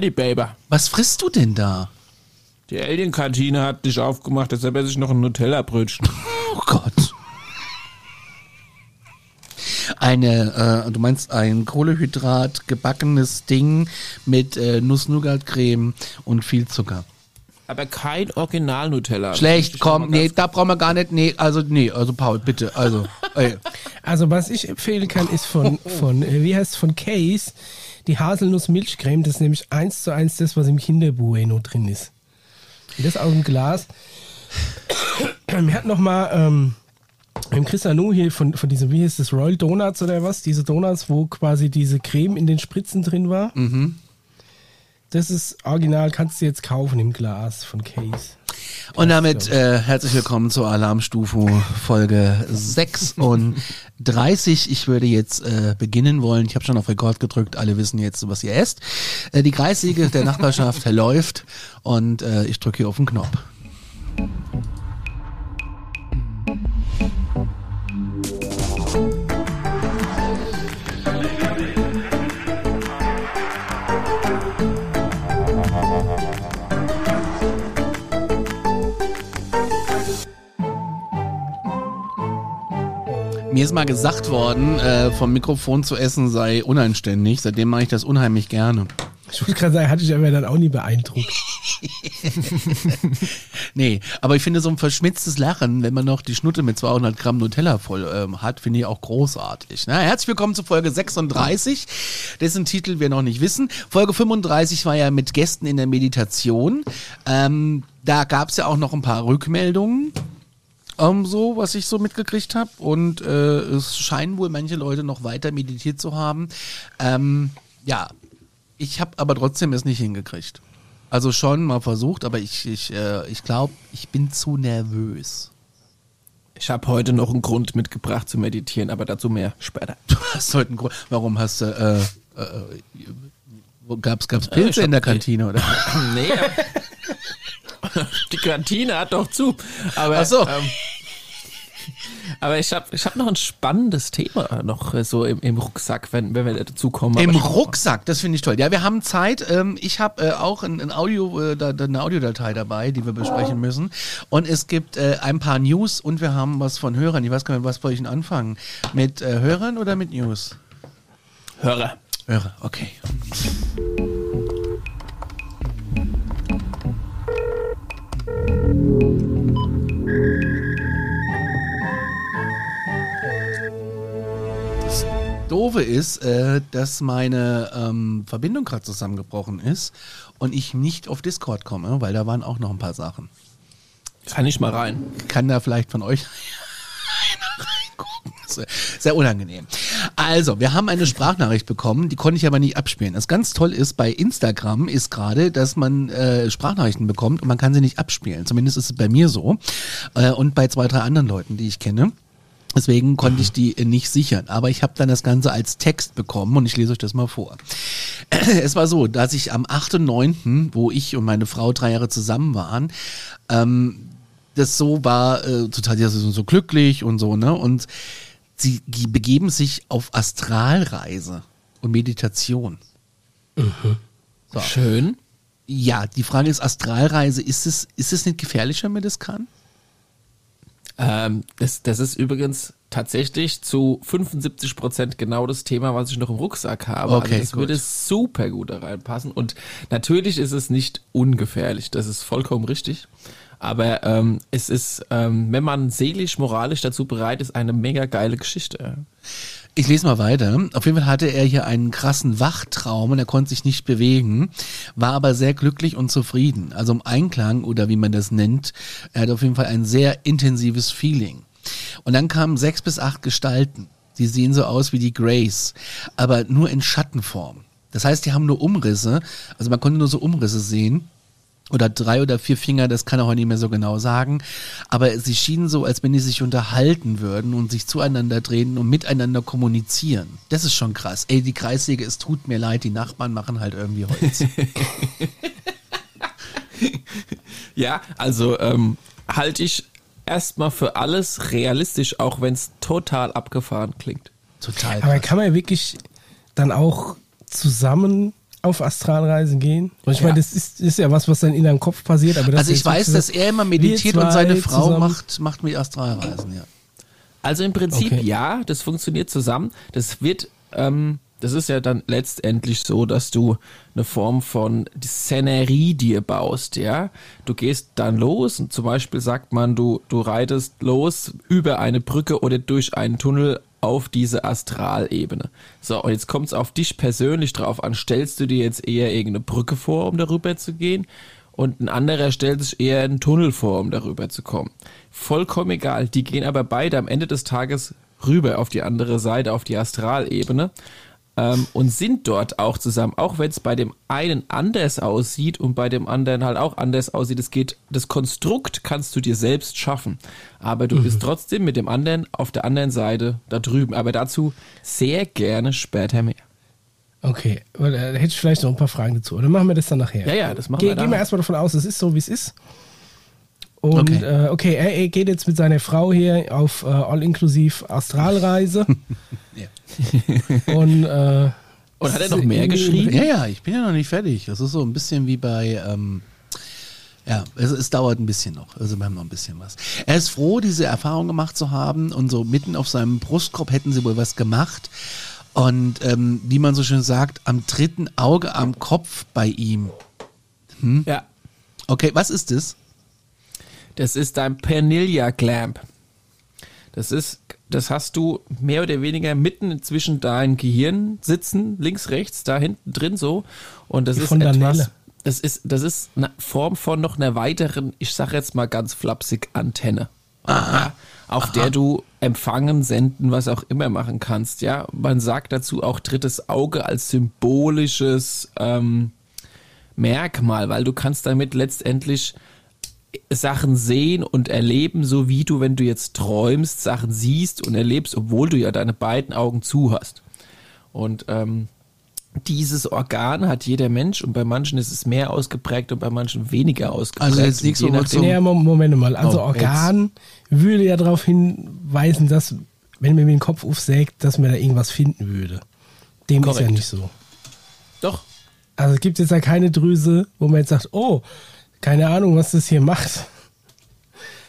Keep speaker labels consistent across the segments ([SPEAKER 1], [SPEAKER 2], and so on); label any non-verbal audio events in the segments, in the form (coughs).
[SPEAKER 1] Die Baby.
[SPEAKER 2] Was frisst du denn da?
[SPEAKER 1] Die Alien-Kantine hat dich aufgemacht, deshalb esse ich noch ein Nutella-Brötchen.
[SPEAKER 2] Oh Gott. Eine, äh, du meinst ein Kohlehydrat gebackenes Ding mit äh, Nuss-Nougat-Creme und viel Zucker.
[SPEAKER 1] Aber kein Original-Nutella.
[SPEAKER 2] Schlecht, komm, nee, da brauchen wir gar nicht, nee, also, nee, also Paul, bitte, also, (laughs) ey.
[SPEAKER 3] Also was ich empfehlen kann, ist von, von äh, wie heißt es, von Case, die Haselnuss-Milchcreme. Das ist nämlich eins zu eins das, was im Kinderbueno drin ist. Und das aus dem Glas. (coughs) Wir hatten noch mal ähm, im Christian Nu hier von, von diesem, wie heißt das, Royal Donuts oder was? Diese Donuts, wo quasi diese Creme in den Spritzen drin war. Das ist original, kannst du jetzt kaufen im Glas von Case.
[SPEAKER 2] Und damit äh, herzlich willkommen zur Alarmstufe Folge 36. Ich würde jetzt äh, beginnen wollen. Ich habe schon auf Rekord gedrückt. Alle wissen jetzt, was ihr esst. Äh, die Kreissäge der Nachbarschaft (laughs) läuft und äh, ich drücke hier auf den Knopf. Mir ist mal gesagt worden, äh, vom Mikrofon zu essen sei unanständig. Seitdem mache ich das unheimlich gerne.
[SPEAKER 3] Ich wollte gerade sagen, hatte ich aber dann auch nie beeindruckt. (laughs)
[SPEAKER 2] Nee, aber ich finde so ein verschmitztes Lachen, wenn man noch die Schnutte mit 200 Gramm Nutella voll ähm, hat, finde ich auch großartig. Na, herzlich willkommen zu Folge 36, dessen Titel wir noch nicht wissen. Folge 35 war ja mit Gästen in der Meditation. Ähm, da gab es ja auch noch ein paar Rückmeldungen. Ähm, so, was ich so mitgekriegt habe. Und äh, es scheinen wohl manche Leute noch weiter meditiert zu haben. Ähm, ja, ich habe aber trotzdem es nicht hingekriegt. Also schon mal versucht, aber ich, ich, äh, ich glaube, ich bin zu nervös.
[SPEAKER 1] Ich habe heute noch einen Grund mitgebracht zu meditieren, aber dazu mehr später.
[SPEAKER 2] Du hast heute einen Grund. Warum hast du, äh, äh, gab's, gab's
[SPEAKER 1] Äh,
[SPEAKER 2] Pilze
[SPEAKER 1] hab-
[SPEAKER 2] in der Kantine, oder? (laughs)
[SPEAKER 1] Nee. (laughs) Die Kantine hat doch zu. Aber,
[SPEAKER 2] Ach so.
[SPEAKER 1] ähm, aber ich habe ich hab noch ein spannendes Thema noch äh, so im, im Rucksack, wenn, wenn wir dazu kommen.
[SPEAKER 2] Im Rucksack, das finde ich toll. Ja, wir haben Zeit. Ähm, ich habe äh, auch ein, ein Audio, äh, da, eine Audiodatei dabei, die wir besprechen müssen. Und es gibt äh, ein paar News und wir haben was von Hörern. Ich weiß gar nicht, was soll ich denn anfangen? Mit äh, Hörern oder mit News?
[SPEAKER 1] Hörer.
[SPEAKER 2] Hörer, okay. Das Doofe ist, äh, dass meine ähm, Verbindung gerade zusammengebrochen ist und ich nicht auf Discord komme, weil da waren auch noch ein paar Sachen.
[SPEAKER 1] Kann ich mal rein.
[SPEAKER 2] Kann da vielleicht von euch (laughs) einer reingucken? Sehr unangenehm. Also, wir haben eine Sprachnachricht bekommen, die konnte ich aber nicht abspielen. Das ganz toll ist bei Instagram ist gerade, dass man äh, Sprachnachrichten bekommt und man kann sie nicht abspielen. Zumindest ist es bei mir so äh, und bei zwei, drei anderen Leuten, die ich kenne. Deswegen konnte ich die nicht sichern. Aber ich habe dann das Ganze als Text bekommen und ich lese euch das mal vor. (clears throat) Es war so, dass ich am 8.9., wo ich und meine Frau drei Jahre zusammen waren, ähm, das so war, äh, total so, so glücklich und so, ne? Und sie ge- begeben sich auf Astralreise und Meditation. So.
[SPEAKER 1] Schön.
[SPEAKER 2] Ja, die Frage ist, Astralreise, ist es, ist es nicht gefährlich, wenn man das kann?
[SPEAKER 1] Ähm, das, das ist übrigens tatsächlich zu 75 Prozent genau das Thema, was ich noch im Rucksack habe.
[SPEAKER 2] Okay,
[SPEAKER 1] also das
[SPEAKER 2] gut.
[SPEAKER 1] würde super gut da reinpassen. Und natürlich ist es nicht ungefährlich. Das ist vollkommen richtig. Aber ähm, es ist, ähm, wenn man seelisch, moralisch dazu bereit ist, eine mega geile Geschichte.
[SPEAKER 2] Ich lese mal weiter. Auf jeden Fall hatte er hier einen krassen Wachtraum und er konnte sich nicht bewegen, war aber sehr glücklich und zufrieden. Also im Einklang oder wie man das nennt, er hat auf jeden Fall ein sehr intensives Feeling. Und dann kamen sechs bis acht Gestalten. Die sehen so aus wie die Grace, aber nur in Schattenform. Das heißt, die haben nur Umrisse, also man konnte nur so Umrisse sehen oder drei oder vier Finger, das kann er auch nicht mehr so genau sagen. Aber sie schienen so, als wenn die sich unterhalten würden und sich zueinander drehen und miteinander kommunizieren. Das ist schon krass. Ey, die Kreissäge, es tut mir leid, die Nachbarn machen halt irgendwie Holz. (laughs)
[SPEAKER 1] Ja, also ähm, halte ich erstmal für alles realistisch, auch wenn es total abgefahren klingt.
[SPEAKER 2] Total
[SPEAKER 3] Aber
[SPEAKER 2] krass.
[SPEAKER 3] kann man wirklich dann auch zusammen auf Astralreisen gehen? Und ich
[SPEAKER 2] Ja.
[SPEAKER 3] meine, das ist, ist ja was, was dann in deinem Kopf passiert. Aber
[SPEAKER 2] Also ich weiß, dass er immer meditiert und seine Frau
[SPEAKER 3] zusammen-
[SPEAKER 2] macht, macht mit Astralreisen, ja.
[SPEAKER 1] Also im Prinzip
[SPEAKER 3] Okay.
[SPEAKER 1] ja, das funktioniert zusammen. Das wird, ähm, das ist ja dann letztendlich so, dass du eine Form von Szenerie dir baust, ja. Du gehst dann los und zum Beispiel sagt man, du, du reitest los über eine Brücke oder durch einen Tunnel auf diese Astralebene. So, und jetzt kommt es auf dich persönlich drauf an. Stellst du dir jetzt eher irgendeine Brücke vor, um darüber zu gehen? Und ein anderer stellt sich eher einen Tunnel vor, um darüber zu kommen. Vollkommen egal. Die gehen aber beide am Ende des Tages rüber auf die andere Seite, auf die Astralebene ähm, und sind dort auch zusammen, auch wenn es bei dem einen anders aussieht und bei dem anderen halt auch anders aussieht. Es geht, das Konstrukt kannst du dir selbst schaffen, aber du bist trotzdem mit dem anderen auf der anderen Seite da drüben. Aber dazu sehr gerne später mehr.
[SPEAKER 3] Okay, weil, äh, da hätte ich vielleicht noch ein paar Fragen dazu. Oder machen wir das dann nachher?
[SPEAKER 1] Ja, ja, das machen
[SPEAKER 3] Ge
[SPEAKER 1] wir
[SPEAKER 3] Gehen wir erstmal davon aus, es ist so, wie es ist. Und
[SPEAKER 2] Okay.
[SPEAKER 3] äh, okay er, er geht jetzt mit seiner Frau hier auf äh, All-Inklusiv Astralreise. (laughs)
[SPEAKER 2] Ja. (laughs)
[SPEAKER 3] Und, äh,
[SPEAKER 1] Und hat er noch mehr geschrieben?
[SPEAKER 2] Ja, ja, ich bin ja noch nicht fertig. Das ist so ein bisschen wie bei, ähm, ja, es, es dauert ein bisschen noch. Also wir haben noch ein bisschen was. Er ist froh, diese Erfahrung gemacht zu haben und so mitten auf seinem Brustkorb hätten sie wohl was gemacht. Und ähm, wie man so schön sagt, am dritten Auge am Kopf bei ihm.
[SPEAKER 1] Ja.
[SPEAKER 2] Okay, was ist das?
[SPEAKER 1] Das ist dein Pernilla Clamp. Das ist, das hast du mehr oder weniger mitten zwischen deinen Gehirn sitzen, links, rechts, da hinten drin so. Und das
[SPEAKER 3] Wie
[SPEAKER 1] ist etwas, das ist, das ist eine Form von noch einer weiteren, ich sag jetzt mal ganz flapsig, Antenne. Ja, auf der du empfangen, senden, was auch immer machen kannst. Ja, man sagt dazu auch drittes Auge als symbolisches ähm, Merkmal, weil du kannst damit letztendlich Sachen sehen und erleben, so wie du, wenn du jetzt träumst, Sachen siehst und erlebst, obwohl du ja deine beiden Augen zu hast. Und ähm, dieses Organ hat jeder Mensch und bei manchen ist es mehr ausgeprägt und bei manchen weniger ausgeprägt.
[SPEAKER 2] Also jetzt nichts,
[SPEAKER 1] nachdem-
[SPEAKER 2] zum-
[SPEAKER 3] Mo- Moment mal. Also
[SPEAKER 2] Oh,
[SPEAKER 3] Organ würde ja darauf hinweisen, dass, wenn man mir den Kopf aufsägt, dass man da irgendwas finden würde. Dem ist
[SPEAKER 1] Korrekt.
[SPEAKER 3] ja nicht so.
[SPEAKER 1] Doch,
[SPEAKER 3] Also es gibt jetzt ja keine Drüse, wo man jetzt sagt, oh, keine Ahnung, was das hier macht.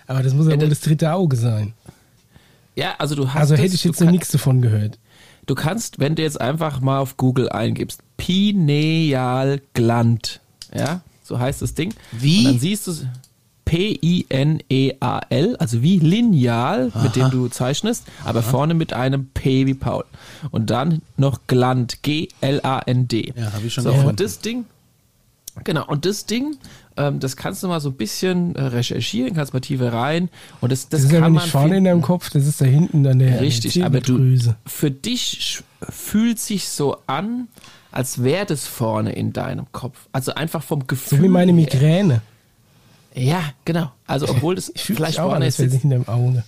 [SPEAKER 3] Aber das muss ja
[SPEAKER 1] Ja,
[SPEAKER 3] wohl
[SPEAKER 1] das-
[SPEAKER 3] das dritte Auge sein.
[SPEAKER 1] ja, also du hast
[SPEAKER 3] Also hätte ich
[SPEAKER 1] du
[SPEAKER 3] jetzt noch
[SPEAKER 1] kann-
[SPEAKER 3] nichts davon gehört.
[SPEAKER 1] Du kannst, wenn du jetzt einfach mal auf Google eingibst, Pinealgland, ja, so heißt das Ding.
[SPEAKER 2] Wie?
[SPEAKER 1] Und dann siehst du P-I-N-E-A-L, also wie Lineal, mit dem du zeichnest, aber vorne mit einem P wie Paul. Und dann noch Gland, G-L-A-N-D.
[SPEAKER 2] Ja, hab ich schon
[SPEAKER 1] so,
[SPEAKER 2] gefunden.
[SPEAKER 1] Und das Ding, genau, und das Ding, ähm, das kannst du mal so ein bisschen äh, recherchieren, kannst mal tiefer rein. Und das, das,
[SPEAKER 3] Das, ist
[SPEAKER 1] kann man
[SPEAKER 3] nicht vorne in
[SPEAKER 1] finden.
[SPEAKER 3] deinem Kopf, das ist da hinten an der
[SPEAKER 1] Richtig, aber du, für dich fühlt sich so an, als wäre das vorne in deinem Kopf. Also einfach vom Gefühl.
[SPEAKER 3] So wie meine. Migräne.
[SPEAKER 1] Ja, genau. Also obwohl das (laughs)
[SPEAKER 3] Ich
[SPEAKER 1] vielleicht
[SPEAKER 3] auch an,
[SPEAKER 1] vorne
[SPEAKER 3] wäre
[SPEAKER 1] ist.
[SPEAKER 3] in deinem Auge.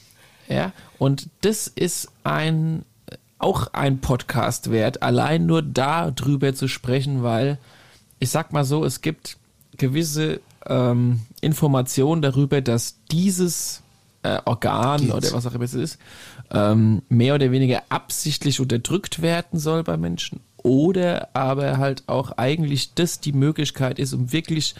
[SPEAKER 1] Ja, und das ist ein auch ein Podcast wert, allein nur darüber zu sprechen, weil ich sag mal so, es gibt gewisse ähm, Informationen darüber, dass dieses äh, Organ
[SPEAKER 2] Geht.
[SPEAKER 1] oder was auch immer es ist, ähm, mehr oder weniger absichtlich unterdrückt werden soll bei Menschen oder aber halt auch eigentlich das die Möglichkeit ist, um wirklich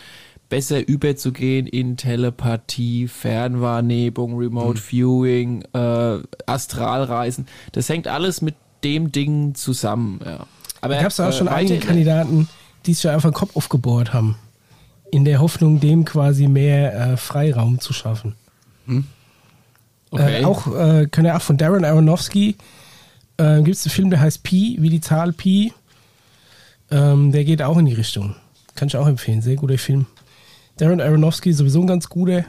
[SPEAKER 1] besser überzugehen in Telepathie, Fernwahrnehmung, Remote Viewing, äh, Astralreisen. Das hängt alles mit dem Ding zusammen. Ja. Aber
[SPEAKER 3] Da gab es auch
[SPEAKER 1] äh,
[SPEAKER 3] schon einige Kandidaten, die sich einfach den Kopf aufgebohrt haben. In der Hoffnung, dem quasi mehr äh, Freiraum zu schaffen.
[SPEAKER 1] Okay.
[SPEAKER 3] Äh, auch, äh, können ja auch von Darren Aronofsky, äh, gibt es einen Film, der heißt Pi, wie die Zahl Pi. Ähm, der geht auch in die Richtung. Kann ich auch empfehlen, sehr guter Film. Darren Aronofsky sowieso ein ganz guter.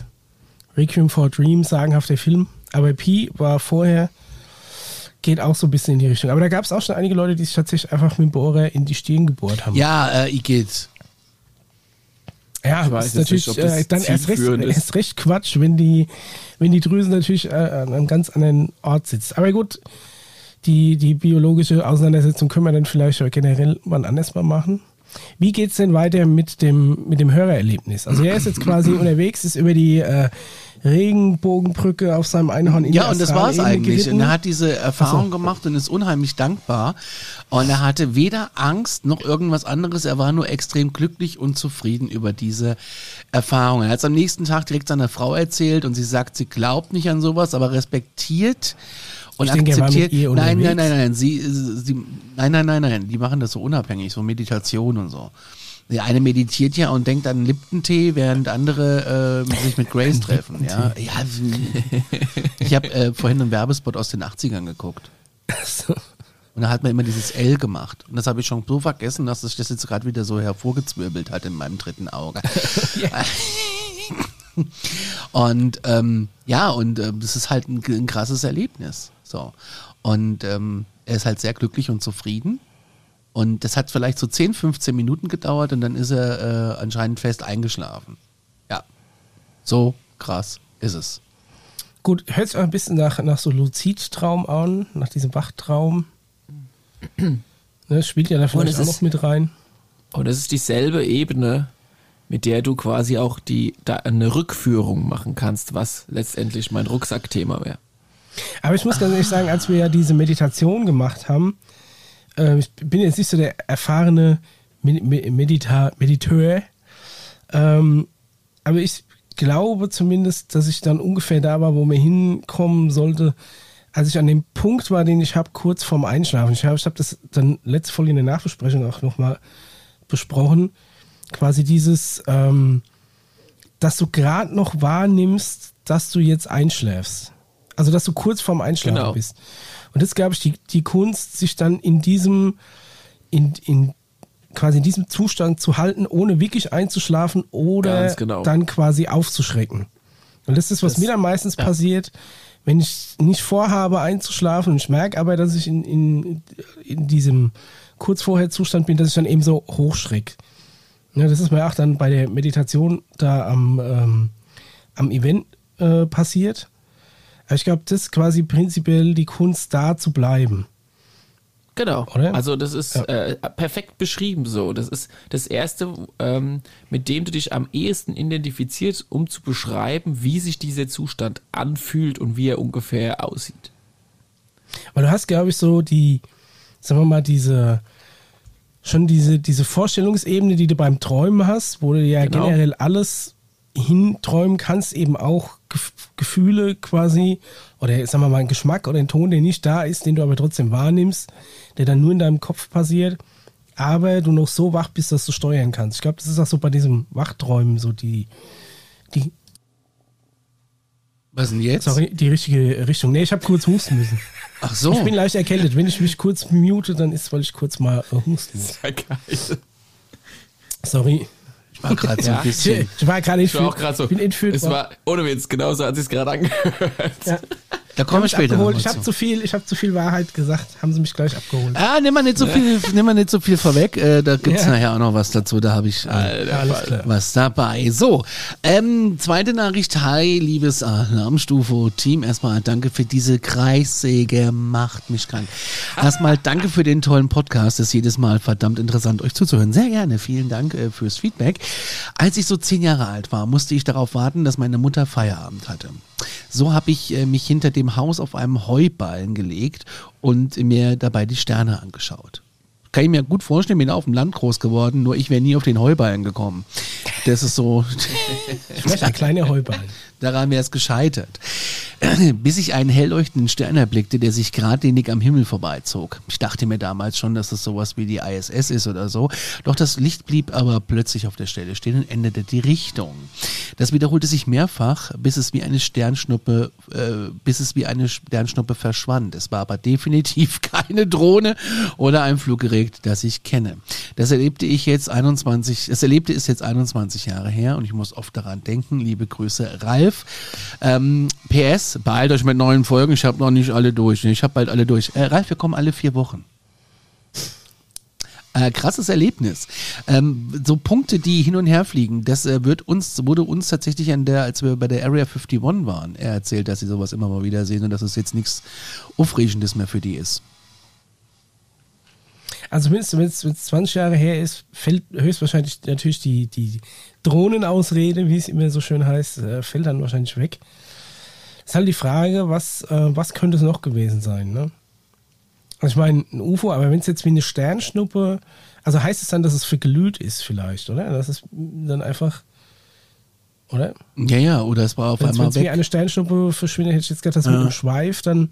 [SPEAKER 3] Requiem for a Dream, sagenhafter Film. Aber Pi war vorher, geht auch so ein bisschen in die Richtung. Aber da gab es auch schon einige Leute, die sich tatsächlich einfach mit dem Bohrer in die Stirn gebohrt haben.
[SPEAKER 2] Ja, äh, Igitt.
[SPEAKER 3] Ja,
[SPEAKER 1] weiß
[SPEAKER 3] ist natürlich
[SPEAKER 1] nicht,
[SPEAKER 3] äh, dann erst recht, erst recht Quatsch, wenn die, wenn die Drüsen natürlich äh, an einem ganz anderen Ort sitzt. Aber gut, die, die biologische Auseinandersetzung können wir dann vielleicht generell mal anders mal machen. wie geht's denn weiter mit dem, mit dem Hörererlebnis? Also er ist jetzt quasi (clears throat) unterwegs, ist über die äh, Regenbogenbrücke auf seinem Einhorn in
[SPEAKER 2] Ja, und das war es eigentlich.
[SPEAKER 3] geritten.
[SPEAKER 2] Und er hat diese Erfahrung
[SPEAKER 3] so.
[SPEAKER 2] gemacht und ist unheimlich dankbar. Und er hatte weder Angst noch irgendwas anderes. Er war nur extrem glücklich und zufrieden über diese Erfahrung. Er hat es am nächsten Tag direkt seiner Frau erzählt und sie sagt, sie glaubt nicht an sowas, aber respektiert und
[SPEAKER 3] Ich denke, er
[SPEAKER 2] akzeptiert.
[SPEAKER 3] ihr
[SPEAKER 2] nein, nein, nein, nein, sie, sie, nein, nein, nein, nein, die machen das so unabhängig, so Meditation und so. Der eine meditiert ja und denkt an Lipton-Tee, während andere äh, sich mit Grace treffen. Ja, ja ich habe äh, vorhin einen Werbespot aus den 80ern geguckt.
[SPEAKER 3] So.
[SPEAKER 2] Und da hat man immer dieses L gemacht. Und das habe ich schon so vergessen, dass sich das jetzt gerade wieder so hervorgezwirbelt hat in meinem dritten Auge. (laughs) und ähm, ja, und ähm, das ist halt ein, ein krasses Erlebnis. So. Und ähm, er ist halt sehr glücklich und zufrieden. Und das hat vielleicht so 10, 15 Minuten gedauert und dann ist er äh, anscheinend fest eingeschlafen. Ja. So krass ist es.
[SPEAKER 3] Gut, hört sich auch ein bisschen nach, nach so Luzidtraum an, nach diesem Wachtraum. (clears throat) ne, das spielt ja da vielleicht auch
[SPEAKER 1] ist-
[SPEAKER 3] noch mit rein.
[SPEAKER 1] Und es ist dieselbe Ebene, mit der du quasi auch die, da eine Rückführung machen kannst, was letztendlich mein Rucksackthema wäre.
[SPEAKER 3] Aber ich muss ganz ehrlich sagen, als wir ja diese Meditation gemacht haben, äh, ich bin jetzt nicht so der erfahrene Medita Mediteur, ähm, aber ich glaube zumindest, dass ich dann ungefähr da war, wo mir hinkommen sollte, als ich an dem Punkt war, den ich habe, kurz vorm Einschlafen. Ich habe ich hab das dann letzte Folge in der Nachbesprechung auch nochmal besprochen. Quasi dieses, ähm, dass du gerade noch wahrnimmst, dass du jetzt einschläfst. Also, dass du kurz vorm Einschlafen
[SPEAKER 1] Genau.
[SPEAKER 3] bist. Und das ist, glaube ich, die, die Kunst, sich dann in diesem, in, in quasi in diesem Zustand zu halten, ohne wirklich einzuschlafen oder
[SPEAKER 1] genau.
[SPEAKER 3] dann quasi aufzuschrecken. Und das ist, was
[SPEAKER 1] Das-
[SPEAKER 3] mir dann meistens passiert, wenn ich nicht vorhabe einzuschlafen und ich merke aber, dass ich in, in, in diesem kurz vorher Zustand bin, dass ich dann eben so hochschreck. Ja, das ist mir auch dann bei der Meditation da am, ähm, am Event äh, passiert. Aber ich glaube, das ist quasi prinzipiell die Kunst, da zu bleiben.
[SPEAKER 1] Genau.
[SPEAKER 3] Oder?
[SPEAKER 1] Also das ist
[SPEAKER 3] Ja.
[SPEAKER 1] äh, perfekt beschrieben so. Das ist das Erste, ähm, mit dem du dich am ehesten identifizierst, um zu beschreiben, wie sich dieser Zustand anfühlt und wie er ungefähr aussieht.
[SPEAKER 3] Weil du hast, glaube ich, so die, sagen wir mal, diese, schon diese, diese Vorstellungsebene, die du beim Träumen hast, wo du ja
[SPEAKER 1] Genau.
[SPEAKER 3] generell alles hinträumen kannst, eben auch Gefühle quasi, oder sagen wir mal, ein Geschmack oder ein Ton, der nicht da ist, den du aber trotzdem wahrnimmst, der dann nur in deinem Kopf passiert, aber du noch so wach bist, dass du steuern kannst. Ich glaube, das ist auch so bei diesem Wachträumen so die, die,
[SPEAKER 2] Was denn jetzt?
[SPEAKER 3] sorry, die richtige Richtung. Nee, ich habe kurz husten müssen.
[SPEAKER 2] Ach so.
[SPEAKER 3] Ich bin leicht erkältet. Wenn ich mich kurz mute, dann ist, weil ich kurz mal äh, husten muss.
[SPEAKER 1] Ja, geil.
[SPEAKER 3] Sorry.
[SPEAKER 2] Ich war gerade so ein
[SPEAKER 3] Ich,
[SPEAKER 2] bisschen.
[SPEAKER 3] ich war gerade
[SPEAKER 1] Ich war auch gerade so.
[SPEAKER 3] Ich bin entführt.
[SPEAKER 1] Es war, ohne Witz, genauso hat sich gerade angehört.
[SPEAKER 3] ja.
[SPEAKER 2] Da kommen wir
[SPEAKER 3] Ich,
[SPEAKER 2] später.
[SPEAKER 3] abgeholt.
[SPEAKER 2] noch
[SPEAKER 3] ich habe
[SPEAKER 2] zu.
[SPEAKER 3] viel, ich habe zu viel Wahrheit gesagt. Haben sie mich gleich abgeholt.
[SPEAKER 2] Ah, nimm mal nicht so viel, nimm mal nicht so viel vorweg. Äh, da gibt's
[SPEAKER 3] Ja.
[SPEAKER 2] nachher auch noch was dazu. Da habe ich äh, was dabei. So, ähm, zweite Nachricht. Hi, liebes Alarmstufe-Team. Erstmal danke für diese Kreissäge. Macht mich krank. Erstmal danke für den tollen Podcast. Es ist jedes Mal verdammt interessant, euch zuzuhören. Sehr gerne. Vielen Dank äh, fürs Feedback. Als ich so zehn Jahre alt war, musste ich darauf warten, dass meine Mutter Feierabend hatte. So habe ich äh, mich hinter dem Haus auf einem Heuballen gelegt und mir dabei die Sterne angeschaut. Kann ich mir gut vorstellen, bin auf dem Land groß geworden, nur ich wäre nie auf den Heuballen gekommen. Das ist so,
[SPEAKER 3] Vielleicht ein kleiner (laughs) Heuballen.
[SPEAKER 2] Daran wäre es gescheitert. (clears throat) Bis ich einen hell leuchtenden Stern erblickte, der sich geradlinig am Himmel vorbeizog. Ich dachte mir damals schon, dass es sowas wie die ISS ist oder so. Doch das Licht blieb aber plötzlich auf der Stelle stehen und änderte die Richtung. Das wiederholte sich mehrfach, bis es wie eine Sternschnuppe, äh, bis es wie eine Sternschnuppe verschwand. Es war aber definitiv (laughs) keine Drohne oder ein Fluggerät, das ich kenne. Das erlebte ich jetzt 21, das erlebte ist jetzt 21 Jahre her und ich muss oft daran denken. Liebe Grüße, Ralf. Ähm, PS, beeilt euch mit neuen Folgen. Ich habe noch nicht alle durch. Ich habe bald alle durch. Äh, Ralf, wir kommen alle vier Wochen. Äh, krasses Erlebnis. Ähm, so Punkte, die hin und her fliegen, das äh, wird uns, wurde uns tatsächlich an der, als wir bei der Area 51 waren, er erzählt, dass sie sowas immer mal wieder sehen und dass es jetzt nichts Aufregendes mehr für die ist.
[SPEAKER 3] Also wenn es 20 Jahre her ist, fällt höchstwahrscheinlich natürlich die, die Drohnenausrede, wie es immer so schön heißt, äh, fällt dann wahrscheinlich weg. Ist halt die Frage, was, äh, was könnte es noch gewesen sein, ne? Also ich meine, ein UFO, aber wenn es jetzt wie eine Sternschnuppe, also heißt es dann, dass es verglüht ist vielleicht, oder? Das ist dann einfach, oder?
[SPEAKER 2] Ja, ja, oder es war auf
[SPEAKER 3] Wenn
[SPEAKER 2] einmal
[SPEAKER 3] es wie
[SPEAKER 2] weg.
[SPEAKER 3] eine Sternschnuppe verschwindet, hätte ich jetzt gedacht, dass mit
[SPEAKER 2] Ja.
[SPEAKER 3] einem Schweif dann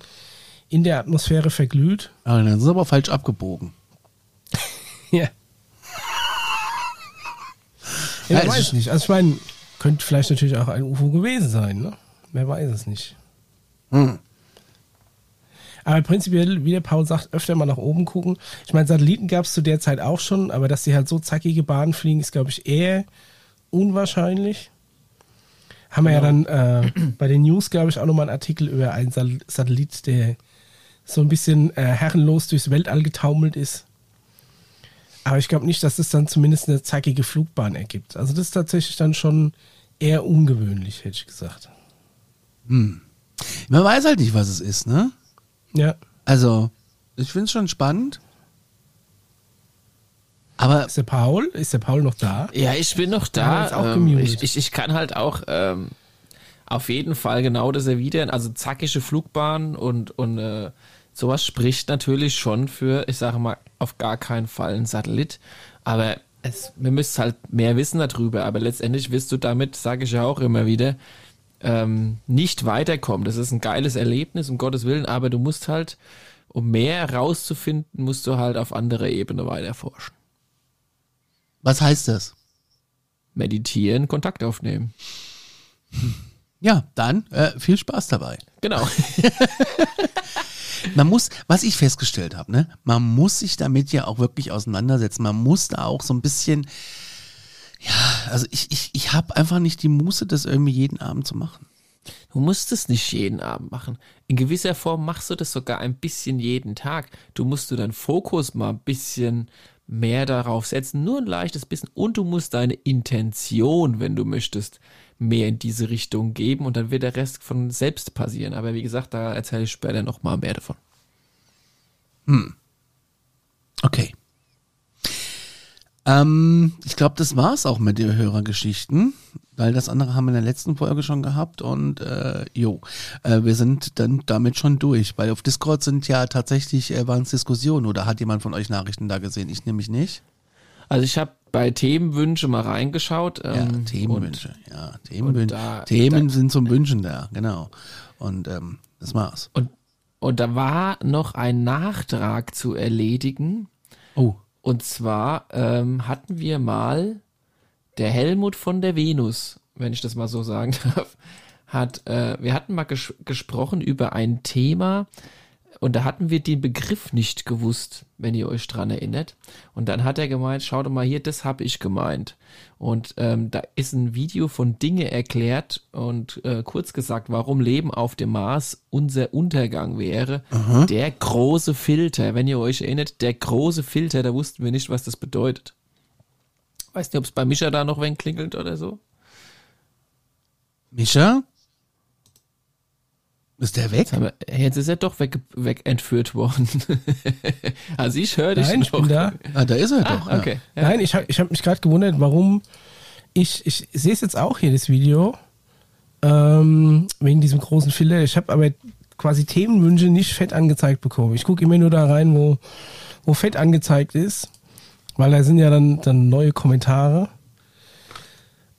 [SPEAKER 3] in der Atmosphäre verglüht.
[SPEAKER 2] Ah, dann ist es aber falsch abgebogen. (laughs)
[SPEAKER 3] Ja.
[SPEAKER 2] Ja, es
[SPEAKER 3] weiß ich nicht. Also ich meine, könnte vielleicht natürlich auch ein UFO gewesen sein, ne? Wer weiß es nicht.
[SPEAKER 2] Hm.
[SPEAKER 3] Aber prinzipiell, wie der Paul sagt, öfter mal nach oben gucken. Ich meine, Satelliten gab es zu der Zeit auch schon, aber dass die halt so zackige Bahnen fliegen, ist, glaube ich, eher unwahrscheinlich. Haben wir ja dann äh, (clears throat) bei den News, glaube ich, auch nochmal einen Artikel über einen Satellit, der so ein bisschen äh, herrenlos durchs Weltall getaumelt ist. Aber ich glaube nicht, dass es dann zumindest eine zackige Flugbahn ergibt. Also das ist tatsächlich dann schon eher ungewöhnlich, hätte ich gesagt.
[SPEAKER 2] Man weiß halt nicht, was es ist, ne?
[SPEAKER 3] Ja.
[SPEAKER 2] Also, ich finde es schon spannend. Aber
[SPEAKER 3] Ist der Paul? Ist der Paul noch da?
[SPEAKER 1] Ja, ich bin noch
[SPEAKER 3] Da
[SPEAKER 1] ähm, ich, ich, ich kann halt auch ähm, auf jeden Fall genau das erwidern. Also zackige Flugbahn und, und äh, sowas spricht natürlich schon für, ich sage mal, auf gar keinen Fall ein Satellit. Aber es, wir müssen halt mehr wissen darüber. Aber letztendlich wirst du damit, sage ich ja auch immer wieder, ähm, nicht weiterkommen. Das ist ein geiles Erlebnis, um Gottes Willen. Aber du musst halt, um mehr herauszufinden, musst du halt auf anderer Ebene weiter forschen.
[SPEAKER 2] was heißt das?
[SPEAKER 1] Meditieren, Kontakt aufnehmen.
[SPEAKER 2] Ja, dann äh, viel Spaß dabei.
[SPEAKER 1] Genau. (laughs)
[SPEAKER 2] Man muss, was ich festgestellt habe, ne, man muss sich damit ja auch wirklich auseinandersetzen. Man muss da auch so ein bisschen, ja, also ich, ich, ich habe einfach nicht die Muße, das irgendwie jeden Abend zu machen.
[SPEAKER 1] Du musst es nicht jeden Abend machen. In gewisser Form machst du das sogar ein bisschen jeden Tag. Du musst du deinen Fokus mal ein bisschen mehr darauf setzen, nur ein leichtes bisschen. Und du musst deine Intention, wenn du möchtest, mehr in diese Richtung geben und dann wird der Rest von selbst passieren. Aber wie gesagt, da erzähle ich später noch mal mehr davon.
[SPEAKER 2] Okay. Ähm, ich glaube, das war's auch mit den Hörergeschichten, weil das andere haben wir in der letzten Folge schon gehabt und äh, jo, äh, wir sind dann damit schon durch, weil auf Discord sind ja tatsächlich äh, waren es Diskussionen oder hat jemand von euch Nachrichten da gesehen? Ich nämlich nicht.
[SPEAKER 1] Also ich habe bei Themenwünsche mal reingeschaut.
[SPEAKER 2] Ja,
[SPEAKER 1] ähm,
[SPEAKER 2] Themenwünsche. Ja, Themenwünsche.
[SPEAKER 1] da-
[SPEAKER 2] Themen sind zum Wünschen da, genau. Und ähm, das war's.
[SPEAKER 1] Und, und da war noch ein Nachtrag zu erledigen.
[SPEAKER 2] Oh.
[SPEAKER 1] Und zwar ähm, hatten wir mal der Helmut von der Venus, wenn ich das mal so sagen (laughs) darf, hat, äh, wir hatten mal ges gesprochen über ein Thema und da hatten wir den Begriff nicht gewusst, wenn ihr euch dran erinnert. Und dann hat er gemeint, schaut mal hier, das habe ich gemeint. Und ähm, da ist ein Video von Dinge erklärt und äh, kurz gesagt, warum Leben auf dem Mars unser Untergang wäre. Der große Filter, wenn ihr euch erinnert, der große Filter, da wussten wir nicht, was das bedeutet. Weiß nicht, ob es bei Mischa da noch wen klingelt oder so.
[SPEAKER 2] Mischa? Ist der weg?
[SPEAKER 1] Aber jetzt ist er doch weg, weg entführt worden. (laughs) also ich höre dich
[SPEAKER 3] Nein, ich
[SPEAKER 1] noch.
[SPEAKER 3] bin da.
[SPEAKER 2] Ah, da ist er doch.
[SPEAKER 1] Ah, okay. Ja.
[SPEAKER 3] Nein, ich habe ich hab mich gerade gewundert, warum ich, ich sehe es jetzt auch hier, das Video, ähm, wegen diesem großen Filter. Ich habe aber quasi Themenwünsche nicht fett angezeigt bekommen. Ich gucke immer nur da rein, wo, wo fett angezeigt ist, weil da sind ja dann, dann neue Kommentare.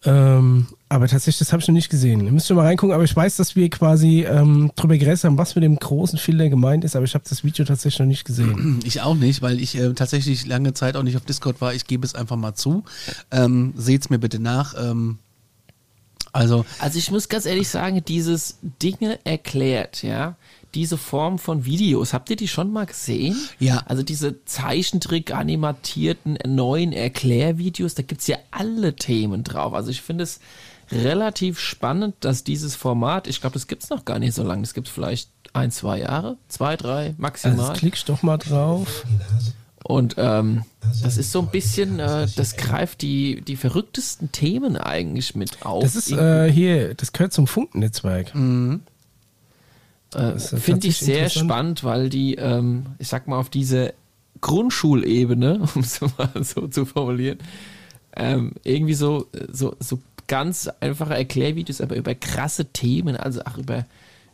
[SPEAKER 3] Ähm, aber tatsächlich, das habe ich noch nicht gesehen. Ihr müsst schon mal reingucken, aber ich weiß, dass wir quasi ähm, drüber geredet haben, was mit dem großen Filter gemeint ist, aber ich habe das Video tatsächlich noch nicht gesehen. (clears throat)
[SPEAKER 2] Ich auch nicht, weil ich äh, tatsächlich lange Zeit auch nicht auf Discord war. Ich gebe es einfach mal zu. Ähm, Seht's mir bitte nach. Ähm, also,
[SPEAKER 1] Also ich muss ganz ehrlich sagen, dieses Dinge erklärt, ja, diese Form von Videos, habt ihr die schon mal gesehen?
[SPEAKER 2] Ja.
[SPEAKER 1] Also diese Zeichentrick-animatierten neuen Erklärvideos, da gibt's ja alle Themen drauf. Also ich finde es relativ spannend, dass dieses Format, ich glaube, das gibt's noch gar nicht so lange, das gibt's vielleicht ein, zwei Jahre, zwei, drei
[SPEAKER 3] Also
[SPEAKER 1] maximal.
[SPEAKER 3] jetzt klickst doch mal drauf.
[SPEAKER 1] Und ähm, das ist so ein bisschen, äh, das greift die, die verrücktesten Themen eigentlich mit auf.
[SPEAKER 3] Das ist äh, hier, das gehört zum Funkennetzwerk.
[SPEAKER 1] Äh,
[SPEAKER 3] ist ja
[SPEAKER 1] Finde ich sehr spannend, weil die, ähm, ich sag mal, auf diese Grundschulebene, (laughs) um es mal so zu formulieren, ähm, irgendwie so, so, so ganz einfache Erklärvideos, aber über krasse Themen, also auch über,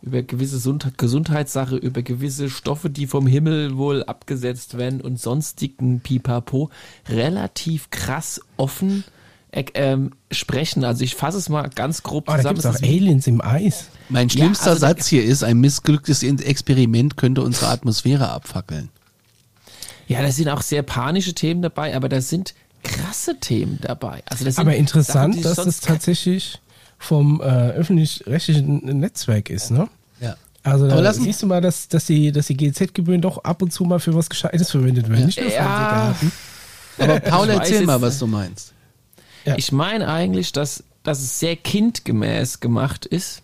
[SPEAKER 1] über gewisse Gesundheitssache, über gewisse Stoffe, die vom Himmel wohl abgesetzt werden und sonstigen Pipapo, relativ krass offen äh, ähm, sprechen. Also ich fasse es mal ganz grob
[SPEAKER 3] Oh, da
[SPEAKER 1] zusammen.
[SPEAKER 3] gibt
[SPEAKER 1] Es
[SPEAKER 3] es auch Aliens im Eis.
[SPEAKER 2] Mein schlimmster
[SPEAKER 1] also da-
[SPEAKER 2] Satz hier ist, ein missglücktes Experiment könnte unsere Atmosphäre abfackeln.
[SPEAKER 1] Ja, da sind auch sehr panische Themen dabei, aber da sind krasse Themen dabei. Also das sind
[SPEAKER 3] Aber
[SPEAKER 1] Sachen,
[SPEAKER 3] interessant,
[SPEAKER 1] die
[SPEAKER 3] dass das tatsächlich vom äh, öffentlich-rechtlichen Netzwerk ist, ne?
[SPEAKER 2] Ja.
[SPEAKER 3] Also da
[SPEAKER 2] lassen-
[SPEAKER 3] siehst du mal, dass, dass die, dass die GZ-Gebühren doch ab und zu mal für was Gescheites verwendet werden. Nicht nur
[SPEAKER 1] Ja.
[SPEAKER 2] Aber Paul, erzähl mal, was du meinst.
[SPEAKER 3] Ja.
[SPEAKER 1] Ich meine eigentlich, dass, dass es sehr kindgemäß gemacht ist.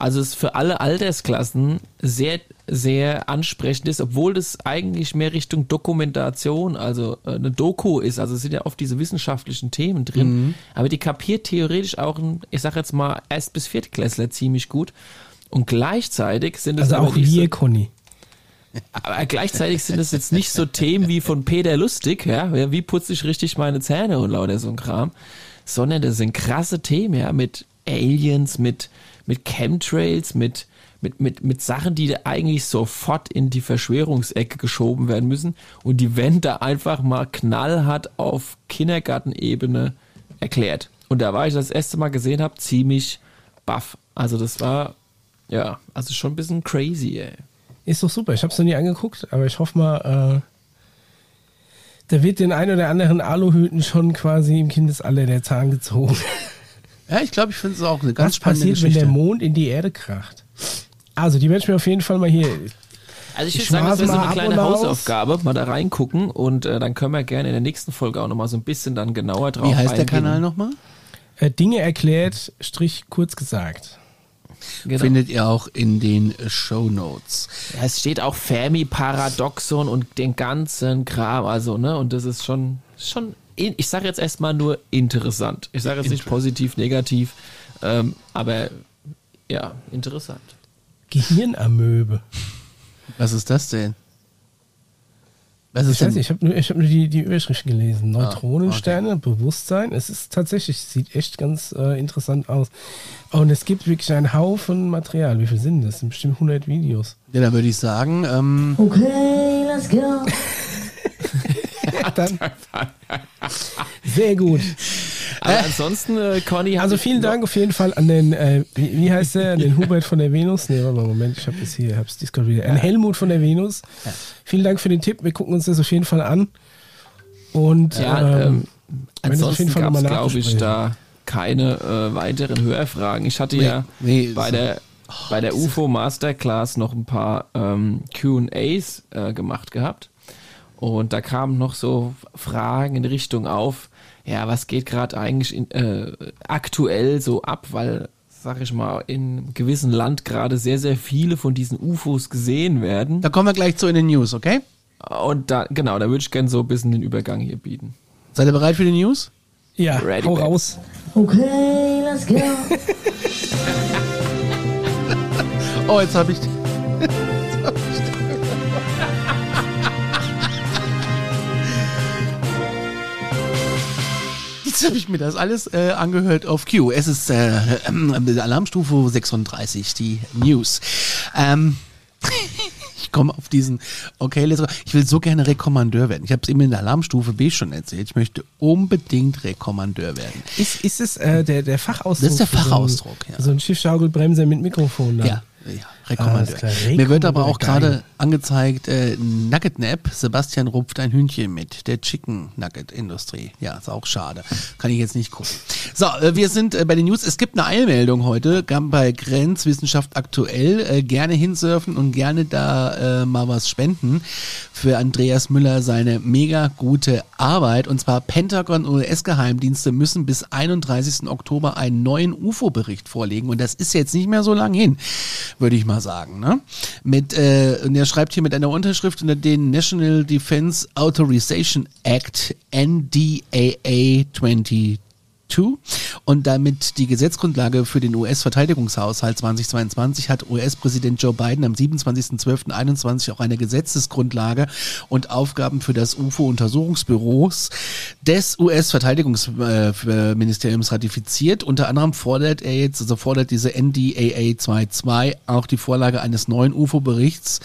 [SPEAKER 1] Also es für alle Altersklassen sehr, sehr ansprechend ist, obwohl das eigentlich mehr Richtung Dokumentation, also äh, eine Doku ist. Also es sind ja oft diese wissenschaftlichen Themen drin. Aber die kapiert theoretisch auch ein, ich sag jetzt mal, Erst- bis Viertklässler ziemlich gut. Und gleichzeitig sind es
[SPEAKER 3] Also auch
[SPEAKER 1] nicht so,
[SPEAKER 3] wir, Conny.
[SPEAKER 1] aber gleichzeitig sind es jetzt nicht so Themen wie von Peter Lustig, ja, ja, wie putze ich richtig meine Zähne und lauter so ein Kram, sondern das sind krasse Themen, ja, mit Aliens, mit, mit Chemtrails, mit, mit, mit, mit Sachen, die eigentlich sofort in die Verschwörungsecke geschoben werden müssen und die werden da einfach mal knallhart auf Kindergartenebene erklärt. Und da war ich das erste Mal gesehen habe, ziemlich baff. Also das war, ja, also schon ein bisschen crazy, ey.
[SPEAKER 3] Ist doch super. Ich habe es noch nie angeguckt, aber ich hoffe mal, äh, da wird den ein oder anderen Aluhüten schon quasi im Kindesalter der Zahn gezogen. (laughs)
[SPEAKER 2] Ja, ich glaube, ich finde es auch eine ganz
[SPEAKER 3] Was
[SPEAKER 2] spannende
[SPEAKER 3] passiert, wenn
[SPEAKER 2] Geschichte.
[SPEAKER 3] der Mond in die Erde kracht? Also, die werde ich mir auf jeden Fall mal hier.
[SPEAKER 1] Also ich,
[SPEAKER 3] Ich
[SPEAKER 1] würde sagen, das wäre so eine kleine. Hausaufgabe, mal da reingucken und äh, dann können wir gerne in der nächsten Folge auch nochmal so ein bisschen dann genauer drauf
[SPEAKER 2] Wie heißt der
[SPEAKER 1] eingehen.
[SPEAKER 2] Kanal nochmal?
[SPEAKER 3] Äh, Dinge erklärt, Strich kurz gesagt.
[SPEAKER 1] Genau.
[SPEAKER 2] Findet ihr auch in den Show Notes.
[SPEAKER 1] ja, es steht auch Fermi-Paradoxon und den ganzen Kram, also, ne, und das ist schon, schon, ich sage jetzt erstmal nur interessant. Ich sage jetzt nicht positiv, negativ, ähm, aber ja, interessant.
[SPEAKER 3] Gehirnamöbe.
[SPEAKER 2] Was ist das denn? Was ist
[SPEAKER 3] Ich weiß
[SPEAKER 2] denn?
[SPEAKER 3] nicht, ich habe nur, ich hab nur die, die Überschrift gelesen.
[SPEAKER 2] Ah,
[SPEAKER 3] Neutronensterne, Bewusstsein. Es ist tatsächlich, sieht echt ganz äh, interessant aus. Und es gibt wirklich einen Haufen Material. Wie viel sind das? Das sind bestimmt 100 Videos.
[SPEAKER 2] Ja, dann würde ich sagen, ähm,
[SPEAKER 4] Okay, let's go. (laughs) (laughs)
[SPEAKER 3] Dann. Sehr gut.
[SPEAKER 1] Aber ansonsten, äh, Conny,
[SPEAKER 3] Also vielen Dank auf jeden Fall an den, äh, wie, wie heißt der, den Hubert von der Venus. Nee, warte mal, Moment, ich habe das hier, hab's Discord wieder. An Helmut von der Venus. Vielen Dank für den Tipp. Wir gucken uns das auf jeden Fall an. Und
[SPEAKER 1] Ja,
[SPEAKER 3] ähm,
[SPEAKER 1] ähm,
[SPEAKER 3] wenn es auf jeden
[SPEAKER 1] ansonsten
[SPEAKER 3] Fall
[SPEAKER 1] gab es,
[SPEAKER 3] nochmal
[SPEAKER 1] glaube ich, da keine äh, weiteren Hörfragen. Ich hatte
[SPEAKER 2] Nee,
[SPEAKER 1] ja
[SPEAKER 2] nee,
[SPEAKER 1] bei
[SPEAKER 2] so-
[SPEAKER 1] der bei der UFO Masterclass noch ein paar ähm, Q&As äh, gemacht gehabt und da kamen noch so Fragen in Richtung auf, ja, was geht gerade eigentlich in, äh, aktuell so ab, weil sag ich mal, in einem gewissen Land gerade sehr, sehr viele von diesen UFOs gesehen werden.
[SPEAKER 2] da kommen wir gleich zu in den News, okay?
[SPEAKER 1] Und da, genau, da würde ich gerne so ein bisschen den Übergang hier bieten.
[SPEAKER 2] Seid ihr bereit für die News?
[SPEAKER 3] Ja,
[SPEAKER 1] Ready,
[SPEAKER 3] hau
[SPEAKER 1] babe.
[SPEAKER 3] raus.
[SPEAKER 4] Okay, let's go. (laughs)
[SPEAKER 2] Oh, jetzt habe ich. (laughs) Jetzt habe ich mir das alles äh, angehört auf Q. Es ist äh, äh, Alarmstufe 36, die News. Ähm, (laughs) ich komme auf diesen, okay, let's go. ich will so gerne Rekommandeur werden. Ich habe es eben in der Alarmstufe B schon erzählt. Ich möchte unbedingt Rekommandeur werden.
[SPEAKER 3] Ist, ist es äh, der, der Fachausdruck?
[SPEAKER 2] Das ist der
[SPEAKER 3] für so ein-
[SPEAKER 2] Fachausdruck, ja.
[SPEAKER 3] So ein Schiffschaukelbremser mit Mikrofon. Dann.
[SPEAKER 2] Ja, ja, Rekommandeur.
[SPEAKER 3] Klar,
[SPEAKER 2] Mir wird aber auch gerade angezeigt, äh, Nugget Nap, Sebastian rupft ein Hühnchen mit, der Chicken Nugget Industrie. Ja, ist auch schade. Kann ich jetzt nicht gucken. So, äh, wir sind äh, bei den News. Es gibt eine Eilmeldung heute bei Grenzwissenschaft aktuell. Äh, gerne hinsurfen und gerne da äh, mal was spenden für Andreas Müller seine mega gute Arbeit. Und zwar Pentagon und US-Geheimdienste müssen bis 31. Oktober einen neuen UFO-Bericht vorlegen. Und das ist jetzt nicht mehr so lang hin, würde ich mal sagen. Ne? Mit, äh, und er schreibt hier mit einer Unterschrift unter den National Defense Authorization Act NDAA 22 Und damit die Gesetzgrundlage für den US-Verteidigungshaushalt 2022 hat US-Präsident Joe Biden am 27.12.21 auch eine Gesetzesgrundlage und Aufgaben für das UFO-Untersuchungsbüros des US-Verteidigungsministeriums ratifiziert. Unter anderem fordert er jetzt, also fordert diese NDAA 2.2 auch die Vorlage eines neuen UFO-Berichts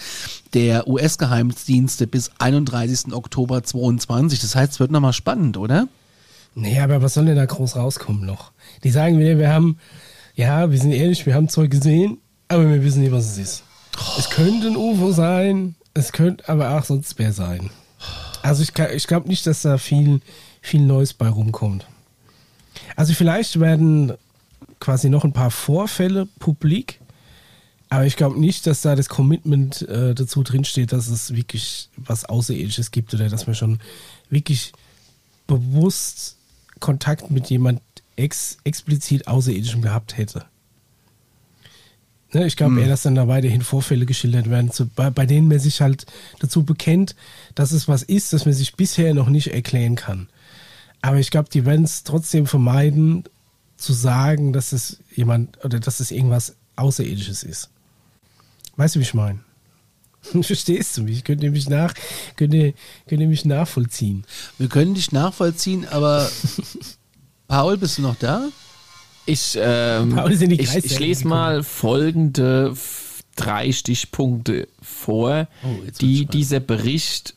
[SPEAKER 2] der US-Geheimdienste bis 31. Oktober 22. Das heißt, es wird nochmal spannend, oder?
[SPEAKER 3] Nee, aber was soll denn da groß rauskommen noch? Die sagen wieder, wir haben, ja, wir sind ehrlich, wir haben Zeug gesehen, aber wir wissen nicht, was es ist. Es könnte ein UFO sein, es könnte aber auch sonst wer sein. Also ich, ich glaube nicht, dass da viel, viel Neues bei rumkommt. Also vielleicht werden quasi noch ein paar Vorfälle publik, aber ich glaube nicht, dass da das Commitment äh, dazu drinsteht, dass es wirklich was Außerirdisches gibt oder dass man schon wirklich bewusst Kontakt mit jemand ex explizit Außerirdischem gehabt hätte. Ne, ich glaube eher, dass dann da weiterhin Vorfälle geschildert werden, zu, bei, bei denen man sich halt dazu bekennt, dass es was ist, das man sich bisher noch nicht erklären kann. Aber ich glaube, die werden es trotzdem vermeiden, zu sagen, dass es jemand oder dass es irgendwas Außerirdisches ist. Weißt du, wie ich meine? (laughs) Verstehst du mich? Könnt ihr mich, nach, könnt ihr, könnt ihr mich nachvollziehen?
[SPEAKER 2] Wir können dich nachvollziehen, aber (laughs) Paul, bist du noch da?
[SPEAKER 1] Ich, ähm,
[SPEAKER 3] Paul sind die
[SPEAKER 1] ich,
[SPEAKER 3] Geister
[SPEAKER 1] ich lese mal folgende drei Stichpunkte vor,
[SPEAKER 2] Oh,
[SPEAKER 1] die dieser Bericht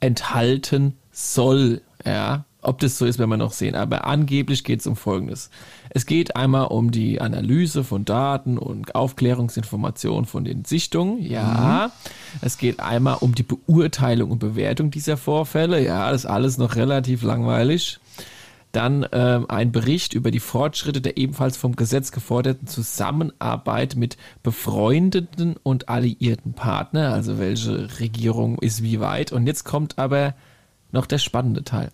[SPEAKER 1] enthalten soll. Ja, ob das so ist, werden wir noch sehen. Aber angeblich geht es um Folgendes. Es geht einmal um die Analyse von Daten und Aufklärungsinformationen von den Sichtungen. Ja. Es geht einmal um die Beurteilung und Bewertung dieser Vorfälle. Ja, das ist alles noch relativ langweilig. Dann ähm, ein Bericht über die Fortschritte der ebenfalls vom Gesetz geforderten Zusammenarbeit mit befreundeten und alliierten Partnern, also welche Regierung ist wie weit. Und jetzt kommt aber noch der spannende Teil.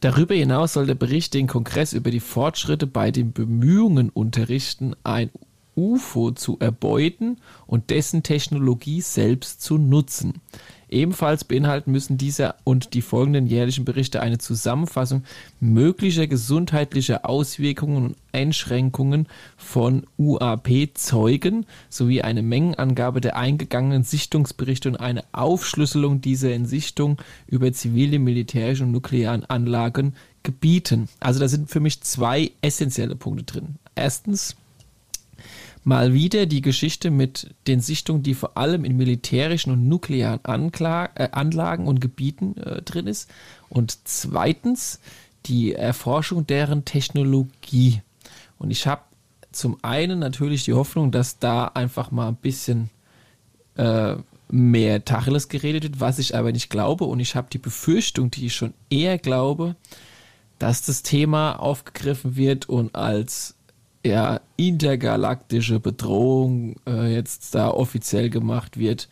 [SPEAKER 1] Darüber hinaus soll der Bericht den Kongress über die Fortschritte bei den Bemühungen unterrichten, ein UFO zu erbeuten und dessen Technologie selbst zu nutzen. Ebenfalls beinhalten müssen dieser und die folgenden jährlichen Berichte eine Zusammenfassung möglicher gesundheitlicher Auswirkungen und Einschränkungen von UAP-Zeugen sowie eine Mengenangabe der eingegangenen Sichtungsberichte und eine Aufschlüsselung dieser in Sichtung über zivile, militärische und nuklearen Anlagen gebieten. Also da sind für mich zwei essentielle Punkte drin. Erstens, mal wieder die Geschichte mit den Sichtungen, die vor allem in militärischen und nuklearen Ankla äh, Anlagen und Gebieten äh, drin ist. Und zweitens die Erforschung deren Technologie. Und ich habe zum einen natürlich die Hoffnung, dass da einfach mal ein bisschen äh, mehr Tacheles geredet wird, was ich aber nicht glaube. Und ich habe die Befürchtung, die ich schon eher glaube, dass das Thema aufgegriffen wird und als ja, intergalaktische Bedrohung äh, jetzt da offiziell gemacht wird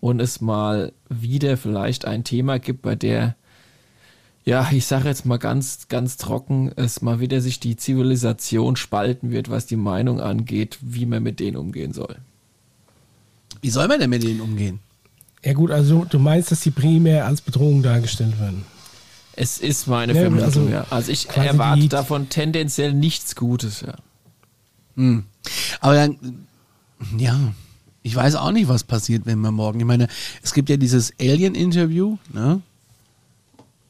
[SPEAKER 1] und es mal wieder vielleicht ein Thema gibt, bei der, ja, ich sage jetzt mal ganz, ganz trocken, es mal wieder sich die Zivilisation spalten wird, was die Meinung angeht, wie man mit denen umgehen soll.
[SPEAKER 2] Wie soll man denn mit denen umgehen?
[SPEAKER 3] Ja gut, also du meinst, dass die primär als Bedrohung dargestellt werden.
[SPEAKER 1] Es ist meine
[SPEAKER 3] Ja,
[SPEAKER 1] Vermutung,
[SPEAKER 3] also
[SPEAKER 1] ja. Also ich erwarte davon tendenziell nichts Gutes, ja.
[SPEAKER 2] Aber dann, ja, ich weiß auch nicht, was passiert, wenn wir morgen. Ich meine, es gibt ja dieses Alien-Interview, ne?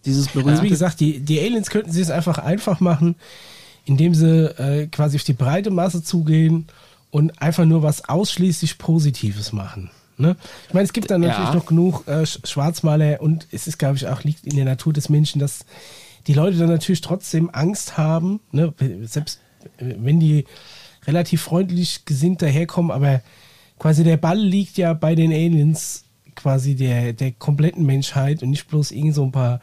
[SPEAKER 2] Dieses
[SPEAKER 3] Also wie
[SPEAKER 2] berühmte.
[SPEAKER 3] gesagt, die, die Aliens könnten sie es einfach einfach machen, indem sie äh, quasi auf die breite Masse zugehen und einfach nur was ausschließlich Positives machen. Ne? Ich meine, es gibt dann
[SPEAKER 1] Ja.
[SPEAKER 3] natürlich noch genug äh, Sch- Schwarzmaler und es ist, glaube ich, auch liegt in der Natur des Menschen, dass die Leute dann natürlich trotzdem Angst haben, ne? selbst äh, wenn die relativ freundlich gesinnt daherkommen, aber quasi der Ball liegt ja bei den Aliens quasi der, der kompletten Menschheit und nicht bloß irgend so ein paar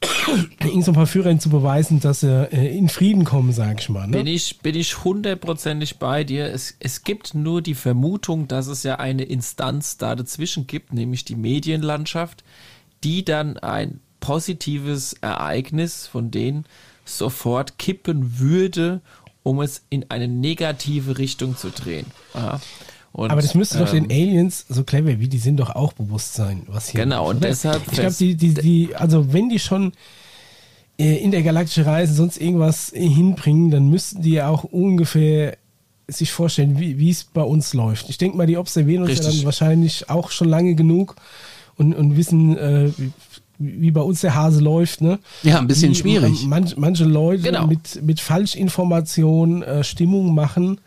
[SPEAKER 3] (coughs) irgend so ein paar Führern zu beweisen, dass sie äh, in Frieden kommen, sag ich mal.
[SPEAKER 1] Bin
[SPEAKER 3] Ne?
[SPEAKER 1] ich, bin ich hundertprozentig bei dir. Es, es gibt nur die Vermutung, dass es ja eine Instanz da dazwischen gibt, nämlich die Medienlandschaft, die dann ein positives Ereignis von denen sofort kippen würde, um es in eine negative Richtung zu drehen. Ja. Und,
[SPEAKER 3] Aber das müsste doch
[SPEAKER 1] ähm,
[SPEAKER 3] den Aliens, so clever wie die sind, doch auch bewusst sein, was hier
[SPEAKER 1] Genau,
[SPEAKER 3] läuft,
[SPEAKER 1] und deshalb
[SPEAKER 3] Ich glaube, die, die, die, also wenn die schon äh, intergalaktische Reisen, sonst irgendwas hinbringen, dann müssten die ja auch ungefähr sich vorstellen, wie es bei uns läuft. Ich denke mal, die observieren uns ja
[SPEAKER 1] Richtig.
[SPEAKER 3] dann wahrscheinlich auch schon lange genug und, und wissen, äh, wie, bei uns der Hase läuft. Ne?
[SPEAKER 2] Ja, ein bisschen
[SPEAKER 3] Wie
[SPEAKER 2] schwierig.
[SPEAKER 3] Manch, manche Leute
[SPEAKER 1] Genau.
[SPEAKER 3] mit, mit Falschinformationen äh, Stimmung machen,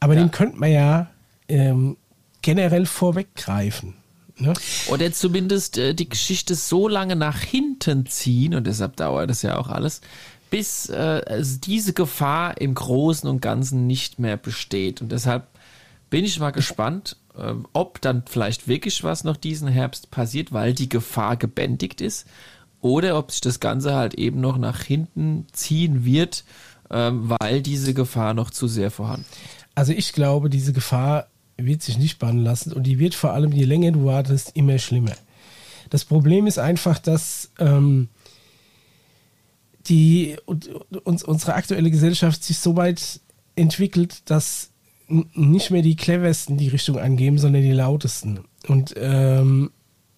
[SPEAKER 3] aber
[SPEAKER 1] Ja.
[SPEAKER 3] dem könnte man ja ähm, generell vorweggreifen. Ne?
[SPEAKER 1] Oder zumindest äh, die Geschichte so lange nach hinten ziehen, und deshalb dauert das ja auch alles, bis äh, also diese Gefahr im Großen und Ganzen nicht mehr besteht. Und deshalb bin ich mal gespannt, ähm, ob dann vielleicht wirklich was noch diesen Herbst passiert, weil die Gefahr gebändigt ist, oder ob sich das Ganze halt eben noch nach hinten ziehen wird, ähm, weil diese Gefahr noch zu sehr vorhanden ist.
[SPEAKER 3] Also ich glaube, diese Gefahr wird sich nicht bannen lassen und die wird vor allem, je länger du wartest, immer schlimmer. Das Problem ist einfach, dass ähm, die, und, uns, unsere aktuelle Gesellschaft sich so weit entwickelt, dass nicht mehr die cleversten die Richtung angeben, sondern die lautesten. Und ähm,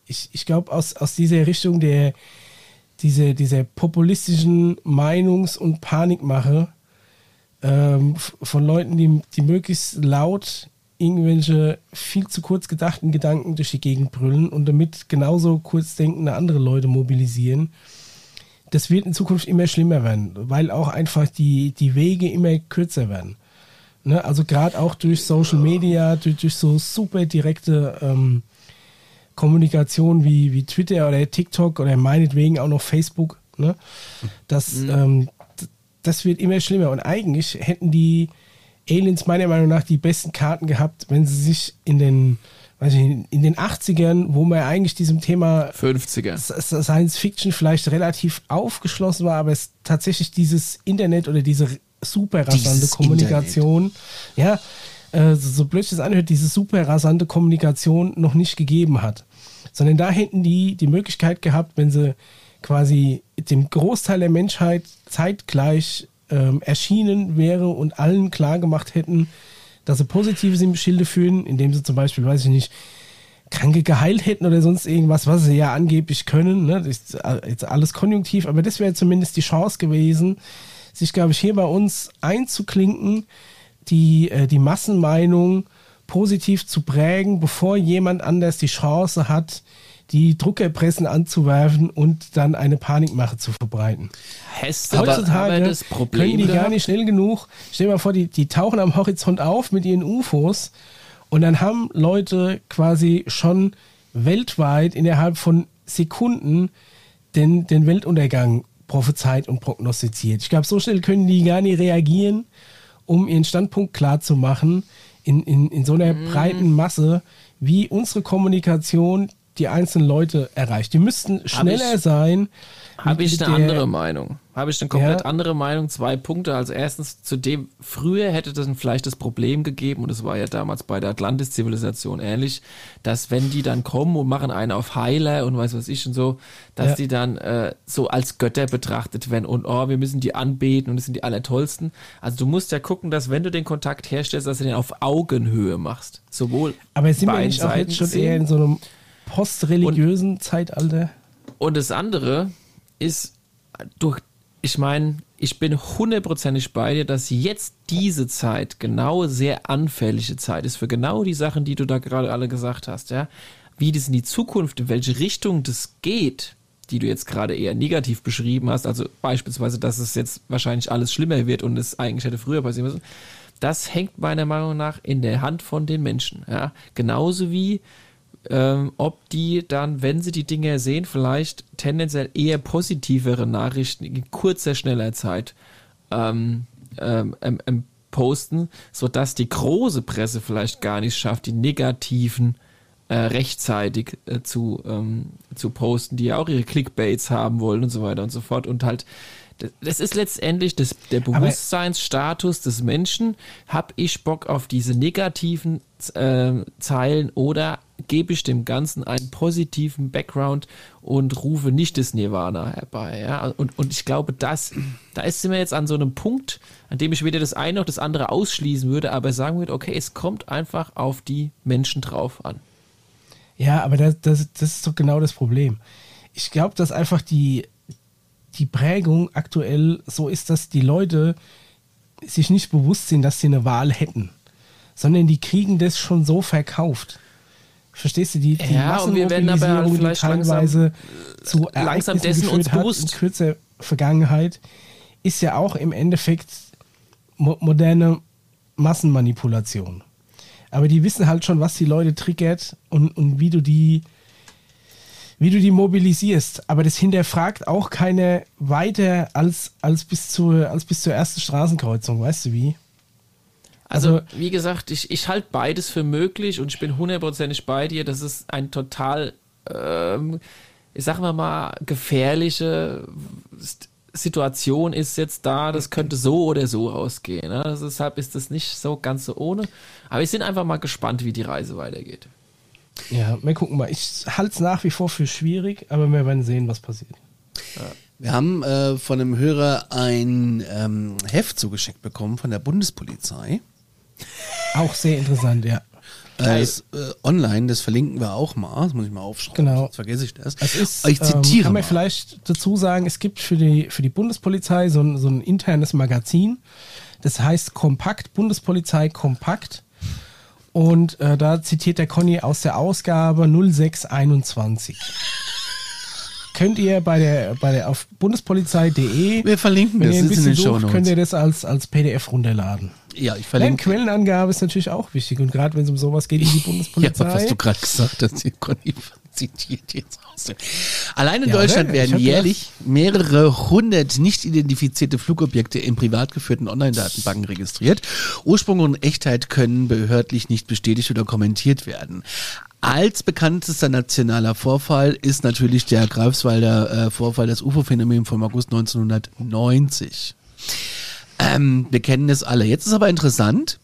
[SPEAKER 3] ich, ich glaube, aus, aus dieser Richtung der diese, dieser populistischen Meinungs- und Panikmache ähm, von Leuten, die, die möglichst laut irgendwelche viel zu kurz gedachten Gedanken durch die Gegend brüllen und damit genauso kurz denkende andere Leute mobilisieren. Das wird in Zukunft immer schlimmer werden, weil auch einfach die, die Wege immer kürzer werden. Ne? Also gerade auch durch Social Media, durch, durch so super direkte ähm, Kommunikation wie, wie Twitter oder TikTok oder meinetwegen auch noch Facebook. Ne? Das, ähm, d- das wird immer schlimmer. Und eigentlich hätten die Aliens meiner Meinung nach die besten Karten gehabt, wenn sie sich in den, weiß ich, in den 80ern, wo man eigentlich diesem Thema
[SPEAKER 1] 50er.
[SPEAKER 3] S- Science Fiction vielleicht relativ aufgeschlossen war, aber es tatsächlich dieses Internet oder diese super rasante
[SPEAKER 2] Dieses
[SPEAKER 3] Kommunikation, ja, äh, so blöd es anhört, diese super rasante Kommunikation noch nicht gegeben hat. Sondern da hätten die die Möglichkeit gehabt, wenn sie quasi dem Großteil der Menschheit zeitgleich ähm, erschienen wäre und allen klar gemacht hätten, dass sie Positives im Schilde führen, indem sie zum Beispiel, weiß ich nicht, Kranke geheilt hätten oder sonst irgendwas, was sie ja angeblich können. Ne? Das ist jetzt alles konjunktiv, aber das wäre zumindest die Chance gewesen, sich, glaube ich, hier bei uns einzuklinken, die, äh, die Massenmeinung positiv zu prägen, bevor jemand anders die Chance hat, die Druckerpressen anzuwerfen und dann eine Panikmache zu verbreiten.
[SPEAKER 1] Aber,
[SPEAKER 3] Heutzutage
[SPEAKER 1] das
[SPEAKER 3] können
[SPEAKER 1] Problem
[SPEAKER 3] die gar
[SPEAKER 1] gehabt?
[SPEAKER 3] nicht schnell genug. Stell dir mal vor, die, die tauchen am Horizont auf mit ihren UFOs und dann haben Leute quasi schon weltweit innerhalb von Sekunden den, den Weltuntergang prophezeit und prognostiziert. Ich glaube, so schnell können die gar nicht reagieren, um ihren Standpunkt klar zu machen in, in, in so einer
[SPEAKER 1] Mhm.
[SPEAKER 3] breiten Masse, wie unsere Kommunikation die einzelnen Leute erreicht. Die müssten schneller
[SPEAKER 1] ich-
[SPEAKER 3] sein.
[SPEAKER 1] Habe ich eine
[SPEAKER 3] der-
[SPEAKER 1] andere Meinung. Habe ich eine komplett
[SPEAKER 3] Ja.
[SPEAKER 1] andere Meinung. Zwei Punkte. Also erstens, zu dem, früher hätte das vielleicht das Problem gegeben, und das war ja damals bei der Atlantis-Zivilisation ähnlich, dass wenn die dann kommen und machen einen auf Heiler und weiß was ich und so, dass
[SPEAKER 3] Ja.
[SPEAKER 1] die dann äh, so als Götter betrachtet werden und oh, wir müssen die anbeten und das sind die Allertollsten. Also du musst ja gucken, dass wenn du den Kontakt herstellst, dass du den auf Augenhöhe machst. Sowohl
[SPEAKER 3] Aber sind wir nicht auch jetzt schon
[SPEAKER 1] sehen.
[SPEAKER 3] eher in so einem postreligiösen Zeitalter?
[SPEAKER 1] Und das andere ist, durch, ich meine, ich bin hundertprozentig bei dir, dass jetzt diese Zeit genau sehr anfällige Zeit ist für genau die Sachen, die du da gerade alle gesagt hast, ja. Wie das in die Zukunft, in welche Richtung das geht, die du jetzt gerade eher negativ beschrieben hast, also beispielsweise, dass es jetzt wahrscheinlich alles schlimmer wird und es eigentlich hätte früher passieren müssen, das hängt meiner Meinung nach in der Hand von den Menschen, ja. Genauso wie ähm, ob die dann, wenn sie die Dinge sehen, vielleicht tendenziell eher positivere Nachrichten in kurzer, schneller Zeit ähm, ähm, ähm, posten, sodass die große Presse vielleicht gar nicht schafft, die negativen äh, rechtzeitig äh, zu, ähm, zu posten, die ja auch ihre Clickbaits haben wollen und so weiter und so fort. Und halt, das- das ist letztendlich das, der Bewusstseinsstatus des Menschen. Hab ich Bock auf diese negativen äh, Zeilen oder gebe ich dem Ganzen einen positiven Background und rufe nicht das Nirvana herbei. Ja? Und, und ich glaube, das, da ist sind wir jetzt an so einem Punkt, an dem ich weder das eine noch das andere ausschließen würde, aber sagen würde, okay, es kommt einfach auf die Menschen drauf an.
[SPEAKER 3] Ja, aber das, das, das ist doch genau das Problem. Ich glaube, dass einfach die, die Prägung aktuell so ist, dass die Leute sich nicht bewusst sind, dass sie eine Wahl hätten, sondern die kriegen das schon so verkauft. Verstehst du, die, die
[SPEAKER 1] Ja, und wir werden aber
[SPEAKER 3] die
[SPEAKER 1] vielleicht
[SPEAKER 3] teilweise zu
[SPEAKER 1] langsam dessen uns bewusst.
[SPEAKER 3] in kürzer Vergangenheit, ist ja auch im Endeffekt mo moderne Massenmanipulation. Aber die wissen halt schon, was die Leute triggert und, und wie du die wie du die mobilisierst. Aber das hinterfragt auch keine weiter als, als, bis zur, als bis zur ersten Straßenkreuzung, weißt du wie?
[SPEAKER 1] Also,
[SPEAKER 3] Also-
[SPEAKER 1] wie gesagt, ich, ich halte beides für möglich und ich bin hundertprozentig bei dir. Das ist ein total, ähm, ich sag mal mal, gefährliche Situation ist jetzt da. Das könnte so oder so ausgehen. Ne? Also deshalb ist das nicht so ganz so ohne. Aber wir sind einfach mal gespannt, wie die Reise weitergeht.
[SPEAKER 3] Ja, wir gucken mal. Ich halte es nach wie vor für schwierig, aber wir werden sehen, was passiert.
[SPEAKER 2] Wir haben äh, von einem Hörer ein ähm, Heft zugeschickt bekommen von der Bundespolizei.
[SPEAKER 3] Auch sehr interessant, ja.
[SPEAKER 2] Äh, das, äh, online, das verlinken wir auch mal. Das muss ich mal aufschreiben.
[SPEAKER 3] Genau.
[SPEAKER 2] Sonst vergesse ich das.
[SPEAKER 3] Es ist,
[SPEAKER 2] ich
[SPEAKER 3] ähm,
[SPEAKER 2] zitiere
[SPEAKER 3] kann man
[SPEAKER 2] mal.
[SPEAKER 3] vielleicht dazu sagen, es gibt für die, für die Bundespolizei so ein, so ein internes Magazin. Das heißt Kompakt, Bundespolizei Kompakt. Und äh, da zitiert der Conny aus der Ausgabe 0621. Könnt ihr bei der, bei der auf bundespolizei.de,
[SPEAKER 2] Wir verlinken
[SPEAKER 3] wenn
[SPEAKER 2] das,
[SPEAKER 3] ihr ein
[SPEAKER 2] ist
[SPEAKER 3] bisschen
[SPEAKER 2] den
[SPEAKER 3] sucht, könnt ihr das als, als PDF runterladen.
[SPEAKER 2] Ja, ich
[SPEAKER 3] Nein,
[SPEAKER 2] verlinke.
[SPEAKER 3] Quellenangabe ist natürlich auch wichtig. Und gerade wenn es um sowas geht wie die (laughs)
[SPEAKER 2] Ja,
[SPEAKER 3] Bundespolizei.
[SPEAKER 2] was du gerade gesagt hast, hier Conny (laughs) zitiert jetzt aus. Allein in
[SPEAKER 3] Ja,
[SPEAKER 2] Deutschland
[SPEAKER 3] oder?
[SPEAKER 2] Werden jährlich mehrere hundert nicht identifizierte Flugobjekte in privat geführten Online-Datenbanken registriert. Ursprung und Echtheit können behördlich nicht bestätigt oder kommentiert werden. Als bekanntester nationaler Vorfall ist natürlich der Greifswalder äh, Vorfall, das UFO-Phänomen vom August 1990. Ähm, wir kennen es alle. Jetzt ist aber interessant,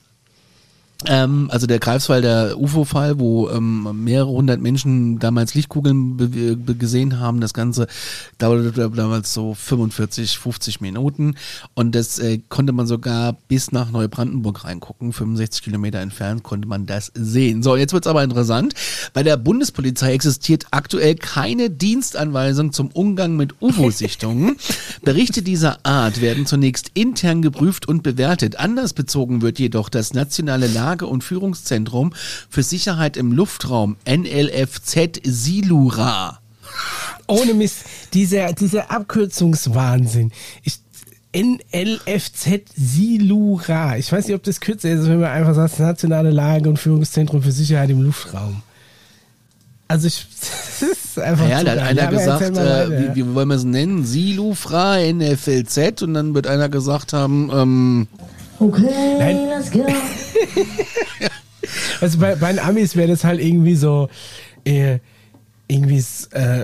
[SPEAKER 2] ähm, also der Greifswalder UFO-Fall, wo ähm, mehrere hundert Menschen damals Lichtkugeln gesehen haben. Das Ganze dauerte damals so 45, 50 Minuten und das äh, konnte man sogar bis nach Neubrandenburg reingucken. 65 Kilometer entfernt konnte man das sehen. So, jetzt wird's aber interessant. Bei der Bundespolizei existiert aktuell keine Dienstanweisung zum Umgang mit UFO-Sichtungen. (laughs) Berichte dieser Art werden zunächst intern geprüft und bewertet. Anders bezogen wird jedoch das nationale Lage- und Führungszentrum für Sicherheit im Luftraum NLFZ Silura.
[SPEAKER 3] Ohne Mist, dieser, dieser Abkürzungswahnsinn. Ich, NLFZ Silura. Ich weiß nicht, ob das kürzer ist, wenn man einfach sagt, Nationale Lage- und Führungszentrum für Sicherheit im Luftraum. Also ich, (laughs) das ist einfach
[SPEAKER 2] Ja, da hat einer
[SPEAKER 3] Ja,
[SPEAKER 2] gesagt, äh, wie, wie wollen wir es nennen? Silufra NFLZ und dann wird einer gesagt haben, ähm,
[SPEAKER 4] Okay,
[SPEAKER 3] Nein.
[SPEAKER 4] let's go. (laughs)
[SPEAKER 3] Also bei, bei den Amis wäre das halt irgendwie so, äh, irgendwie äh,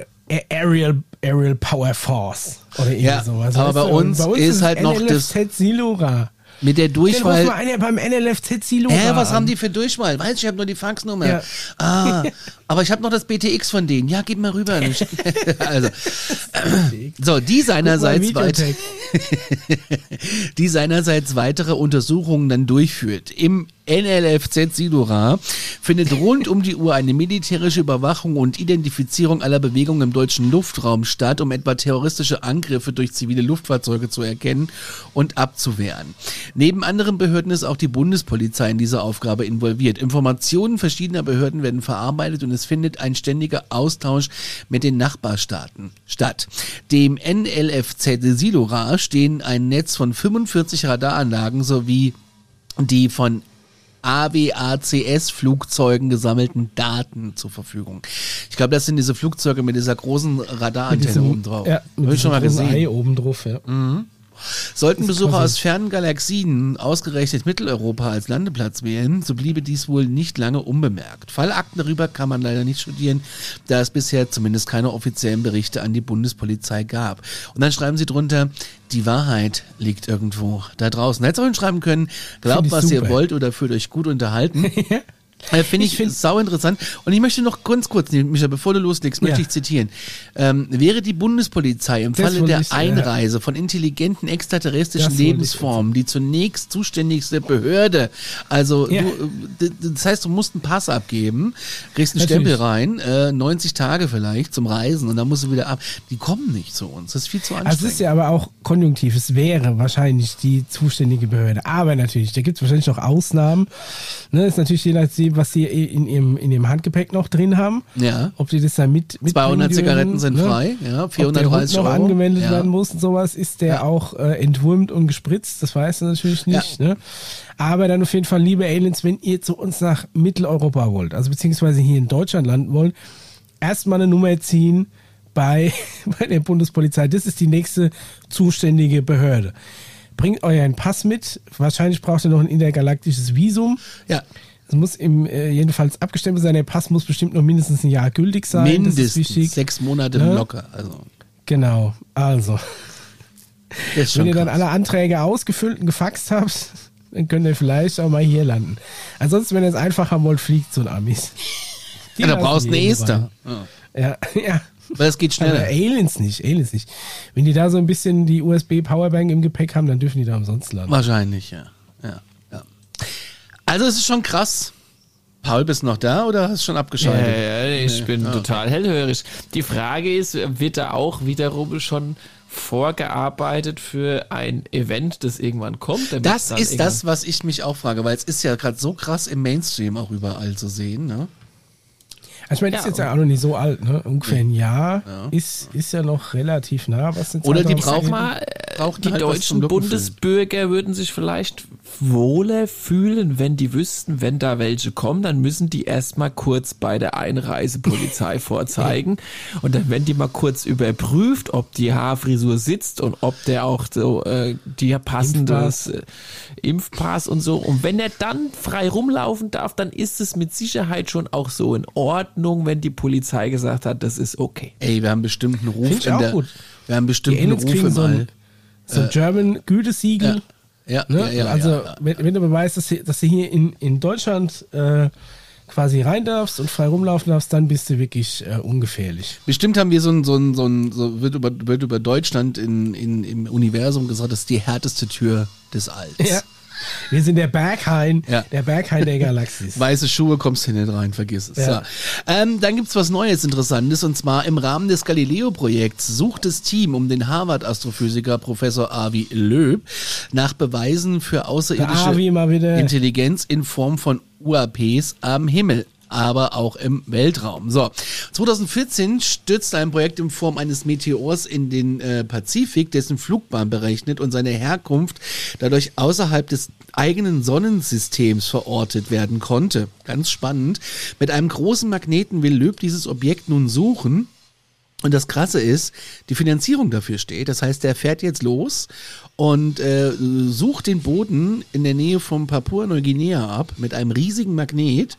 [SPEAKER 3] äh, Aerial, Aerial Power Force oder irgendwie
[SPEAKER 2] Ja,
[SPEAKER 3] sowas.
[SPEAKER 2] aber bei
[SPEAKER 3] du? Und
[SPEAKER 2] uns ist halt noch das-
[SPEAKER 3] NLFZ Silura.
[SPEAKER 2] mit der
[SPEAKER 3] Den rufen
[SPEAKER 2] Durchwahl.
[SPEAKER 3] wir einen beim NLFZ Silura.
[SPEAKER 2] Hä, was haben die für Durchwahl? Weiß ich, ich habe nur die Faxnummer.
[SPEAKER 3] Ja.
[SPEAKER 2] Ah, (laughs) aber ich habe noch das BTX von denen. Ja, gib mal rüber. (laughs) (laughs) also, so, die seinerseits
[SPEAKER 3] Videotext. (laughs)
[SPEAKER 2] die seinerseits weitere Untersuchungen dann durchführt. Im NLFZ Silura findet rund um die Uhr eine militärische Überwachung und Identifizierung aller Bewegungen im deutschen Luftraum statt, um etwa terroristische Angriffe durch zivile Luftfahrzeuge zu erkennen und abzuwehren. Neben anderen Behörden ist auch die Bundespolizei in diese Aufgabe involviert. Informationen verschiedener Behörden werden verarbeitet und es findet ein ständiger Austausch mit den Nachbarstaaten statt. Dem NLFZ Silura stehen ein Netz von 45 Radaranlagen sowie die von AWACS-Flugzeugen gesammelten Daten zur Verfügung. Ich glaube, das sind diese Flugzeuge mit dieser großen Radarantenne oben drauf.
[SPEAKER 3] Ja, mit
[SPEAKER 2] Habe ich schon mal gesehen.
[SPEAKER 3] Ei oben drauf, ja.
[SPEAKER 2] Sollten Besucher aus fernen Galaxien ausgerechnet Mitteleuropa als Landeplatz wählen, so bliebe dies wohl nicht lange unbemerkt. Fallakten darüber kann man leider nicht studieren, da es bisher zumindest keine offiziellen Berichte an die Bundespolizei gab. Und dann schreiben sie drunter, die Wahrheit liegt irgendwo da draußen. Hätte auch hinschreiben können, glaubt, was ihr
[SPEAKER 3] super.
[SPEAKER 2] wollt oder fühlt euch gut unterhalten. (laughs) Äh, Finde ich, sau interessant. Und ich möchte noch ganz kurz, Micha, bevor du loslegst, möchte
[SPEAKER 3] Ja.
[SPEAKER 2] ich zitieren. Ähm, wäre die Bundespolizei im
[SPEAKER 3] Das
[SPEAKER 2] Falle der
[SPEAKER 3] ich, ja.
[SPEAKER 2] Einreise von intelligenten extraterrestrischen
[SPEAKER 3] Das ich
[SPEAKER 2] Lebensformen die zunächst zuständigste Behörde, also
[SPEAKER 3] Ja.
[SPEAKER 2] du, äh, das heißt, du musst einen Pass abgeben, kriegst einen
[SPEAKER 3] Natürlich.
[SPEAKER 2] Stempel rein, äh, 90 Tage vielleicht zum Reisen und dann musst du wieder ab. Die kommen nicht zu uns. Das ist viel zu anstrengend.
[SPEAKER 3] Also es ist ja aber auch konjunktiv. Es wäre wahrscheinlich die zuständige Behörde. Aber natürlich, da gibt es wahrscheinlich noch Ausnahmen. Ne, ist natürlich je nachdem, was sie in ihrem, in ihrem Handgepäck noch drin haben.
[SPEAKER 2] Ja.
[SPEAKER 3] Ob die das da mit, mitbringen
[SPEAKER 2] 200
[SPEAKER 3] dürfen,
[SPEAKER 2] Zigaretten sind
[SPEAKER 3] ne?
[SPEAKER 2] frei, ja,
[SPEAKER 3] Ob der Hund
[SPEAKER 2] 430
[SPEAKER 3] noch
[SPEAKER 2] Euro.
[SPEAKER 3] angemeldet
[SPEAKER 2] ja.
[SPEAKER 3] werden muss und sowas, ist der
[SPEAKER 2] Ja.
[SPEAKER 3] auch äh, entwurmt und gespritzt. Das weißt du natürlich nicht. Ne? Aber dann auf jeden Fall, liebe Aliens, wenn ihr zu uns nach Mitteleuropa wollt, also beziehungsweise hier in Deutschland landen wollt, erstmal eine Nummer ziehen bei, (laughs) bei der Bundespolizei. Das ist die nächste zuständige Behörde. Bringt euren Pass mit. Wahrscheinlich braucht ihr noch ein intergalaktisches Visum.
[SPEAKER 2] Ja.
[SPEAKER 3] Es muss im, äh, jedenfalls abgestempelt sein. Der Pass muss bestimmt noch mindestens ein Jahr gültig sein.
[SPEAKER 2] Mindestens sechs Monate
[SPEAKER 3] Ne?
[SPEAKER 2] locker. Also,
[SPEAKER 3] Genau. Also, (laughs) wenn ihr dann
[SPEAKER 2] krass.
[SPEAKER 3] alle Anträge ausgefüllt und gefaxt habt, (laughs) dann könnt ihr vielleicht auch mal hier landen. Ansonsten, wenn ihr es einfach haben wollt, fliegt so ein Amis. Die (laughs)
[SPEAKER 2] Ja, da brauchst du eine Ester. Ja.
[SPEAKER 3] Ja, ja.
[SPEAKER 2] Weil es geht
[SPEAKER 3] Aber
[SPEAKER 2] schneller.
[SPEAKER 3] Aliens nicht, Aliens nicht. Wenn die da so ein bisschen die USB-Powerbank im Gepäck haben, dann dürfen die da umsonst landen.
[SPEAKER 2] Wahrscheinlich, ja. ja. ja. Also es ist schon krass. Paul, bist du noch da oder hast du schon
[SPEAKER 1] Ja,
[SPEAKER 2] abgeschaltet?
[SPEAKER 1] ja, ich bin total hellhörig. Die Frage ist, wird da auch wiederum schon vorgearbeitet für ein Event, das irgendwann kommt?
[SPEAKER 2] Das ist das, was ich mich auch frage, weil es ist ja gerade so krass im Mainstream auch überall zu sehen. Ne?
[SPEAKER 3] Also ich meine, das
[SPEAKER 1] Ja,
[SPEAKER 3] ist jetzt ja auch noch nicht so alt, ne? Ungefähr ein Jahr ist, ist ja noch relativ nah, was den
[SPEAKER 2] Oder die brauchen-
[SPEAKER 1] mal, äh, die
[SPEAKER 2] halt
[SPEAKER 1] deutschen. Bundesbürger würden sich vielleicht wohler fühlen, wenn die wüssten, wenn da welche kommen, dann müssen die erstmal kurz bei der Einreisepolizei (laughs) vorzeigen. Und dann werden die mal kurz überprüft, ob die Haarfrisur sitzt und ob der auch so äh, die passendes äh, Impfpass und so. Und wenn er dann frei rumlaufen darf, dann ist es mit Sicherheit schon auch so in Ordnung, wenn die Polizei gesagt hat, das ist okay.
[SPEAKER 2] Ey, wir haben bestimmt einen Ruf
[SPEAKER 3] Find ich
[SPEAKER 2] in
[SPEAKER 3] auch
[SPEAKER 2] der.
[SPEAKER 3] gut.
[SPEAKER 2] Wir haben bestimmt
[SPEAKER 3] Die
[SPEAKER 2] einen Ruf
[SPEAKER 3] kriegen
[SPEAKER 2] im
[SPEAKER 3] so ein, so ein German Gütesiegel.
[SPEAKER 2] Ja,
[SPEAKER 3] Ne?
[SPEAKER 2] ja, ja,
[SPEAKER 3] also,
[SPEAKER 2] ja, ja.
[SPEAKER 3] Wenn, wenn du beweist, dass, du- dass du hier in, in Deutschland äh, quasi rein darfst und frei rumlaufen darfst, dann bist du wirklich äh, ungefährlich.
[SPEAKER 2] Bestimmt haben wir so ein, so ein, so ein, so wird über, wird über Deutschland in, in, im Universum gesagt, das ist die härteste Tür des Alls.
[SPEAKER 3] Ja. Wir sind der Berghain,
[SPEAKER 2] Ja.
[SPEAKER 3] der Berghain der Galaxis. (laughs)
[SPEAKER 2] Weiße Schuhe kommst du nicht rein, vergiss es.
[SPEAKER 3] Ja.
[SPEAKER 2] Ähm, dann gibt's was Neues, Interessantes, und zwar im Rahmen des Galileo-Projekts sucht das Team um den Harvard-Astrophysiker Professor Avi Löb nach Beweisen für außerirdische. Intelligenz in Form von UAPs am Himmel aber auch im Weltraum. So, 2014 stürzte ein Projekt in Form eines Meteors in den äh, Pazifik, dessen Flugbahn berechnet und seine Herkunft dadurch außerhalb des eigenen Sonnensystems verortet werden konnte. Ganz spannend. Mit einem großen Magneten will Löb dieses Objekt nun suchen und das Krasse ist, die Finanzierung dafür steht. Das heißt, der fährt jetzt los und äh, sucht den Boden in der Nähe von Papua-Neuguinea ab mit einem riesigen Magnet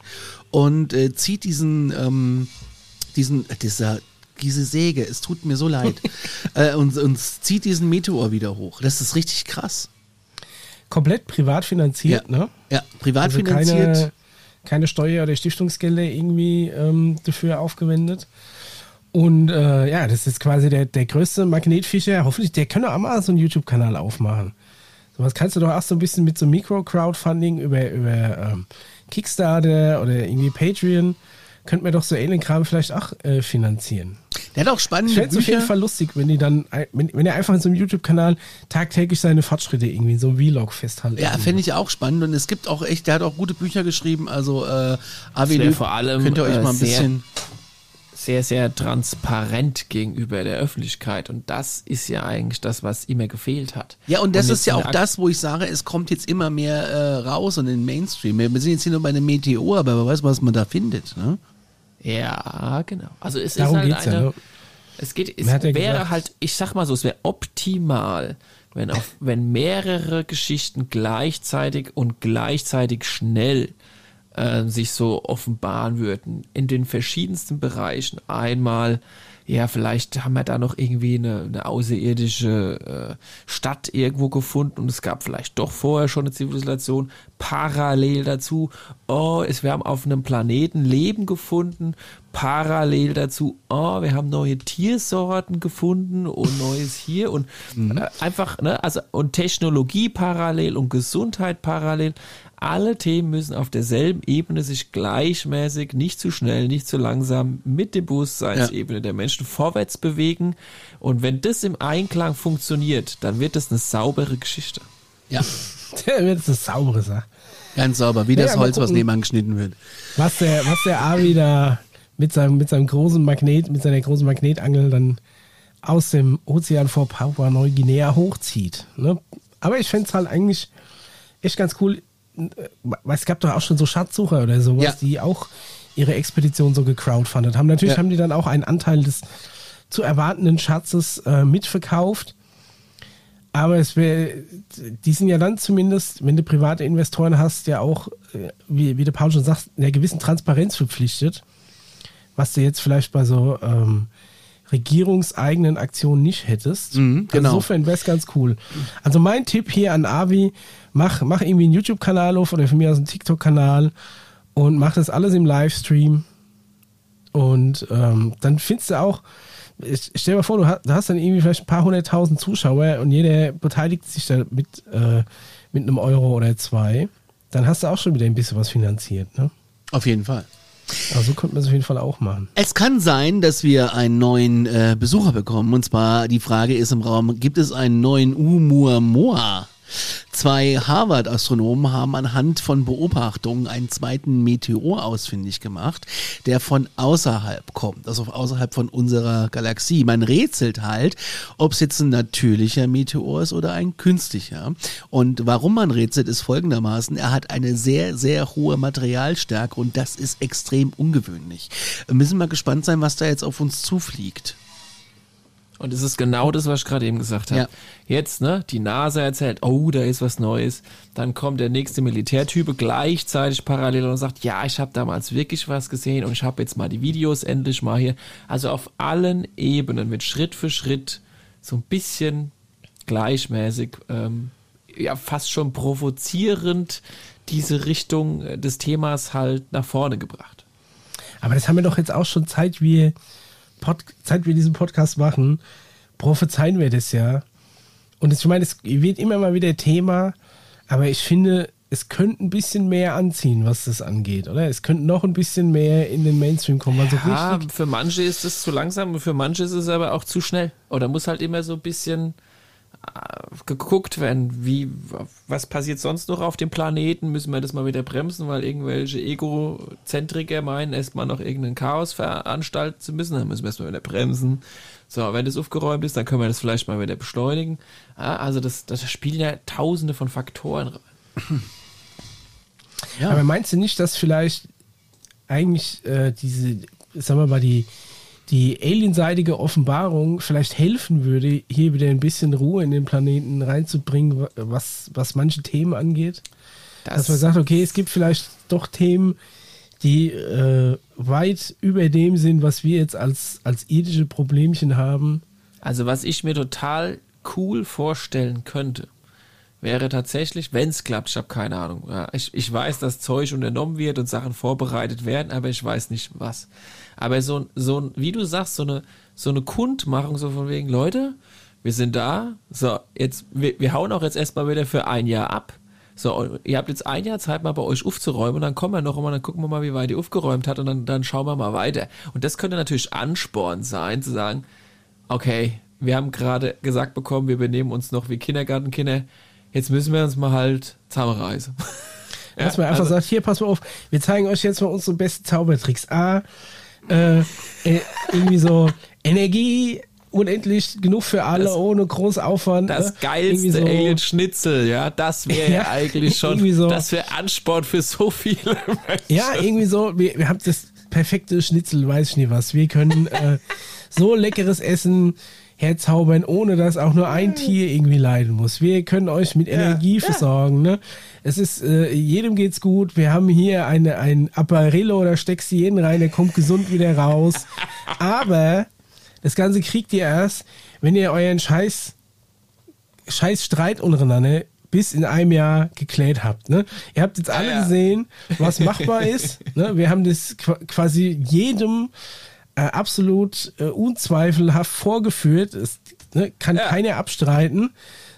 [SPEAKER 2] und äh, zieht diesen, ähm, diesen, dieser, diese Säge, es tut mir so leid, (laughs) äh, und, und zieht diesen Meteor wieder hoch. Das ist richtig krass.
[SPEAKER 3] Komplett privat finanziert,
[SPEAKER 2] ja.
[SPEAKER 3] ne?
[SPEAKER 2] ja, privat
[SPEAKER 3] Also
[SPEAKER 2] finanziert.
[SPEAKER 3] keine, keine Steuer- oder Stiftungsgelder irgendwie ähm, dafür aufgewendet. Und äh, ja, das ist quasi der, der größte Magnetfischer. Hoffentlich, der kann doch auch mal so einen YouTube-Kanal aufmachen. Sowas kannst du doch auch so ein bisschen mit so Mikro-Crowdfunding über, über ähm, Kickstarter oder irgendwie Patreon, könnte man doch so Alien-Kram vielleicht auch äh, finanzieren.
[SPEAKER 2] Der hat auch
[SPEAKER 3] Ich
[SPEAKER 2] spannende
[SPEAKER 3] fände es auf jeden
[SPEAKER 2] Bücher.
[SPEAKER 3] Fall lustig, wenn die dann, wenn, wenn er einfach in so einem YouTube-Kanal tagtäglich seine Fortschritte irgendwie in so einem Vlog festhalten.
[SPEAKER 2] Ja, fände ich auch spannend und es gibt auch echt, der hat auch gute Bücher geschrieben, also äh, Löb,
[SPEAKER 1] vor allem,
[SPEAKER 2] könnt ihr euch
[SPEAKER 1] äh,
[SPEAKER 2] mal ein bisschen...
[SPEAKER 1] sehr, sehr transparent gegenüber der Öffentlichkeit. Und das ist ja eigentlich das, was immer gefehlt hat.
[SPEAKER 2] Ja, und das
[SPEAKER 1] jetzt
[SPEAKER 2] ist ja auch das, wo ich sage, es kommt jetzt immer mehr äh, raus und in den Mainstream. Wir sind jetzt hier nur bei einem Meteor, aber wer weiß, was man da findet. Ne?
[SPEAKER 1] Ja, genau. Also es
[SPEAKER 3] Darum
[SPEAKER 1] ist halt
[SPEAKER 3] geht's ja,
[SPEAKER 1] eine,
[SPEAKER 3] ne?
[SPEAKER 1] es geht, es wäre
[SPEAKER 3] gesagt-
[SPEAKER 1] halt, ich sag mal so, es wäre optimal, wenn auf, wenn mehrere Geschichten gleichzeitig und gleichzeitig schnell äh, sich so offenbaren würden in den verschiedensten Bereichen. Einmal ja, vielleicht haben wir da noch irgendwie eine, eine außerirdische äh, Stadt irgendwo gefunden und es gab vielleicht doch vorher schon eine Zivilisation. Parallel dazu, oh, es, wir haben auf einem Planeten Leben gefunden. Parallel dazu, oh, wir haben neue Tiersorten gefunden und Neues hier und äh, einfach, ne, also und Technologie parallel und Gesundheit parallel alle Themen müssen auf derselben Ebene sich gleichmäßig, nicht zu schnell, nicht zu langsam mit der Bewusstseinsebene der Menschen vorwärts bewegen. Und wenn das im Einklang funktioniert, dann wird das eine saubere Geschichte.
[SPEAKER 2] Ja, (laughs)
[SPEAKER 3] Der wird eine saubere Sache.
[SPEAKER 2] ganz sauber, wie das
[SPEAKER 3] Ja, mal
[SPEAKER 2] Holz, was
[SPEAKER 3] gucken.
[SPEAKER 2] nebenan geschnitten wird.
[SPEAKER 3] Was der, was der Avi da mit seinem, mit seinem großen Magnet, mit seiner großen Magnetangel dann aus dem Ozean vor Papua Neuguinea hochzieht. Ne? Aber ich fände es halt eigentlich echt ganz cool, es gab doch auch schon so Schatzsucher oder sowas,
[SPEAKER 2] Ja.
[SPEAKER 3] die auch ihre Expedition so gecrowdfundet haben. Natürlich
[SPEAKER 2] Ja.
[SPEAKER 3] haben die dann auch einen Anteil des zu erwartenden Schatzes äh, mitverkauft. Aber es wäre, die sind ja dann zumindest, wenn du private Investoren hast, ja auch, äh, wie, wie der Paul schon sagt, einer gewissen Transparenz verpflichtet, was du jetzt vielleicht bei so ähm, regierungseigenen Aktionen nicht hättest.
[SPEAKER 2] Mhm, genau.
[SPEAKER 3] Also insofern wäre es ganz cool. Also mein Tipp hier an Avi, mach, mach irgendwie einen YouTube-Kanal auf oder von mir aus einen TikTok-Kanal und mach das alles im Livestream. Und ähm, dann findest du auch, ich, stell dir mal vor, du hast, du hast dann irgendwie vielleicht ein paar hunderttausend Zuschauer und jeder beteiligt sich da mit, äh, mit einem Euro oder zwei. Dann hast du auch schon wieder ein bisschen was finanziert. Ne?
[SPEAKER 2] Auf jeden Fall.
[SPEAKER 3] Also könnte man es auf jeden Fall auch machen.
[SPEAKER 2] Es kann sein, dass wir einen neuen äh, Besucher bekommen. Und zwar die Frage ist im Raum, gibt es einen neuen Oumuamua? Zwei Harvard-Astronomen haben anhand von Beobachtungen einen zweiten Meteor ausfindig gemacht, der von außerhalb kommt, also außerhalb von unserer Galaxie. Man rätselt halt, ob es jetzt ein natürlicher Meteor ist oder ein künstlicher. Und warum man rätselt, ist folgendermaßen, er hat eine sehr, sehr hohe Materialstärke und das ist extrem ungewöhnlich. Wir müssen mal gespannt sein, was da jetzt auf uns zufliegt.
[SPEAKER 1] Und es ist genau das, was ich gerade eben gesagt habe.
[SPEAKER 2] Ja.
[SPEAKER 1] Jetzt, ne, die NASA erzählt, oh, da ist was Neues. Dann kommt der nächste Militärtype gleichzeitig parallel und sagt, ja, ich habe damals wirklich was gesehen und ich habe jetzt mal die Videos endlich mal hier. Also auf allen Ebenen wird Schritt für Schritt so ein bisschen gleichmäßig, ähm, ja, fast schon provozierend diese Richtung äh, des Themas halt nach vorne gebracht.
[SPEAKER 3] Aber das haben wir doch jetzt auch schon Zeit, wir, Pod, Zeit wir diesen Podcast machen, prophezeien wir das ja. Und ich meine, es wird immer mal wieder Thema, aber ich finde, es könnte ein bisschen mehr anziehen, was das angeht, oder? Es könnte noch ein bisschen mehr in den Mainstream kommen. Also
[SPEAKER 1] Ja, für manche ist es zu langsam und für manche ist es aber auch zu schnell. Oder muss halt immer so ein bisschen geguckt werden, wie, was passiert sonst noch auf dem Planeten? Müssen wir das mal wieder bremsen, weil irgendwelche Egozentriker meinen, erstmal noch irgendein Chaos veranstalten zu müssen. Dann müssen wir erstmal wieder bremsen. So, wenn das aufgeräumt ist, dann können wir das vielleicht mal wieder beschleunigen. Ja, also das, das spielen ja tausende von Faktoren rein.
[SPEAKER 2] Ja.
[SPEAKER 3] Aber meinst du nicht, dass vielleicht eigentlich äh, diese, sagen wir mal, die, die alienseitige Offenbarung vielleicht helfen würde, hier wieder ein bisschen Ruhe in den Planeten reinzubringen, wa- was, was manche Themen angeht? Dass man sagt, okay, es gibt vielleicht doch Themen, die äh, weit über dem sind, was wir jetzt als, als irdische Problemchen haben.
[SPEAKER 1] Also was ich mir total cool vorstellen könnte, wäre tatsächlich, wenn es klappt, ich habe keine Ahnung. Ja, ich, ich weiß, dass Zeug unternommen wird und Sachen vorbereitet werden, aber ich weiß nicht was. Aber so, ein- so wie du sagst, so eine, so eine Kundmachung, so von wegen, Leute, wir sind da, so, jetzt, wir, wir hauen auch jetzt erstmal wieder für ein Jahr ab. So, ihr habt jetzt ein Jahr Zeit, mal bei euch aufzuräumen und dann kommen wir noch und dann gucken wir mal, wie weit ihr aufgeräumt hat und dann, dann schauen wir mal weiter. Und das könnte natürlich Ansporn sein, zu sagen, okay, wir haben gerade gesagt bekommen, wir benehmen uns noch wie Kindergartenkinder, jetzt müssen wir uns mal halt zusammenreißen. Ja, (laughs)
[SPEAKER 3] Dass man einfach
[SPEAKER 1] also-
[SPEAKER 3] sagt, hier, pass mal auf, wir zeigen euch jetzt mal unsere besten Zaubertricks. A, äh, äh, irgendwie so Energie, unendlich genug für alle,
[SPEAKER 1] Das-
[SPEAKER 3] ohne groß Aufwand.
[SPEAKER 1] Das
[SPEAKER 3] ne?
[SPEAKER 1] Geilste
[SPEAKER 3] so,
[SPEAKER 1] Alien Schnitzel, ja, das wäre ja, (laughs)
[SPEAKER 3] Ja,
[SPEAKER 1] eigentlich schon,
[SPEAKER 3] so.
[SPEAKER 1] das wäre Ansport für so viele (laughs) Menschen.
[SPEAKER 3] Ja, irgendwie so, wir, wir haben das perfekte Schnitzel, weiß ich nicht was. Wir können äh, so leckeres Essen herzaubern, ohne dass auch nur ein Tier irgendwie leiden muss. Wir können euch mit Energie versorgen. Ne? Es ist, äh, jedem geht's gut. Wir haben hier eine, ein Apparillo oder steckst du jeden rein, der kommt gesund wieder raus. (laughs) Aber Das Ganze kriegt ihr erst, wenn ihr euren Scheiß, Scheiß Streit untereinander bis in einem Jahr geklärt habt. Ne? Ihr habt jetzt alle
[SPEAKER 1] ja.
[SPEAKER 3] gesehen, was machbar ist. Ne? Wir haben das qu- quasi jedem äh, absolut äh, unzweifelhaft vorgeführt. Es ne, kann
[SPEAKER 1] Ja.
[SPEAKER 3] keiner abstreiten.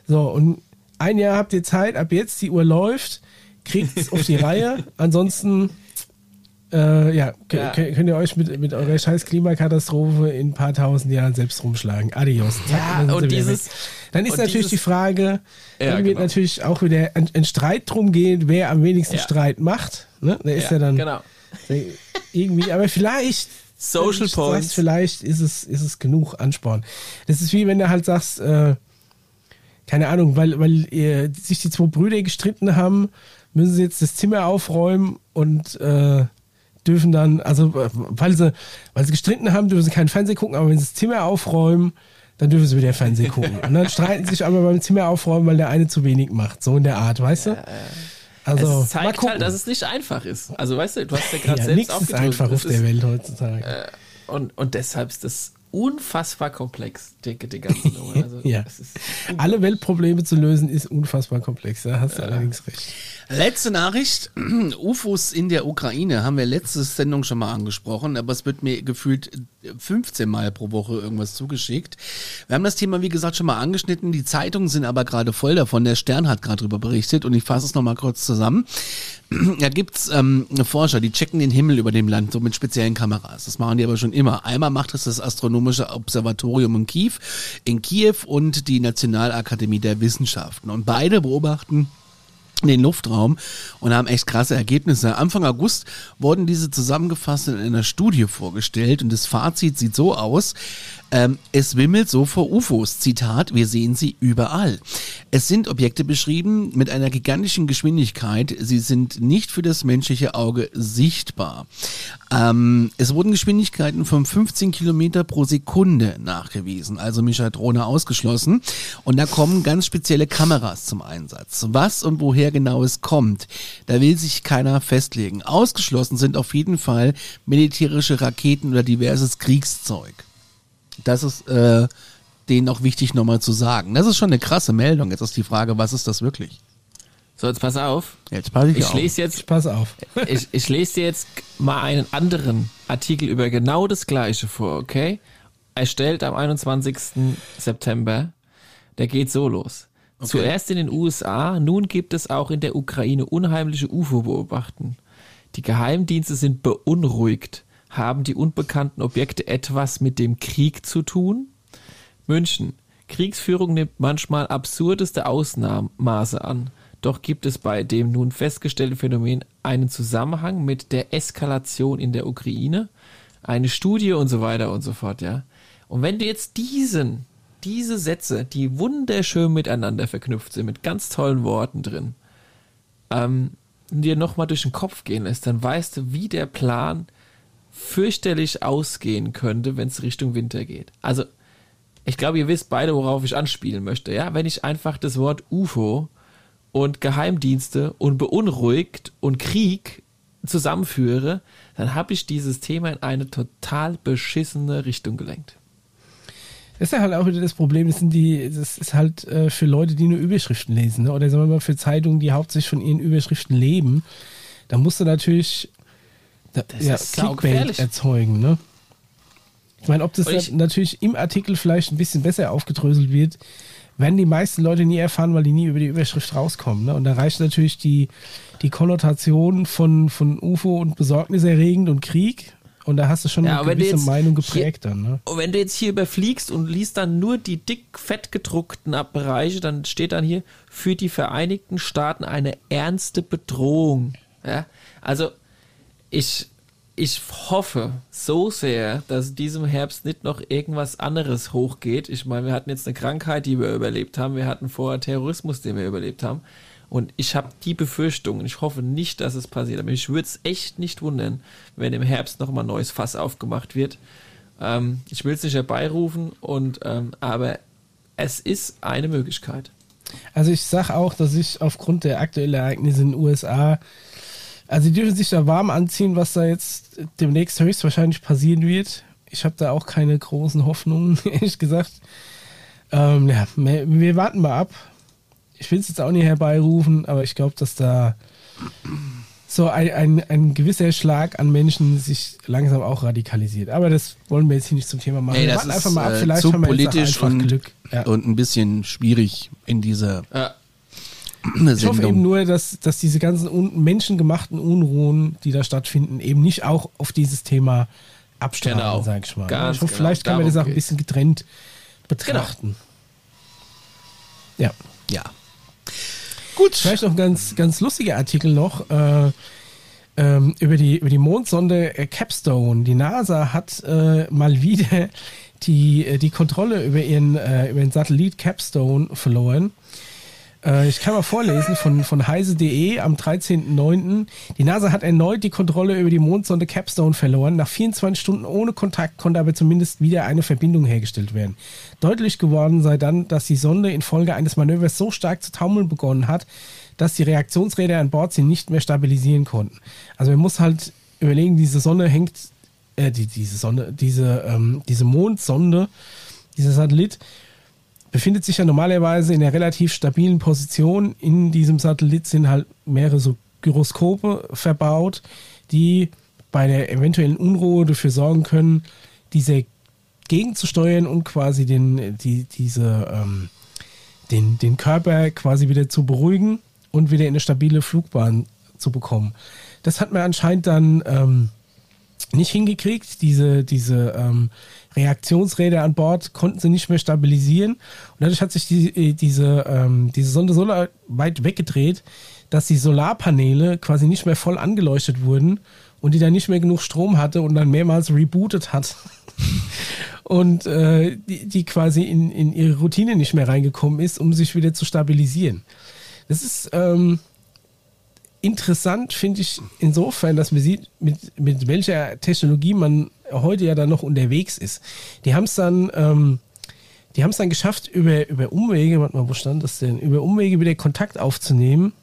[SPEAKER 3] So, und ein Jahr habt ihr Zeit, ab jetzt die Uhr läuft, kriegt es auf die (laughs) Reihe. Ansonsten äh, ja,
[SPEAKER 1] Ja.
[SPEAKER 3] könnt ihr euch mit, mit eurer scheiß Klimakatastrophe in ein paar tausend Jahren selbst rumschlagen. Adios. Zack,
[SPEAKER 1] Ja,
[SPEAKER 3] dann
[SPEAKER 1] und dieses-.
[SPEAKER 3] Dann ist natürlich
[SPEAKER 1] dieses-
[SPEAKER 3] die Frage,
[SPEAKER 1] Ja,
[SPEAKER 3] dann wird
[SPEAKER 1] genau.
[SPEAKER 3] natürlich auch wieder ein, ein Streit drum gehen, wer am wenigsten. Streit macht. Ne? Da ist ja, dann
[SPEAKER 1] genau.
[SPEAKER 3] irgendwie, aber vielleicht
[SPEAKER 1] Social
[SPEAKER 3] du sagst,
[SPEAKER 1] Points.
[SPEAKER 3] vielleicht ist es, ist es genug Ansporn. Das ist wie wenn du halt sagst, äh, keine Ahnung, weil, weil ihr, sich die zwei Brüder gestritten haben, müssen sie jetzt das Zimmer aufräumen und äh, dürfen dann, also äh, weil sie, weil sie gestritten haben, dürfen sie keinen Fernsehen gucken, aber wenn sie das Zimmer aufräumen, dann dürfen sie wieder Fernsehen gucken. Und dann streiten sie sich aber beim Zimmer aufräumen, weil der eine zu wenig macht. So in der Art, weißt du? Also,
[SPEAKER 1] es
[SPEAKER 3] mal
[SPEAKER 1] zeigt
[SPEAKER 3] gucken.
[SPEAKER 1] halt, dass es nicht einfach ist. Also weißt du, du hast ja gerade
[SPEAKER 3] ja,
[SPEAKER 1] selbst
[SPEAKER 3] nichts ist
[SPEAKER 1] aufgedrückt.
[SPEAKER 3] einfach
[SPEAKER 1] Das
[SPEAKER 3] auf der
[SPEAKER 1] ist-
[SPEAKER 3] Welt heutzutage.
[SPEAKER 1] Äh, und, und deshalb ist das unfassbar komplex, die, die ganze Nummer. (laughs) Also,
[SPEAKER 3] Ja. Alle Weltprobleme zu lösen ist unfassbar komplex, da hast du allerdings recht.
[SPEAKER 2] Letzte Nachricht. (clears throat) UFOs in der Ukraine haben wir letzte Sendung schon mal angesprochen, aber es wird mir gefühlt 15 Mal pro Woche irgendwas zugeschickt. Wir haben das Thema, wie gesagt, schon mal angeschnitten. Die Zeitungen sind aber gerade voll davon. Der Stern hat gerade drüber berichtet und ich fasse es nochmal kurz zusammen. (clears throat) Da gibt's ähm, Forscher, die checken den Himmel über dem Land so mit speziellen Kameras. Das machen die aber schon immer. Einmal macht es das Astronomische Observatorium in Kiew, in Kiew und die Nationalakademie der Wissenschaften. Und beide beobachten den Luftraum und haben echt krasse Ergebnisse. Anfang August wurden diese zusammengefasst in einer Studie vorgestellt und das Fazit sieht so aus, ähm, es wimmelt so vor UFOs. Zitat, wir sehen sie überall. Es sind Objekte beschrieben mit einer gigantischen Geschwindigkeit. Sie sind nicht für das menschliche Auge sichtbar. Ähm, es wurden Geschwindigkeiten von 15 Kilometer pro Sekunde nachgewiesen, also Mischa Drohne ausgeschlossen. Und da kommen ganz spezielle Kameras zum Einsatz. Was und woher genau es kommt, da will sich keiner festlegen. Ausgeschlossen sind auf jeden Fall militärische Raketen oder diverses Kriegszeug. Das ist äh, denen auch wichtig nochmal zu sagen. Das ist schon eine krasse Meldung. Jetzt ist die Frage, was ist das wirklich?
[SPEAKER 1] So, jetzt pass auf.
[SPEAKER 2] Jetzt passe ich,
[SPEAKER 1] Ich
[SPEAKER 2] auf.
[SPEAKER 1] lese jetzt,
[SPEAKER 3] Pass auf. (laughs)
[SPEAKER 1] ich, ich lese dir jetzt mal einen anderen Artikel über genau das gleiche vor, okay? Erstellt am 21. September. Der geht so los. Zuerst in den USA, nun gibt es auch in der Ukraine unheimliche UFO-Beobachten. Die Geheimdienste sind beunruhigt. Haben die unbekannten Objekte etwas mit dem Krieg zu tun? München. Kriegsführung nimmt manchmal absurdeste Ausmaße an. Doch gibt es bei dem nun festgestellten Phänomen einen Zusammenhang mit der Eskalation in der Ukraine, eine Studie und so weiter und so fort, ja. Und wenn du jetzt diesen, diese Sätze, die wunderschön miteinander verknüpft sind, mit ganz tollen Worten drin, ähm, dir nochmal durch den Kopf gehen lässt, dann weißt du, wie der Plan fürchterlich ausgehen könnte, wenn es Richtung Winter geht. Also, ich glaube, ihr wisst beide, worauf ich anspielen möchte. Ja, wenn ich einfach das Wort UFO und Geheimdienste und beunruhigt und Krieg zusammenführe, dann habe ich dieses Thema in eine total beschissene Richtung gelenkt.
[SPEAKER 3] Das ist ja halt auch wieder das Problem, das sind die, das ist halt äh, für Leute, die nur Überschriften lesen, ne? oder sagen wir mal für Zeitungen, die hauptsächlich von ihren Überschriften leben, da musst du natürlich
[SPEAKER 1] Das
[SPEAKER 3] ja,
[SPEAKER 1] ist
[SPEAKER 3] Clickbait erzeugen, ne? Ich meine, ob das
[SPEAKER 1] ich-
[SPEAKER 3] natürlich im Artikel vielleicht ein bisschen besser aufgedröselt wird, werden die meisten Leute nie erfahren, weil die nie über die Überschrift rauskommen. Ne? Und da reicht natürlich die, die Konnotation von, von UFO und besorgniserregend und Krieg. Und da hast du schon
[SPEAKER 1] Ja,
[SPEAKER 3] eine gewisse Meinung
[SPEAKER 1] hier-
[SPEAKER 3] geprägt dann. Ne?
[SPEAKER 1] Und wenn du jetzt hier überfliegst und liest dann nur die dick fett gedruckten Bereiche, dann steht dann hier für die Vereinigten Staaten eine ernste Bedrohung. Ja? Also ich, ich hoffe so sehr, dass diesem Herbst nicht noch irgendwas anderes hochgeht. Ich meine, wir hatten jetzt eine Krankheit, die wir überlebt haben. Wir hatten vorher Terrorismus, den wir überlebt haben. Und ich habe die Befürchtung, und ich hoffe nicht, dass es passiert, aber ich würde es echt nicht wundern, wenn im Herbst nochmal ein neues Fass aufgemacht wird. Ähm, ich will es nicht herbeirufen, und, ähm, aber es ist eine Möglichkeit.
[SPEAKER 3] Also ich sag auch, dass ich aufgrund der aktuellen Ereignisse in den USA, also die dürfen sich da warm anziehen, was da jetzt demnächst höchstwahrscheinlich passieren wird. Ich habe da auch keine großen Hoffnungen, (laughs) ehrlich gesagt. Ähm, ja, wir, wir warten mal ab. Ich will es jetzt auch nicht herbeirufen, aber ich glaube, dass da so ein, ein, ein gewisser Schlag an Menschen sich langsam auch radikalisiert. Aber das wollen wir jetzt hier nicht zum Thema machen.
[SPEAKER 2] Ey,
[SPEAKER 3] wir
[SPEAKER 2] das
[SPEAKER 3] warten
[SPEAKER 2] ist
[SPEAKER 3] einfach mal ab.
[SPEAKER 2] äh,
[SPEAKER 3] Vielleicht
[SPEAKER 2] zu
[SPEAKER 3] haben wir
[SPEAKER 2] politisch
[SPEAKER 3] einfach
[SPEAKER 2] und,
[SPEAKER 3] Glück. Ja.
[SPEAKER 2] und ein bisschen schwierig in dieser
[SPEAKER 1] Ja.
[SPEAKER 3] Ich hoffe eben nur, dass, dass diese ganzen un menschengemachten Unruhen, die da stattfinden, eben nicht auch auf dieses Thema abstrahlen,
[SPEAKER 1] Genau.
[SPEAKER 3] sag ich mal.
[SPEAKER 1] Ganz
[SPEAKER 3] ich hoffe,
[SPEAKER 1] genau.
[SPEAKER 3] vielleicht kann man das auch
[SPEAKER 1] Darum
[SPEAKER 3] ein bisschen getrennt betrachten. Ja.
[SPEAKER 2] Ja. Gut.
[SPEAKER 3] Vielleicht noch ein ganz, ganz lustiger Artikel noch äh, ähm, über, die, über die Mondsonde äh, Capstone. Die NASA hat äh, mal wieder die, äh, die Kontrolle über ihren, äh, über den Satellit Capstone verloren. Äh, ich kann mal vorlesen von, von heise.de am 13.09. Die NASA hat erneut die Kontrolle über die Mondsonde Capstone verloren. Nach 24 Stunden ohne Kontakt konnte aber zumindest wieder eine Verbindung hergestellt werden. Deutlich geworden sei dann, dass die Sonde infolge eines Manövers so stark zu taumeln begonnen hat, dass die Reaktionsräder an Bord sie nicht mehr stabilisieren konnten. Also man muss halt überlegen, diese Sonne hängt, äh, die, diese Sonne, diese, ähm, diese Mondsonde, dieser Satellit, befindet sich ja normalerweise in einer relativ stabilen Position. In diesem Satellit sind halt mehrere so Gyroskope verbaut, die bei der eventuellen Unruhe dafür sorgen können, diese gegenzusteuern und quasi den, die, diese, ähm, den, den Körper quasi wieder zu beruhigen und wieder in eine stabile Flugbahn zu bekommen. Das hat man anscheinend dann ähm, nicht hingekriegt. Diese, diese ähm, Reaktionsräder an Bord konnten sie nicht mehr stabilisieren. Und dadurch hat sich die, äh, diese, ähm, diese Sonde so weit weggedreht, dass die Solarpaneele quasi nicht mehr voll angeleuchtet wurden und die dann nicht mehr genug Strom hatte und dann mehrmals rebootet hat. (laughs) und äh, die, die quasi in, in ihre Routine nicht mehr reingekommen ist, um sich wieder zu stabilisieren. Das ist ähm, interessant, finde ich, insofern, dass man sieht, mit, mit welcher Technologie man heute ja dann noch unterwegs ist. Die haben es dann, ähm, die haben es dann geschafft, über, über Umwege, warte mal, wo stand das denn? Über Umwege wieder Kontakt aufzunehmen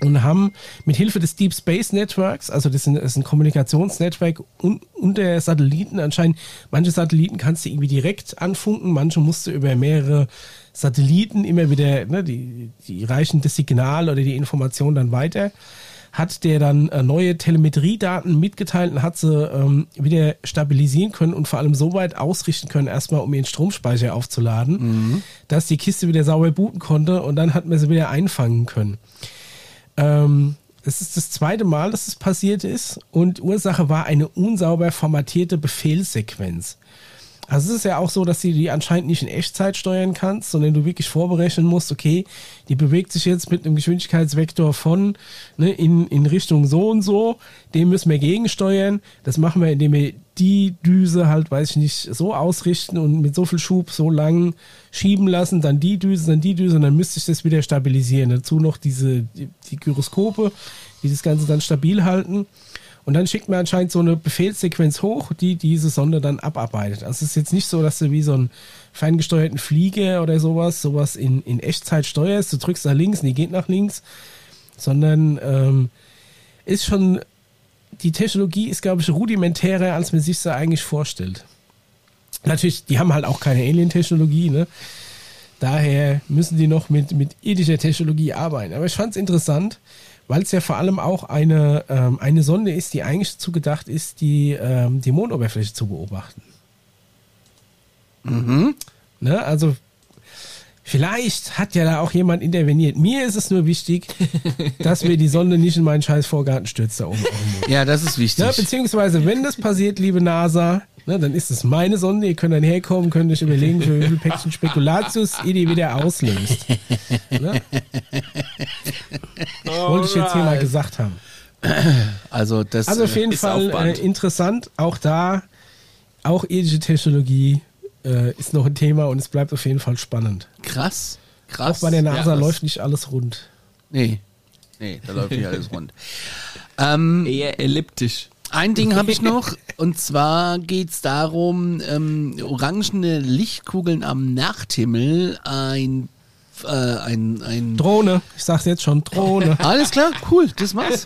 [SPEAKER 3] und haben mit Hilfe des Deep Space Networks, also das ist ein, Kommunikationsnetzwerk un, unter Satelliten anscheinend, manche Satelliten kannst du irgendwie direkt anfunken, manche musst du über mehrere Satelliten immer wieder, ne, die, die reichen das Signal oder die Information dann weiter, hat der dann äh, neue Telemetriedaten mitgeteilt und hat sie ähm, wieder stabilisieren können und vor allem so weit ausrichten können, erstmal um ihren Stromspeicher aufzuladen, dass die Kiste wieder sauber booten konnte und dann hat man sie wieder einfangen können. Ähm, es ist das zweite Mal, dass es passiert ist und Ursache war eine unsauber formatierte Befehlssequenz. Also es ist ja auch so, dass du die anscheinend nicht in Echtzeit steuern kannst, sondern du wirklich vorberechnen musst, okay, die bewegt sich jetzt mit einem Geschwindigkeitsvektor von ne, in, in Richtung so und so, dem müssen wir gegensteuern. Das machen wir, indem wir die Düse halt, weiß ich nicht, so ausrichten und mit so viel Schub so lang schieben lassen, dann die Düse, dann die Düse und dann müsste ich das wieder stabilisieren. Dazu noch diese, die, die Gyroskope, die das Ganze dann stabil halten. Und dann schickt man anscheinend so eine Befehlssequenz hoch, die diese Sonde dann abarbeitet. Also es ist jetzt nicht so, dass du wie so einen ferngesteuerten Flieger oder sowas, sowas in, in Echtzeit steuerst. Du drückst nach links und die geht nach links. Sondern ähm, ist schon, die Technologie ist, glaube ich, rudimentärer, als man sich so eigentlich vorstellt. Natürlich, die haben halt auch keine Alien-Technologie, ne? Daher müssen die noch mit, mit irdischer Technologie arbeiten. Aber ich fand es interessant, weil es ja vor allem auch eine, ähm, eine Sonde ist, die eigentlich dazu gedacht ist, die, ähm, die Mondoberfläche zu beobachten. Ne? Also vielleicht hat ja da auch jemand interveniert. Mir ist es nur wichtig, (laughs) dass mir die Sonde nicht in meinen scheiß Vorgarten stürzt da oben.
[SPEAKER 2] Ja, das ist wichtig.
[SPEAKER 3] Ne, beziehungsweise, wenn das passiert, liebe NASA, ne, dann ist es meine Sonde. Ihr könnt dann herkommen, könnt euch überlegen, für wie viel Päckchen Spekulatius ihr die wieder auslöst. Ne? Wollte ich jetzt hier mal gesagt haben.
[SPEAKER 2] also das
[SPEAKER 3] Also auf jeden
[SPEAKER 1] ist
[SPEAKER 3] Fall äh, interessant. Auch da, auch irdische Technologie äh, ist noch ein Thema und es bleibt auf jeden Fall spannend.
[SPEAKER 2] krass.
[SPEAKER 3] Auch
[SPEAKER 2] Krass.
[SPEAKER 3] bei der NASA
[SPEAKER 1] Ja,
[SPEAKER 3] läuft nicht alles rund.
[SPEAKER 2] Nee. Nee, da läuft nicht (laughs) alles rund. Ähm,
[SPEAKER 1] Eher elliptisch.
[SPEAKER 2] Ein Ding habe ich noch, und zwar geht's darum, ähm, orangene Lichtkugeln am Nachthimmel, ein äh, ein, ein
[SPEAKER 3] Drohne. Ich sag's jetzt schon, Drohne. (laughs)
[SPEAKER 2] alles klar, cool, das war's.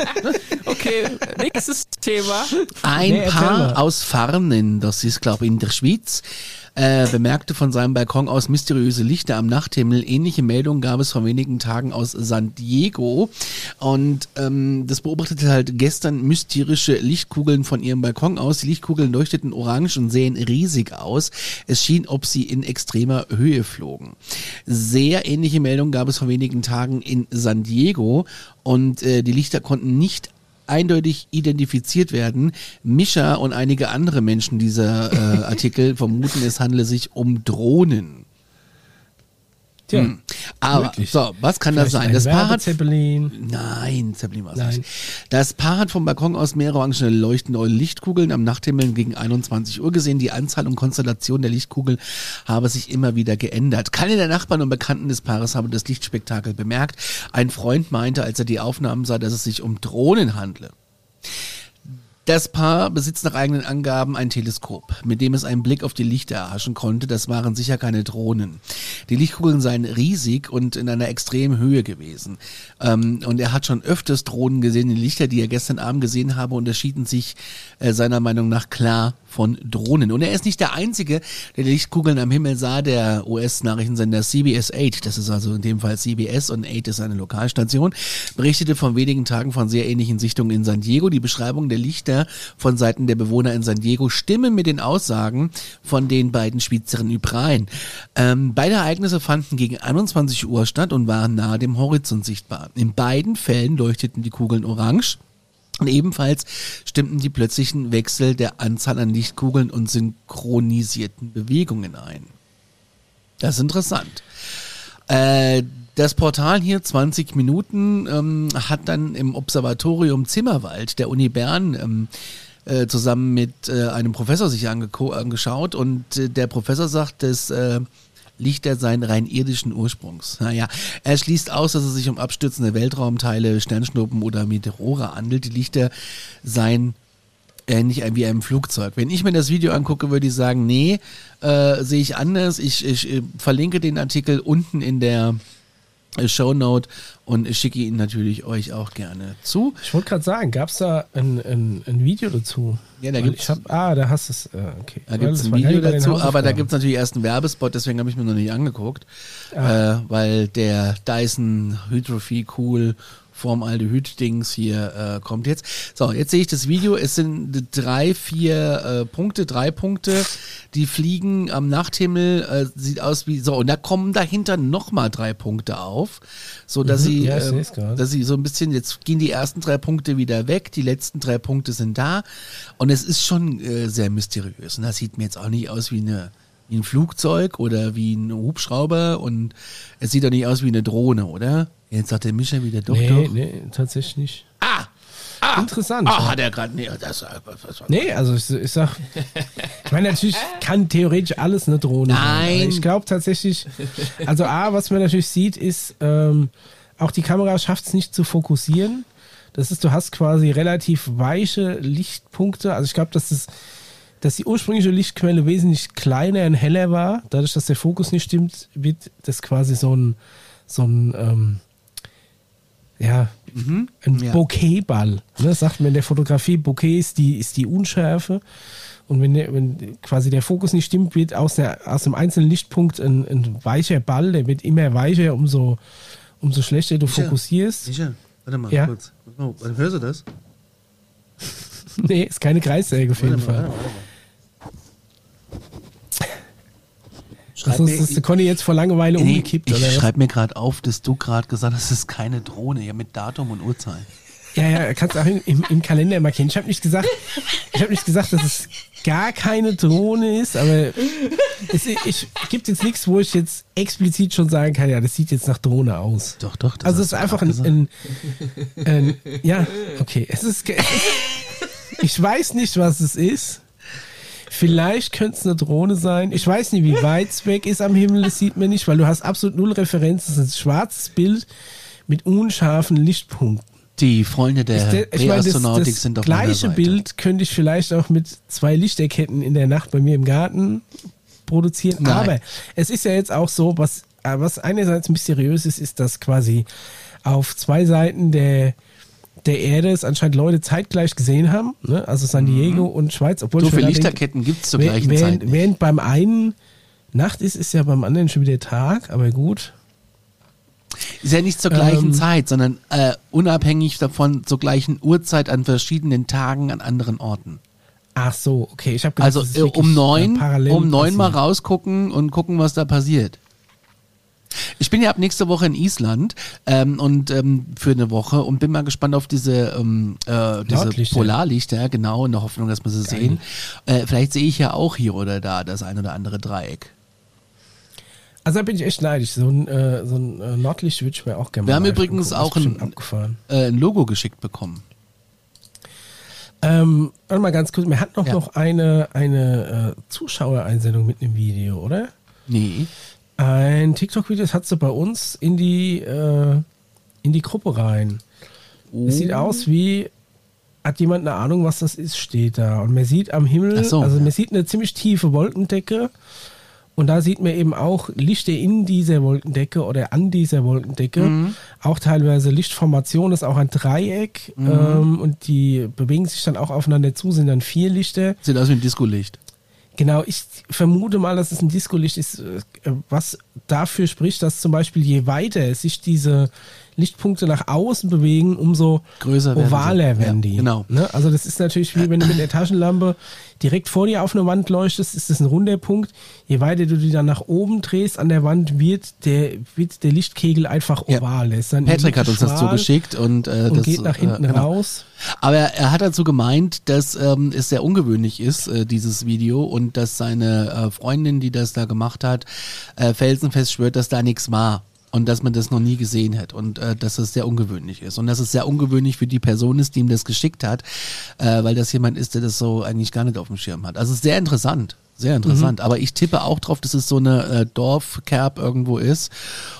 [SPEAKER 1] Okay, nächstes Thema.
[SPEAKER 2] Ein
[SPEAKER 3] Nee,
[SPEAKER 2] Paar aus Farnen, das ist glaube ich in der Schweiz, äh, bemerkte von seinem Balkon aus mysteriöse Lichter am Nachthimmel. Ähnliche Meldungen gab es vor wenigen Tagen aus San Diego. Und ähm, das beobachtete halt gestern mysterische Lichtkugeln von ihrem Balkon aus. Die Lichtkugeln leuchteten orange und sehen riesig aus. Es schien, ob sie in extremer Höhe flogen. Sehr ähnliche Meldungen gab es vor wenigen Tagen in San Diego. Und äh, die Lichter konnten nicht eindeutig identifiziert werden. Mischa und einige andere Menschen dieser äh, (laughs) Artikel vermuten, es handle sich um Drohnen.
[SPEAKER 3] Tja,
[SPEAKER 2] Hm. Aber
[SPEAKER 3] Möglich.
[SPEAKER 2] so, was kann das
[SPEAKER 3] vielleicht
[SPEAKER 2] sein?
[SPEAKER 3] ein
[SPEAKER 2] Das Paar hat
[SPEAKER 3] Werbezeppelin.
[SPEAKER 2] Nein, Zeppelin war es nicht. Das Paar hat vom Balkon aus mehrere orange leuchtende Lichtkugeln am Nachthimmel gegen 21 Uhr gesehen. Die Anzahl und Konstellation der Lichtkugeln habe sich immer wieder geändert. Keine der Nachbarn und Bekannten des Paares habe das Lichtspektakel bemerkt. Ein Freund meinte, als er die Aufnahmen sah, dass es sich um Drohnen handle. Das Paar besitzt nach eigenen Angaben ein Teleskop, mit dem es einen Blick auf die Lichter erhaschen konnte. Das waren sicher keine Drohnen. Die Lichtkugeln seien riesig und in einer extremen Höhe gewesen. Ähm, und er hat schon öfters Drohnen gesehen. Die Lichter, die er gestern Abend gesehen habe, unterschieden sich äh, seiner Meinung nach klar von Drohnen. Und er ist nicht der Einzige, der Lichtkugeln am Himmel sah. Der US-Nachrichtensender CBS 8, das ist also in dem Fall CBS und 8 ist eine Lokalstation, berichtete vor wenigen Tagen von sehr ähnlichen Sichtungen in San Diego. Die Beschreibung der Lichter von Seiten der Bewohner in San Diego stimmen mit den Aussagen von den beiden Schweizern überein. Ähm, beide Ereignisse fanden gegen 21 Uhr statt und waren nahe dem Horizont sichtbar. In beiden Fällen leuchteten die Kugeln orange. Und ebenfalls stimmten die plötzlichen Wechsel der Anzahl an Lichtkugeln und synchronisierten Bewegungen ein. Das ist interessant. Äh, das Portal hier, 20 Minuten, ähm, hat dann im Observatorium Zimmerwald der Uni Bern ähm, äh, zusammen mit äh, einem Professor sich angeschaut und äh, der Professor sagt, dass Lichter seien rein irdischen Ursprungs. Naja, er schließt aus, dass es sich um abstürzende Weltraumteile, Sternschnuppen oder Meteore handelt. Die Lichter seien ähnlich wie einem Flugzeug. Wenn ich mir das Video angucke, würde ich sagen, nee, äh, sehe ich anders. Ich, ich äh, verlinke den Artikel unten in der Shownote und ich schicke ihn natürlich euch auch gerne zu.
[SPEAKER 3] Ich wollte gerade sagen, gab es da ein, ein, ein Video dazu?
[SPEAKER 2] Ja, da
[SPEAKER 3] ich hab, Ah, da hast du es. Äh, okay.
[SPEAKER 2] Da gibt es ein Video dazu, aber da gibt es natürlich erst einen Werbespot, deswegen habe ich mir noch nicht angeguckt,
[SPEAKER 3] Ah.
[SPEAKER 2] äh, weil der Dyson Hydrophy Cool Formaldehyd-Dings hier äh, kommt jetzt. So, jetzt sehe ich das Video. Es sind drei, vier äh, Punkte, drei Punkte, die fliegen am Nachthimmel. Äh, sieht aus wie so. Und da kommen dahinter nochmal drei Punkte auf, so dass
[SPEAKER 3] Mhm,
[SPEAKER 2] sie,
[SPEAKER 3] ja,
[SPEAKER 2] ähm, dass sie so ein bisschen. Jetzt gehen die ersten drei Punkte wieder weg. Die letzten drei Punkte sind da. Und es ist schon äh, sehr mysteriös. Und das sieht mir jetzt auch nicht aus wie eine wie ein Flugzeug oder wie ein Hubschrauber und es sieht doch nicht aus wie eine Drohne, oder? Jetzt sagt der Mischa wieder doch,
[SPEAKER 3] Nee,
[SPEAKER 2] doch.
[SPEAKER 3] nee, tatsächlich nicht.
[SPEAKER 2] Ah! Ah!
[SPEAKER 3] Interessant.
[SPEAKER 2] Ah, hat er gerade. Nee, das, was,
[SPEAKER 3] Nee, also ich, ich sag, ich meine, natürlich kann theoretisch alles eine Drohne sein.
[SPEAKER 2] Nein.
[SPEAKER 3] aber Ich glaube tatsächlich, also A, was man natürlich sieht, ist, ähm, auch die Kamera schafft es nicht zu fokussieren. Das ist, du hast quasi relativ weiche Lichtpunkte. Also ich glaube, dass das, dass die ursprüngliche Lichtquelle wesentlich kleiner und heller war. Dadurch, dass der Fokus nicht stimmt, wird das quasi so ein, so ein, ähm, ja, ein
[SPEAKER 2] ja.
[SPEAKER 3] Bokehball. Ne, sagt man in der Fotografie, Bokeh ist die, ist die Unschärfe. Und wenn, der, wenn quasi der Fokus nicht stimmt, wird aus, der, aus dem einzelnen Lichtpunkt ein, ein weicher Ball, der wird immer weicher, umso, umso schlechter du
[SPEAKER 2] Micha.
[SPEAKER 3] fokussierst.
[SPEAKER 2] Mischa, warte mal
[SPEAKER 3] Ja.
[SPEAKER 2] kurz. Warte mal, hörst du das?
[SPEAKER 3] Nee, ist keine Kreissäge auf jeden Fall.
[SPEAKER 2] warte mal, warte mal.
[SPEAKER 3] Das ist, das ist der Conny jetzt vor Langeweile
[SPEAKER 2] Nee,
[SPEAKER 3] umgekippt,
[SPEAKER 2] ich schreibe mir gerade auf, dass du gerade gesagt hast, es ist keine Drohne, ja mit Datum und Uhrzeit.
[SPEAKER 3] Ja, ja, kannst du auch im, im, Kalender markieren. Ich habe nicht gesagt, ich habe nicht gesagt, dass es gar keine Drohne ist, aber es ich, gibt jetzt nichts, wo ich jetzt explizit schon sagen kann, ja, das sieht jetzt nach Drohne aus.
[SPEAKER 2] Doch, doch. das
[SPEAKER 3] Also es ist einfach ein, ein, ein ja, okay. Es ist, (laughs) ich weiß nicht, was es ist. Vielleicht könnte es eine Drohne sein. Ich weiß nicht, wie weit es weg ist am Himmel, das sieht man nicht, weil du hast absolut null Referenz. Es ist ein schwarzes Bild mit unscharfen Lichtpunkten.
[SPEAKER 2] Die Freunde der
[SPEAKER 3] Der- ich meine, das, das
[SPEAKER 2] sind auf
[SPEAKER 3] gleiche. Bild könnte ich vielleicht auch mit zwei Lichterketten in der Nacht bei mir im Garten produzieren.
[SPEAKER 2] Nein.
[SPEAKER 3] Aber es ist ja jetzt auch so, was äh, was einerseits mysteriös ist, ist, dass quasi auf zwei Seiten der, der Erde es anscheinend Leute zeitgleich gesehen haben, ne? also San Diego und Schweiz, obwohl
[SPEAKER 2] So viele Lichterketten gibt es zur gleichen
[SPEAKER 3] während,
[SPEAKER 2] Zeit. Nicht.
[SPEAKER 3] Während beim einen Nacht ist, ist ja beim anderen schon wieder Tag, aber gut.
[SPEAKER 2] Ist ja nicht zur gleichen
[SPEAKER 3] Ähm,
[SPEAKER 2] Zeit, sondern äh, unabhängig davon zur gleichen Uhrzeit an verschiedenen Tagen an anderen Orten.
[SPEAKER 3] Ach so, okay. Ich habe
[SPEAKER 2] Also äh, um neun, um neun mal rausgucken und gucken, was da passiert. Ich bin ja ab nächste Woche in Island ähm, und ähm, für eine Woche und bin mal gespannt auf diese, ähm, äh, diese. Polarlichter, genau, in der Hoffnung, dass wir sie sehen. Äh, vielleicht sehe ich ja auch hier oder da das ein oder andere Dreieck.
[SPEAKER 3] Also da bin ich echt neidisch. So ein, äh, so ein äh, Nordlicht würde ich mir auch gerne
[SPEAKER 2] Wir haben übrigens auch ein-. Äh, ein Logo geschickt bekommen.
[SPEAKER 3] Ähm, warte mal ganz kurz. Wir hatten noch,
[SPEAKER 2] Ja.
[SPEAKER 3] noch eine, eine äh, Zuschauereinsendung mit einem Video, oder?
[SPEAKER 2] Nee.
[SPEAKER 3] Ein TikTok-Video, das hat sie bei uns in die, äh, in die Gruppe rein. Es sieht aus wie, hat jemand eine Ahnung, was das ist, steht da. Und man sieht am Himmel,
[SPEAKER 2] so,
[SPEAKER 3] also
[SPEAKER 2] ja.
[SPEAKER 3] man sieht eine ziemlich tiefe Wolkendecke. Und da sieht man eben auch Lichter in dieser Wolkendecke oder an dieser Wolkendecke.
[SPEAKER 2] Mhm.
[SPEAKER 3] Auch teilweise Lichtformation ist auch ein Dreieck.
[SPEAKER 2] Mhm.
[SPEAKER 3] Ähm, und die bewegen sich dann auch aufeinander zu, sind dann vier Lichter.
[SPEAKER 2] Sieht aus wie ein Discolicht.
[SPEAKER 3] Genau, ich vermute mal, dass es ein Discolicht ist, äh, was dafür spricht, dass zum Beispiel je weiter sich diese Lichtpunkte nach außen bewegen, umso
[SPEAKER 2] Größer werden sie.
[SPEAKER 3] ovaler werden
[SPEAKER 2] Ja,
[SPEAKER 3] die.
[SPEAKER 2] genau.
[SPEAKER 3] Ne? Also das ist natürlich wie wenn du mit der Taschenlampe direkt vor dir auf eine Wand leuchtest, ist das ein runder Punkt. Je weiter du die dann nach oben drehst an der Wand, wird der, wird der Lichtkegel einfach
[SPEAKER 2] Ja.
[SPEAKER 3] oval. Der
[SPEAKER 2] Patrick hat uns das zugeschickt und, äh,
[SPEAKER 3] und
[SPEAKER 2] das
[SPEAKER 3] geht nach hinten
[SPEAKER 2] äh, genau.
[SPEAKER 3] raus.
[SPEAKER 2] Aber er hat dazu gemeint, dass ähm, es sehr ungewöhnlich ist, äh, dieses Video, und dass seine äh, Freundin, die das da gemacht hat, äh, felsenfest schwört, dass da nichts war. Und dass man das noch nie gesehen hat und äh, dass es sehr ungewöhnlich ist. Und dass es sehr ungewöhnlich für die Person ist, die ihm das geschickt hat, äh, weil das jemand ist, der das so eigentlich gar nicht auf dem Schirm hat. Also sehr interessant. Sehr interessant.
[SPEAKER 3] Mhm.
[SPEAKER 2] Aber ich tippe auch drauf, dass es so eine äh, Dorfkerb irgendwo ist.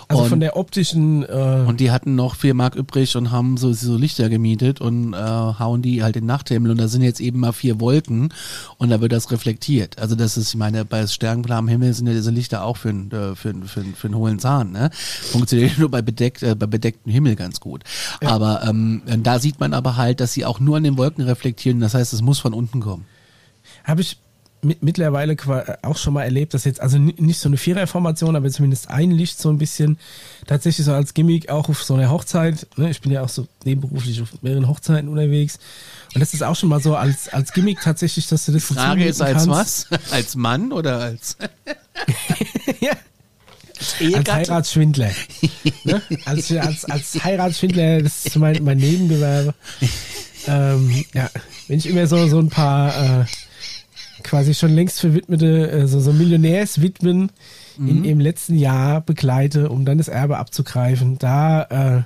[SPEAKER 3] Also
[SPEAKER 2] und
[SPEAKER 3] von der optischen äh,
[SPEAKER 2] und die hatten noch vier Mark übrig und haben so, so Lichter gemietet und äh, hauen die halt in den Nachthimmel und da sind jetzt eben mal vier Wolken und da wird das reflektiert. Also das ist, ich meine, bei sternenblarem Himmel sind ja diese Lichter auch für, einen, äh, für, für, für einen hohlen Zahn. Ne? Funktioniert (laughs) nur bei, bedeckt, äh, bei bedecktem Himmel ganz gut. Aber ähm, da sieht man aber halt, dass sie auch nur an den Wolken reflektieren. Das heißt, es muss von unten kommen.
[SPEAKER 3] Habe ich mittlerweile qua- auch schon mal erlebt, dass jetzt, also ni- nicht so eine Viererformation, aber zumindest ein Licht so ein bisschen tatsächlich so als Gimmick auch auf so einer Hochzeit. Ne? Ich bin ja auch so nebenberuflich auf mehreren Hochzeiten unterwegs. Und das ist auch schon mal so als, als Gimmick tatsächlich, dass du das so
[SPEAKER 2] Frage ist als
[SPEAKER 3] kannst.
[SPEAKER 2] was? (laughs) Als Mann oder als, (laughs)
[SPEAKER 3] ja.
[SPEAKER 2] als
[SPEAKER 3] Als? Heiratsschwindler. (laughs) ne? als, als, als Heiratsschwindler, das ist mein, mein Nebengewerbe. ähm, ja, wenn ich immer so, so ein paar äh, quasi schon längst verwidmete, äh, so, Millionärswidmen in, im letzten Jahr begleite, um dann das Erbe abzugreifen, da äh,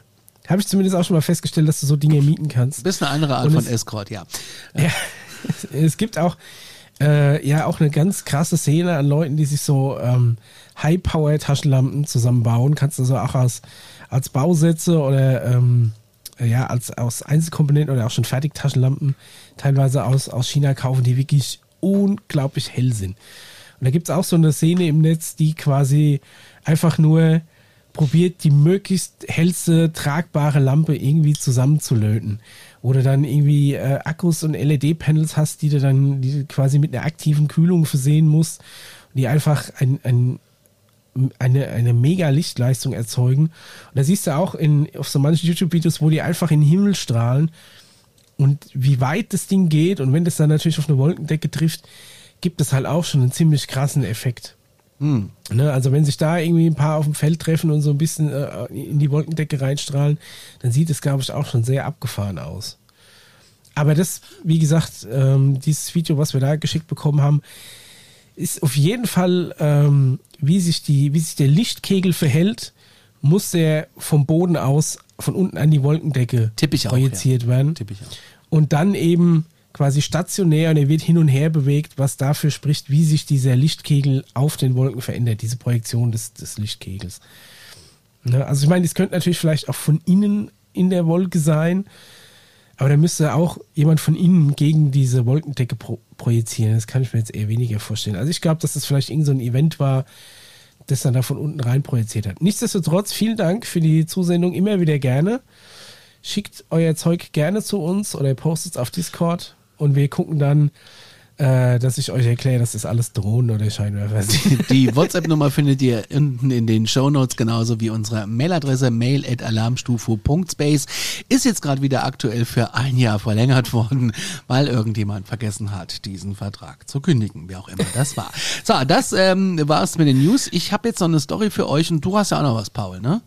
[SPEAKER 3] habe ich zumindest auch schon mal festgestellt, dass du so Dinge mieten kannst.
[SPEAKER 2] Das ist eine andere Art
[SPEAKER 3] Und
[SPEAKER 2] von
[SPEAKER 3] es-
[SPEAKER 2] Escort, ja. (laughs)
[SPEAKER 3] Ja, es gibt auch äh, ja auch eine ganz krasse Szene an Leuten, die sich so ähm, High-Power-Taschenlampen zusammenbauen. Kannst du so auch als, als Bausätze oder ähm, ja, als aus Einzelkomponenten oder auch schon Fertigtaschenlampen teilweise aus, aus China kaufen, die wirklich unglaublich hell sind. Und da gibt es auch so eine Szene im Netz, die quasi einfach nur probiert, die möglichst hellste tragbare Lampe irgendwie zusammenzulöten. Oder dann irgendwie äh, Akkus und LED-Panels hast, die du dann die du quasi mit einer aktiven Kühlung versehen musst, die einfach ein, ein, eine, eine mega Lichtleistung erzeugen. Und da siehst du auch in, auf so manchen YouTube-Videos, wo die einfach in den Himmel strahlen und wie weit das Ding geht und wenn das dann natürlich auf eine Wolkendecke trifft, gibt es halt auch schon einen ziemlich krassen Effekt.
[SPEAKER 2] Hm.
[SPEAKER 3] Ne, also wenn sich da irgendwie ein paar auf dem Feld treffen und so ein bisschen äh, in die Wolkendecke reinstrahlen, dann sieht es, glaube ich, auch schon sehr abgefahren aus. Aber das, wie gesagt, ähm, dieses Video, was wir da geschickt bekommen haben, ist auf jeden Fall, ähm, wie, sich die, wie sich der Lichtkegel verhält, muss der vom Boden aus von unten an die Wolkendecke projiziert werden.
[SPEAKER 2] Tipp ich auch.
[SPEAKER 3] Und dann eben quasi stationär und er wird hin und her bewegt, was dafür spricht, wie sich dieser Lichtkegel auf den Wolken verändert, diese Projektion des, des Lichtkegels. Ne? Also ich meine, das könnte natürlich vielleicht auch von innen in der Wolke sein, aber da müsste auch jemand von innen gegen diese Wolkendecke pro projizieren. Das kann ich mir jetzt eher weniger vorstellen. Also ich glaube, dass das vielleicht irgend so ein Event war, das dann da von unten rein projiziert hat. Nichtsdestotrotz, vielen Dank für die Zusendung, immer wieder gerne. Schickt euer Zeug gerne zu uns oder postet es auf Discord und wir gucken dann, äh, dass ich euch erkläre, dass das alles Drohnen oder Scheinwerfer sind.
[SPEAKER 2] Die WhatsApp-Nummer findet ihr unten in den Shownotes, genauso wie unsere Mailadresse mail at alarmstufe.space. Ist jetzt gerade wieder aktuell für ein Jahr verlängert worden, weil irgendjemand vergessen hat, diesen Vertrag zu kündigen, wer auch immer das war. So, das ähm, war's mit den News. Ich habe jetzt noch eine Story für euch und du hast ja auch noch was, Paul, ne?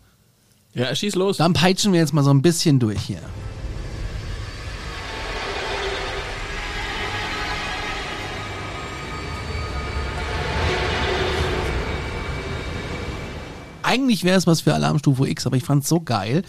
[SPEAKER 1] Ja, schieß los.
[SPEAKER 2] Dann peitschen wir jetzt mal so ein bisschen durch hier. Eigentlich wäre es was für Alarmstufe X, aber ich fand es so geil.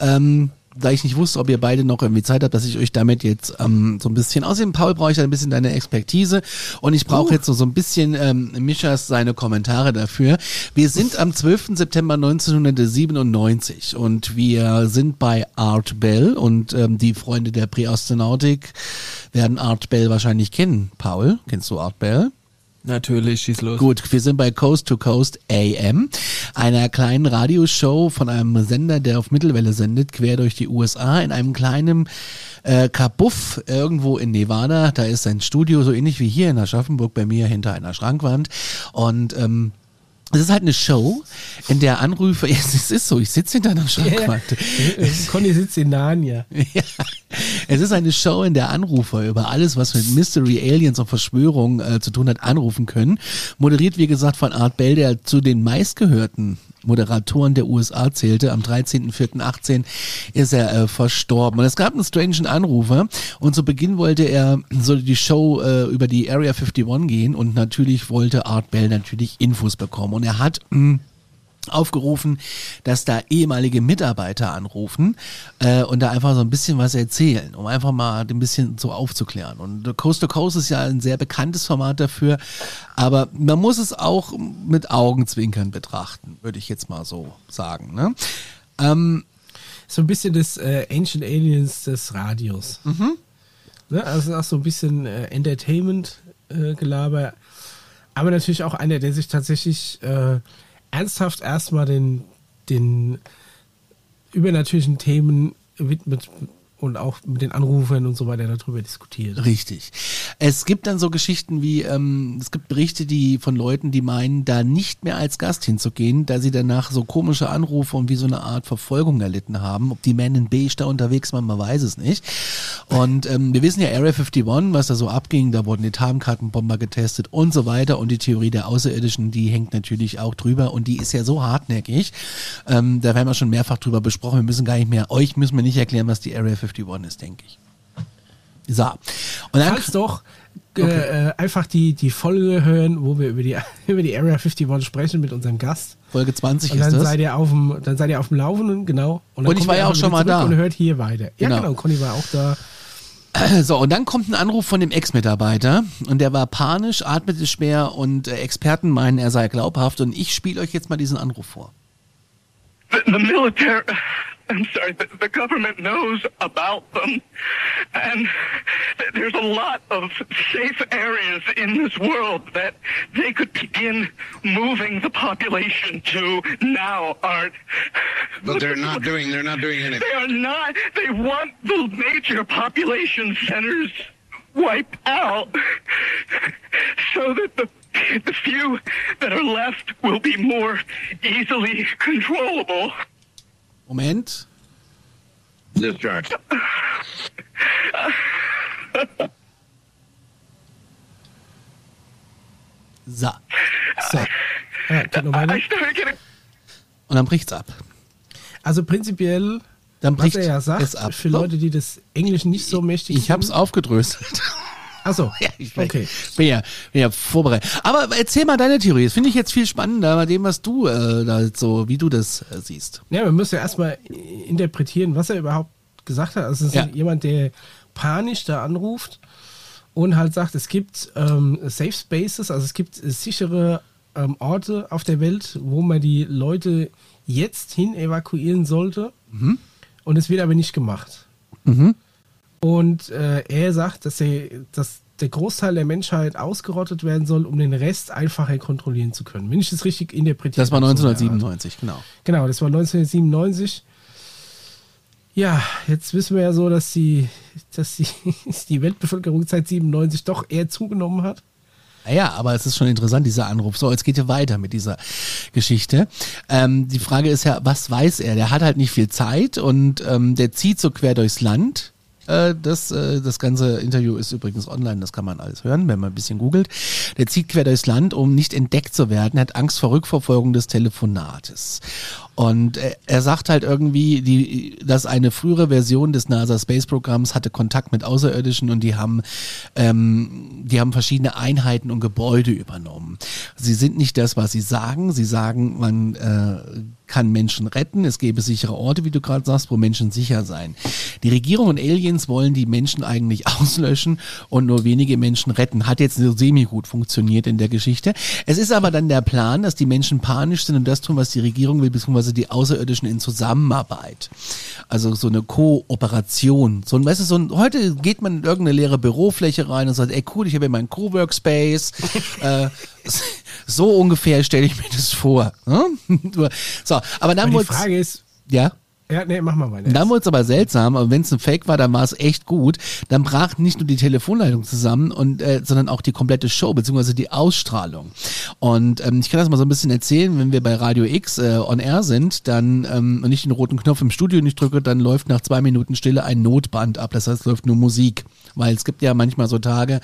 [SPEAKER 2] Ähm, da ich nicht wusste, ob ihr beide noch irgendwie Zeit habt, dass ich euch damit jetzt ähm, so ein bisschen, außerdem Paul brauche ich da ein bisschen deine Expertise und ich brauche jetzt so, so ein bisschen ähm, Mischas seine Kommentare dafür. Wir sind am 12. September 1997 und wir sind bei Art Bell und ähm, die Freunde der Präastronautik werden Art Bell wahrscheinlich kennen. Paul, kennst du Art Bell?
[SPEAKER 1] Natürlich, schieß los.
[SPEAKER 2] Gut, wir sind bei Coast to Coast AM, einer kleinen Radioshow von einem Sender, der auf Mittelwelle sendet, quer durch die USA, in einem kleinen äh, Kabuff irgendwo in Nevada. Da ist ein Studio, so ähnlich wie hier in Aschaffenburg bei mir hinter einer Schrankwand. Und ähm, es ist halt eine Show, in der Anrufe, ja, (laughs) es ist so, ich sitze hinter einer Schrankwand.
[SPEAKER 3] Conny sitzt in Narnia. (laughs)
[SPEAKER 2] Ja. Es ist eine Show, in der Anrufer über alles, was mit Mystery, Aliens und Verschwörung äh, zu tun hat, anrufen können. Moderiert, wie gesagt, von Art Bell, der zu den meistgehörten Moderatoren der USA zählte. Am 13.04.18 ist er äh, verstorben. Und es gab einen strangen Anrufer und zu Beginn wollte er, sollte die Show äh, über die Area 51 gehen und natürlich wollte Art Bell natürlich Infos bekommen. Und er hat mh, aufgerufen, dass da ehemalige Mitarbeiter anrufen äh, und da einfach so ein bisschen was erzählen, um einfach mal ein bisschen so aufzuklären. Und Coast to Coast ist ja ein sehr bekanntes Format dafür, aber man muss es auch mit Augenzwinkern betrachten, würde ich jetzt mal so sagen. Ne? Ähm,
[SPEAKER 3] So ein bisschen des äh, Ancient Aliens des Radios. Ne? Also auch so ein bisschen äh, Entertainment-Gelaber. aber natürlich auch einer, der sich tatsächlich äh, ernsthaft erstmal den, den übernatürlichen Themen widmet und auch mit den Anrufern und so weiter darüber diskutiert.
[SPEAKER 2] Richtig. Es gibt dann so Geschichten wie, ähm, es gibt Berichte, die von Leuten, die meinen, da nicht mehr als Gast hinzugehen, da sie danach so komische Anrufe und wie so eine Art Verfolgung erlitten haben. Ob die Men in Beige da unterwegs waren, man weiß es nicht. Und ähm, wir wissen ja Area 51, was da so abging, da wurden die Tarnkartenbomber getestet und so weiter. Und die Theorie der Außerirdischen, die hängt natürlich auch drüber und die ist ja so hartnäckig. Ähm, da werden wir schon mehrfach drüber besprochen. Wir müssen gar nicht mehr, euch müssen wir nicht erklären, was die Area 51 ist, denke ich. So. Und dann,
[SPEAKER 3] Falls doch, äh, äh, einfach die, die Folge hören, wo wir über die, (laughs) über die Area 51 sprechen mit unserem Gast.
[SPEAKER 2] Folge 20
[SPEAKER 3] Und
[SPEAKER 2] ist
[SPEAKER 3] dann
[SPEAKER 2] das.
[SPEAKER 3] seid ihr auf dem, dann seid ihr auf dem Laufenden, genau. dann
[SPEAKER 2] Und ich war ja auch schon mal da.
[SPEAKER 3] Und hört hier weiter. Ja,
[SPEAKER 2] Genau.
[SPEAKER 3] genau. Conny war auch da. (clears throat)
[SPEAKER 2] So, und dann kommt ein Anruf von dem Ex-Mitarbeiter und der war panisch, atmete schwer und äh, Experten meinen, er sei glaubhaft und ich spiele euch jetzt mal diesen Anruf vor.
[SPEAKER 5] the, the military i'm sorry the, the government knows about them and there's a lot of safe areas in this world that they could begin moving the population to now art
[SPEAKER 6] But they're not doing. They're not doing anything.
[SPEAKER 5] they are not they want the major population centers wiped out so that the the few that are left will be more easily controllable
[SPEAKER 2] Moment.
[SPEAKER 6] Discharge.
[SPEAKER 2] So.
[SPEAKER 3] So. Ja,
[SPEAKER 2] Und dann bricht's ab.
[SPEAKER 3] Also prinzipiell,
[SPEAKER 2] Dann
[SPEAKER 3] was
[SPEAKER 2] bricht
[SPEAKER 3] er ja sagt,
[SPEAKER 2] es ab.
[SPEAKER 3] für Leute, die das Englisch nicht so mächtig
[SPEAKER 2] ich hab's aufgedröselt.
[SPEAKER 3] Achso, (laughs)
[SPEAKER 2] Ja, ich bin,
[SPEAKER 3] okay.
[SPEAKER 2] bin, ja, bin ja vorbereitet. Aber erzähl mal deine Theorie. Das finde ich jetzt viel spannender bei dem, was du äh, da so, wie du das äh, siehst.
[SPEAKER 3] Ja, man muss ja erstmal interpretieren, was er überhaupt gesagt hat. Also es ist
[SPEAKER 2] Ja.
[SPEAKER 3] jemand, der panisch da anruft und halt sagt, es gibt ähm, Safe Spaces, also es gibt äh, sichere ähm, Orte auf der Welt, wo man die Leute jetzt hin evakuieren sollte. Und es wird aber nicht gemacht. Und äh, er sagt, dass, er, dass der Großteil der Menschheit ausgerottet werden soll, um den Rest einfacher kontrollieren zu können. Wenn ich das richtig interpretiere.
[SPEAKER 2] Das war 1997, genau.
[SPEAKER 3] Genau, das war 1997. Ja, jetzt wissen wir ja so, dass die, dass die, (laughs) die Weltbevölkerung seit 97 doch eher zugenommen hat.
[SPEAKER 2] Ja, aber es ist schon interessant, dieser Anruf. So, jetzt geht ihr weiter mit dieser Geschichte. Ähm, die Frage ist ja, was weiß er? Der hat halt nicht viel Zeit und ähm, der zieht so quer durchs Land. Äh, das, äh, das ganze Interview ist übrigens online, das kann man alles hören, wenn man ein bisschen googelt. Der zieht quer durchs Land, um nicht entdeckt zu werden, hat Angst vor Rückverfolgung des Telefonates. Und äh, er sagt halt irgendwie, die, dass eine frühere Version des NASA Space Programms hatte Kontakt mit Außerirdischen und die haben, ähm, die haben verschiedene Einheiten und Gebäude übernommen. Sie sind nicht das, was sie sagen. Sie sagen, man äh, kann Menschen retten. Es gäbe sichere Orte, wie du gerade sagst, wo Menschen sicher sein. Die Regierung und Aliens wollen die Menschen eigentlich (laughs) auslöschen und nur wenige Menschen retten. Hat jetzt so semi-gut funktioniert in der Geschichte. Es ist aber dann der Plan, dass die Menschen panisch sind und das tun, was die Regierung will, beziehungsweise die Außerirdischen in Zusammenarbeit. Also so eine Kooperation. So ein, weißt du, so ein, heute geht man in irgendeine leere Bürofläche rein und sagt, ey cool, ich habe hier meinen Co-Workspace. (laughs) äh, so ungefähr stelle ich mir das vor. Ne? (laughs) so, aber dann
[SPEAKER 3] Aber die
[SPEAKER 2] wurde
[SPEAKER 3] Frage ist,
[SPEAKER 2] ja.
[SPEAKER 3] ja, nee, mach mal weiter.
[SPEAKER 2] Dann wurde es aber seltsam, aber wenn es ein Fake war, dann war es echt gut. Dann brach nicht nur die Telefonleitung zusammen, und, äh, sondern auch die komplette Show, beziehungsweise die Ausstrahlung. Und ähm, ich kann das mal so ein bisschen erzählen, wenn wir bei Radio X äh, on air sind, dann ähm, und ich den roten Knopf im Studio nicht drücke, dann läuft nach zwei Minuten Stille ein Notband ab. Das heißt, es läuft nur Musik. Weil es gibt ja manchmal so Tage,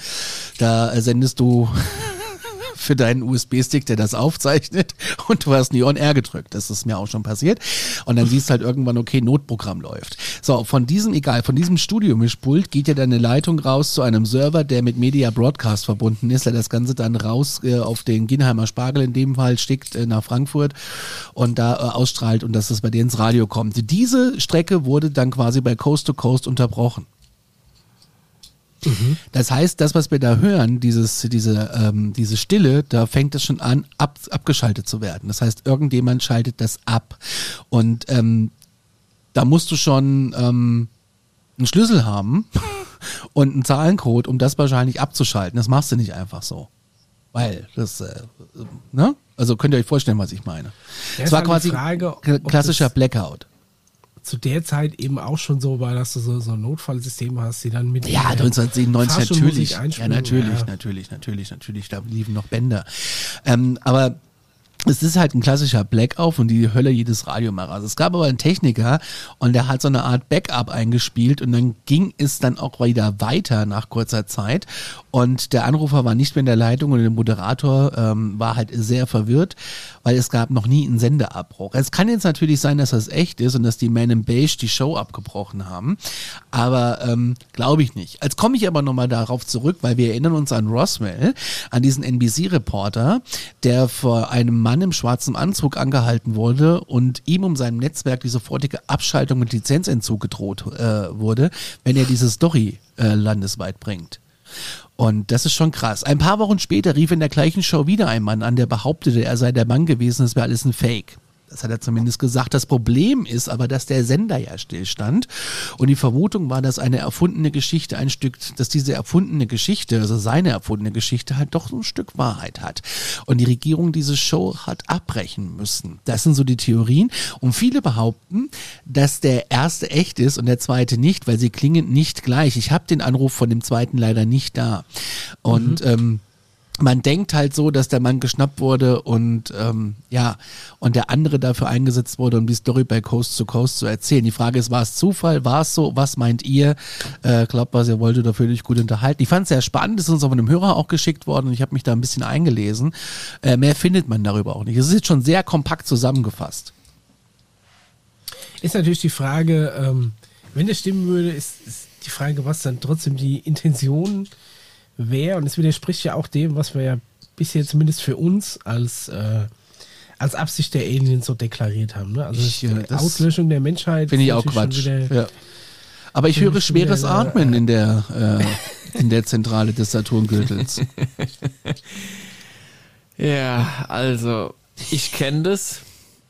[SPEAKER 2] da äh, sendest du für deinen USB-Stick, der das aufzeichnet (laughs) und du hast nie on air gedrückt. Das ist mir auch schon passiert. Und dann siehst du halt irgendwann, okay, Notprogramm läuft. So, von diesem, egal, von diesem Studiomischpult geht ja dann eine Leitung raus zu einem Server, der mit Media Broadcast verbunden ist, der das Ganze dann raus äh, auf den Ginheimer Spargel in dem Fall schickt äh, nach Frankfurt und da äh, ausstrahlt und dass das bei denen ins Radio kommt. Diese Strecke wurde dann quasi bei Coast to Coast unterbrochen. Das heißt, das, was wir da hören, dieses, diese, ähm, diese Stille, da fängt es schon an, ab, abgeschaltet zu werden. Das heißt, irgendjemand schaltet das ab. Und ähm, da musst du schon ähm, einen Schlüssel haben (laughs) und einen Zahlencode, um das wahrscheinlich abzuschalten. Das machst du nicht einfach so. Weil das, äh, ne? Also könnt ihr euch vorstellen, was ich meine. Es war
[SPEAKER 3] halt
[SPEAKER 2] quasi
[SPEAKER 3] Frage,
[SPEAKER 2] klassischer Blackout.
[SPEAKER 3] Zu der Zeit eben auch schon so war, dass du so, so ein Notfallsystem hast, die dann mit
[SPEAKER 2] Ja,
[SPEAKER 3] der
[SPEAKER 2] 1997
[SPEAKER 3] Fahrstuhlmusik
[SPEAKER 2] natürlich. Ja, natürlich,
[SPEAKER 3] Ja.
[SPEAKER 2] natürlich, natürlich, natürlich. Da liefen noch Bänder. Ähm, aber es ist halt ein klassischer Blackout und die Hölle jedes Radiomachers. Es gab aber einen Techniker und der hat so eine Art Backup eingespielt und dann ging es dann auch wieder weiter nach kurzer Zeit und der Anrufer war nicht mehr in der Leitung und der Moderator ähm, war halt sehr verwirrt, weil es gab noch nie einen Sendeabbruch. Es kann jetzt natürlich sein, dass das echt ist und dass die Men in Beige die Show abgebrochen haben, aber ähm, glaube ich nicht. Als komme ich aber nochmal darauf zurück, weil wir erinnern uns an Roswell, an diesen NBC-Reporter, der vor einem Mann im schwarzen Anzug angehalten wurde und ihm um seinem Netzwerk die sofortige Abschaltung und Lizenzentzug gedroht äh, wurde, wenn er diese Story äh, landesweit bringt. Und das ist schon krass. Ein paar Wochen später rief in der gleichen Show wieder ein Mann an, der behauptete, er sei der Mann gewesen, es wäre alles ein Fake. Das hat er zumindest gesagt. Das Problem ist aber, dass der Sender ja stillstand. Und die Vermutung war, dass eine erfundene Geschichte ein Stück, dass diese erfundene Geschichte, also seine erfundene Geschichte halt doch so ein Stück Wahrheit hat. Und die Regierung diese Show hat abbrechen müssen. Das sind so die Theorien. Und viele behaupten, dass der erste echt ist und der zweite nicht, weil sie klingen nicht gleich. Ich habe den Anruf von dem zweiten leider nicht da. Und ähm, man denkt halt so, dass der Mann geschnappt wurde und ähm, ja, und der andere dafür eingesetzt wurde, um die Story bei Coast to Coast zu erzählen. Die Frage ist, war es Zufall, war es so, was meint ihr? Äh, glaubt was, ihr wolltet dafür nicht gut unterhalten. Ich fand es sehr spannend, ist uns auch von einem Hörer auch geschickt worden und ich habe mich da ein bisschen eingelesen. Äh, mehr findet man darüber auch nicht. Es ist jetzt schon sehr kompakt zusammengefasst.
[SPEAKER 3] Ist natürlich die Frage, ähm, wenn das stimmen würde, ist, ist die Frage, was dann trotzdem die Intention wäre. Und es widerspricht ja auch dem, was wir ja bisher zumindest für uns als, äh, als Absicht der Aliens so deklariert haben. Ne? Also
[SPEAKER 2] Ich, äh,
[SPEAKER 3] die
[SPEAKER 2] das
[SPEAKER 3] Auslöschung der Menschheit.
[SPEAKER 2] Finde ich auch Quatsch.
[SPEAKER 3] wieder-
[SPEAKER 2] Ja. Aber ich höre
[SPEAKER 3] schon wieder
[SPEAKER 2] schweres
[SPEAKER 3] eine-
[SPEAKER 2] Atmen in der, äh, in der (laughs) Zentrale des Saturngürtels. (laughs)
[SPEAKER 1] Ja, also ich kenne das.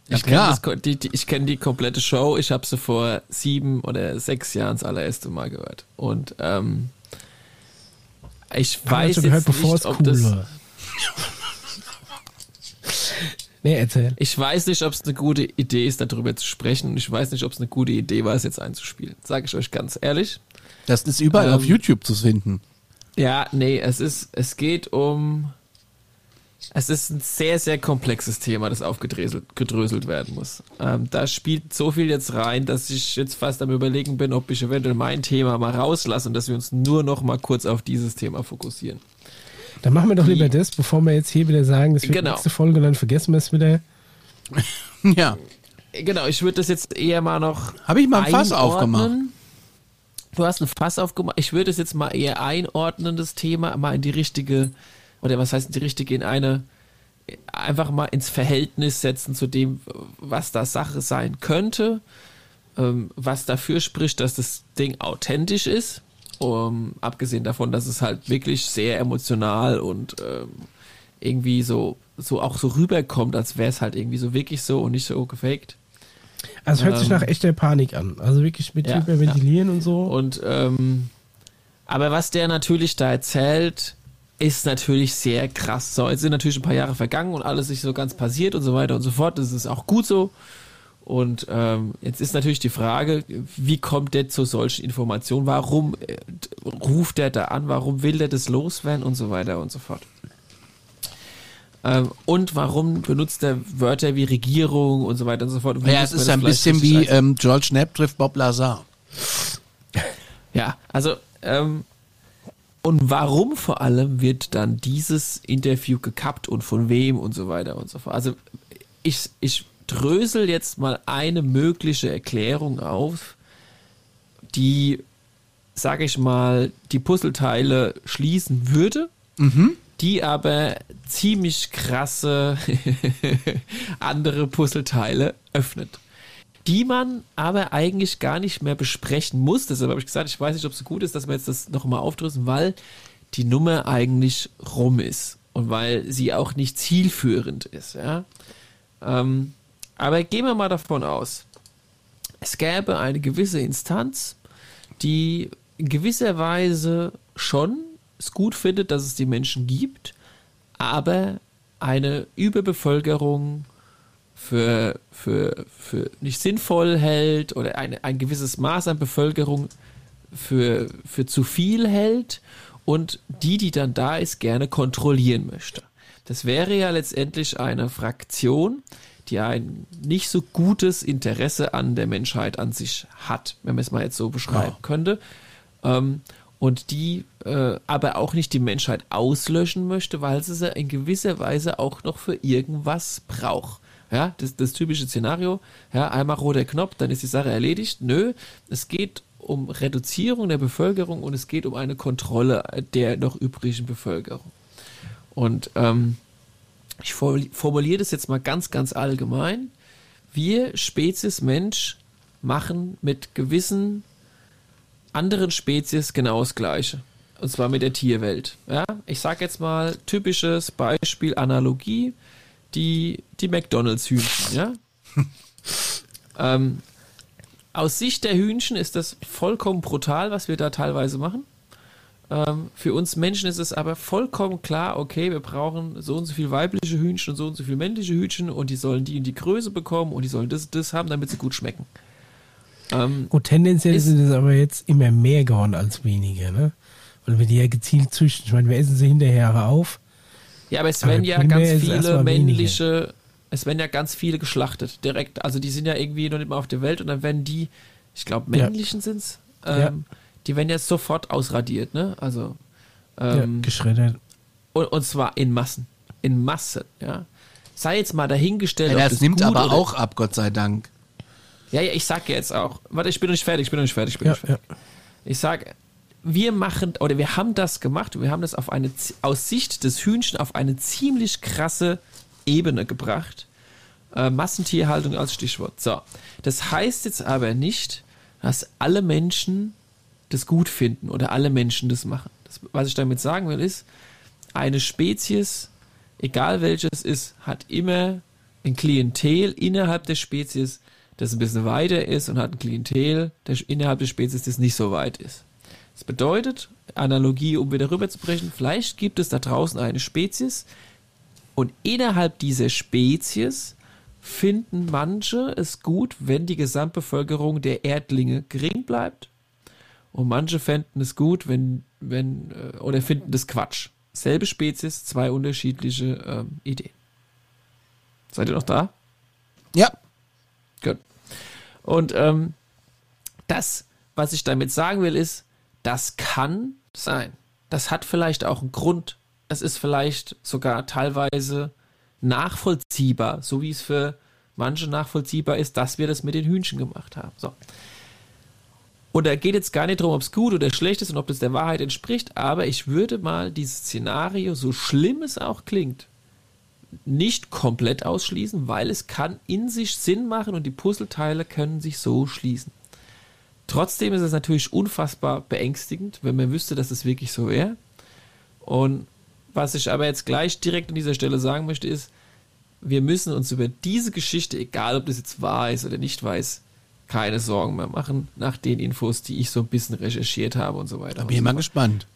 [SPEAKER 2] Ja,
[SPEAKER 1] Ich kenne die, ich kenn die komplette Show. Ich habe sie vor sieben oder sechs Jahren das allererste Mal gehört. Und ähm, Ich weiß jetzt
[SPEAKER 3] gehört, bevor
[SPEAKER 1] nicht,
[SPEAKER 3] es
[SPEAKER 1] ob
[SPEAKER 3] cool
[SPEAKER 1] das,
[SPEAKER 3] war. nee, erzähl.
[SPEAKER 1] ich weiß nicht, ob es eine gute Idee ist, darüber zu sprechen. Und ich weiß nicht, ob es eine gute Idee war, es jetzt einzuspielen. Sage ich euch ganz ehrlich.
[SPEAKER 2] Das ist überall
[SPEAKER 1] Ähm,
[SPEAKER 2] auf YouTube zu finden.
[SPEAKER 1] Ja, nee, es ist, es geht um, es ist ein sehr, sehr komplexes Thema, das aufgedröselt gedröselt werden muss. Ähm, da spielt so viel jetzt rein, dass ich jetzt fast am überlegen bin, ob ich eventuell mein Thema mal rauslasse und dass wir uns nur noch mal kurz auf dieses Thema fokussieren.
[SPEAKER 3] Dann machen wir doch lieber das, bevor wir jetzt hier wieder sagen, das wird
[SPEAKER 1] Genau.
[SPEAKER 3] nächste Folge, dann vergessen wir es (laughs) wieder.
[SPEAKER 2] Ja.
[SPEAKER 1] Genau, ich würde das jetzt eher mal noch.
[SPEAKER 2] Habe ich mal ein Fass aufgemacht.
[SPEAKER 1] Du hast ein Fass aufgemacht. Ich würde es jetzt mal eher einordnen, das Thema, mal in die richtige, oder was heißt die richtige, in eine, einfach mal ins Verhältnis setzen zu dem, was da Sache sein könnte, ähm, was dafür spricht, dass das Ding authentisch ist. Um, abgesehen davon, dass es halt wirklich sehr emotional und ähm, irgendwie so, so auch so rüberkommt, als wäre es halt irgendwie so wirklich so und nicht so gefaked.
[SPEAKER 3] Also es hört sich
[SPEAKER 1] Ähm,
[SPEAKER 3] nach echter Panik an. Also wirklich mit
[SPEAKER 1] ja,
[SPEAKER 3] Hyperventilieren und so.
[SPEAKER 1] Und ähm, aber was der natürlich da erzählt, ist natürlich sehr krass. So, jetzt sind natürlich ein paar Jahre vergangen und alles nicht so ganz passiert und so weiter und so fort. Das ist auch gut so. Und ähm, jetzt ist natürlich die Frage, wie kommt der zu solchen Informationen? Warum äh, ruft der da an? Warum will der das loswerden und so weiter und so fort? Ähm, und warum benutzt er Wörter wie Regierung und so weiter und so fort?
[SPEAKER 2] Ja, es ist ein bisschen wie ähm, George Knapp trifft Bob Lazar.
[SPEAKER 1] Ja, also ähm, und warum vor allem wird dann dieses Interview gekappt und von wem und so weiter und so fort. Also ich, ich drösel jetzt mal eine mögliche Erklärung auf, die, sage ich mal, die Puzzleteile schließen würde, die aber ziemlich krasse (laughs) andere Puzzleteile öffnet die man aber eigentlich gar nicht mehr besprechen muss. Deshalb habe ich gesagt, ich weiß nicht, ob es gut ist, dass wir jetzt das nochmal aufdrüssen, weil die Nummer eigentlich rum ist und weil sie auch nicht zielführend ist. Ja? Ähm, aber gehen wir mal davon aus, es gäbe eine gewisse Instanz, die in gewisser Weise schon es gut findet, dass es die Menschen gibt, aber eine Überbevölkerung für, für, für nicht sinnvoll hält oder eine, ein gewisses Maß an Bevölkerung für, für zu viel hält und die, die dann da ist, gerne kontrollieren möchte. Das wäre ja letztendlich eine Fraktion, die ein nicht so gutes Interesse an der Menschheit an sich hat, wenn man es mal jetzt so beschreiben könnte. Ähm, und die äh, aber auch nicht die Menschheit auslöschen möchte, weil sie sie in gewisser Weise auch noch für irgendwas braucht. Ja, das, das typische Szenario, ja, einmal roter Knopf, dann ist die Sache erledigt. Nö, es geht um Reduzierung der Bevölkerung und es geht um eine Kontrolle der noch übrigen Bevölkerung. Und ähm, ich formuliere das jetzt mal ganz, ganz allgemein. Wir, Spezies Mensch, machen mit gewissen anderen Spezies genau das Gleiche. Und zwar mit der Tierwelt. Ja? Ich sage jetzt mal typisches Beispiel, Analogie, die, die McDonalds-Hühnchen. Ja? (laughs) ähm, aus Sicht der Hühnchen ist das vollkommen brutal, was wir da teilweise machen. Ähm, für uns Menschen ist es aber vollkommen klar, okay, wir brauchen so und so viel weibliche Hühnchen und so und so viel männliche Hühnchen und die sollen die in die Größe bekommen und die sollen das das haben, damit sie gut schmecken. Ähm,
[SPEAKER 3] Gut, tendenziell
[SPEAKER 1] Ist-
[SPEAKER 3] sind es aber jetzt immer mehr geworden als weniger, ne? Weil wir die ja gezielt züchten. Ich meine, wir essen sie hinterher auf.
[SPEAKER 1] Ja, aber es werden ja ganz
[SPEAKER 3] es
[SPEAKER 1] viele männliche, es werden ja ganz viele geschlachtet, direkt. Also die sind ja irgendwie noch nicht mal auf der Welt und dann werden die, ich glaube,
[SPEAKER 3] Ja.
[SPEAKER 1] männlichen sind's, ähm,
[SPEAKER 3] Ja.
[SPEAKER 1] die werden jetzt sofort ausradiert, ne? Also
[SPEAKER 3] ja,
[SPEAKER 1] ähm,
[SPEAKER 3] geschreddert.
[SPEAKER 1] und, und zwar in Massen. In Massen, ja. Sei jetzt mal dahingestellt.
[SPEAKER 2] Ja, das
[SPEAKER 1] das
[SPEAKER 2] nimmt
[SPEAKER 1] gut
[SPEAKER 2] aber
[SPEAKER 1] oder-
[SPEAKER 2] auch ab, Gott sei Dank.
[SPEAKER 1] Ja, ja, ich sag jetzt auch. Warte, ich bin noch nicht fertig, ich bin noch nicht fertig, ich bin
[SPEAKER 3] Ja,
[SPEAKER 1] noch nicht fertig. Ich sag, wir machen, oder wir haben das gemacht, wir haben das auf eine, aus Sicht des Hühnchen auf eine ziemlich krasse Ebene gebracht. Äh, Massentierhaltung als Stichwort. So. Das heißt jetzt aber nicht, dass alle Menschen das gut finden oder alle Menschen das machen. Das, was ich damit sagen will, ist, eine Spezies, egal welches ist, hat immer ein Klientel innerhalb der Spezies, das ein bisschen weiter ist und hat ein Klientel der, innerhalb der Spezies, das nicht so weit ist. Das bedeutet, Analogie, um wieder rüberzubrechen, vielleicht gibt es da draußen eine Spezies und innerhalb dieser Spezies finden manche es gut, wenn die Gesamtbevölkerung der Erdlinge gering bleibt und manche fänden es gut, wenn, wenn, äh, oder finden das Quatsch. Selbe Spezies, zwei unterschiedliche ähm, Ideen. Seid ihr noch da?
[SPEAKER 2] Ja.
[SPEAKER 1] Gut. Und ähm, das, was ich damit sagen will, ist, das kann sein. Das hat vielleicht auch einen Grund. Es ist vielleicht sogar teilweise nachvollziehbar, so wie es für manche nachvollziehbar ist, dass wir das mit den Hühnchen gemacht haben. So. Und da geht jetzt gar nicht darum, ob es gut oder schlecht ist und ob das der Wahrheit entspricht, aber ich würde mal dieses Szenario, so schlimm es auch klingt, nicht komplett ausschließen, weil es kann in sich Sinn machen und die Puzzleteile können sich so schließen. Trotzdem ist es natürlich unfassbar beängstigend, wenn man wüsste, dass es wirklich so wäre. Und was ich aber jetzt gleich direkt an dieser Stelle sagen möchte, ist, wir müssen uns über diese Geschichte, egal ob das jetzt wahr ist oder nicht wahr ist, keine Sorgen mehr machen, nach den Infos, die ich so ein bisschen recherchiert habe und so weiter.
[SPEAKER 2] Da bin ich mal gespannt.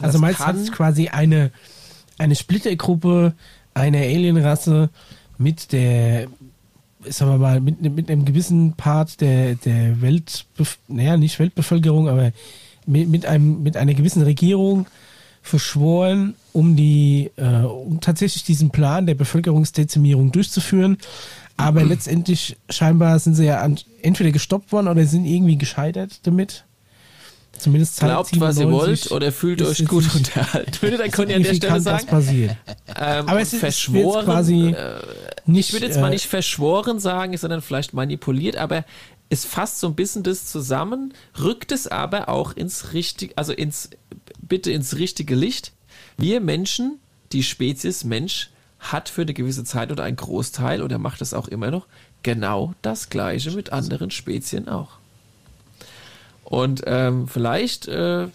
[SPEAKER 3] Also
[SPEAKER 1] Das
[SPEAKER 3] meinst du,
[SPEAKER 1] kann-
[SPEAKER 3] hat quasi eine, eine Splittergruppe einer Alienrasse mit der, sagen wir mal, mit, mit einem gewissen Part der, der Welt, naja, nicht Weltbevölkerung, aber mit, mit, einem, mit einer gewissen Regierung verschworen, um die, äh, um tatsächlich diesen Plan der Bevölkerungsdezimierung durchzuführen. Aber letztendlich scheinbar sind sie ja entweder gestoppt worden oder sind irgendwie gescheitert damit. Zumindest Zeit
[SPEAKER 1] Glaubt, was ihr
[SPEAKER 3] 97
[SPEAKER 1] wollt oder fühlt euch gut
[SPEAKER 3] nicht
[SPEAKER 1] unterhalten. (laughs) Würde der Conny an der Stelle sagen.
[SPEAKER 3] passiert.
[SPEAKER 1] Ähm,
[SPEAKER 3] Aber es ist-
[SPEAKER 1] verschworen,
[SPEAKER 3] quasi
[SPEAKER 1] äh,
[SPEAKER 3] Nicht,
[SPEAKER 1] ich würde jetzt mal
[SPEAKER 3] äh,
[SPEAKER 1] nicht verschworen sagen, sondern vielleicht manipuliert, aber es fasst so ein bisschen das zusammen, rückt es aber auch ins richtige, also ins, bitte ins richtige Licht. Wir Menschen, die Spezies Mensch, hat für eine gewisse Zeit oder ein Großteil oder macht es auch immer noch genau das Gleiche mit anderen Spezien auch. Und ähm, vielleicht äh,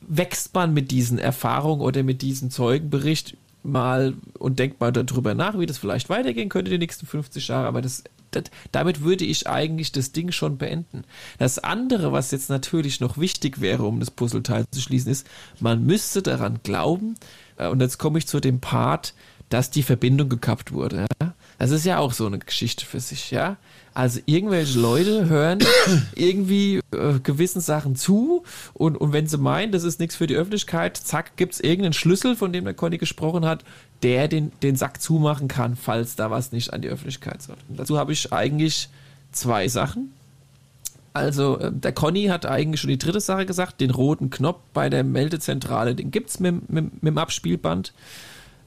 [SPEAKER 1] wächst man mit diesen Erfahrungen oder mit diesem Zeugenbericht mal und denkt mal darüber nach, wie das vielleicht weitergehen könnte die nächsten 50 Jahre. Aber das, das, damit würde ich eigentlich das Ding schon beenden. Das andere, was jetzt natürlich noch wichtig wäre, um das Puzzleteil zu schließen, ist, man müsste daran glauben, äh, und jetzt komme ich zu dem Part, dass die Verbindung gekappt wurde. Ja? Das ist ja auch so eine Geschichte für sich, ja. Also irgendwelche Leute hören (coughs) irgendwie äh, gewissen Sachen zu und, und wenn sie meinen, das ist nichts für die Öffentlichkeit, zack, gibt's irgendeinen Schlüssel, von dem der Conny gesprochen hat, der den, den Sack zumachen kann, falls da was nicht an die Öffentlichkeit soll. Und dazu habe ich eigentlich zwei Sachen. Also, äh, der Conny hat eigentlich schon die dritte Sache gesagt, den roten Knopf bei der Meldezentrale, den gibt's mit, mit, mit dem Abspielband.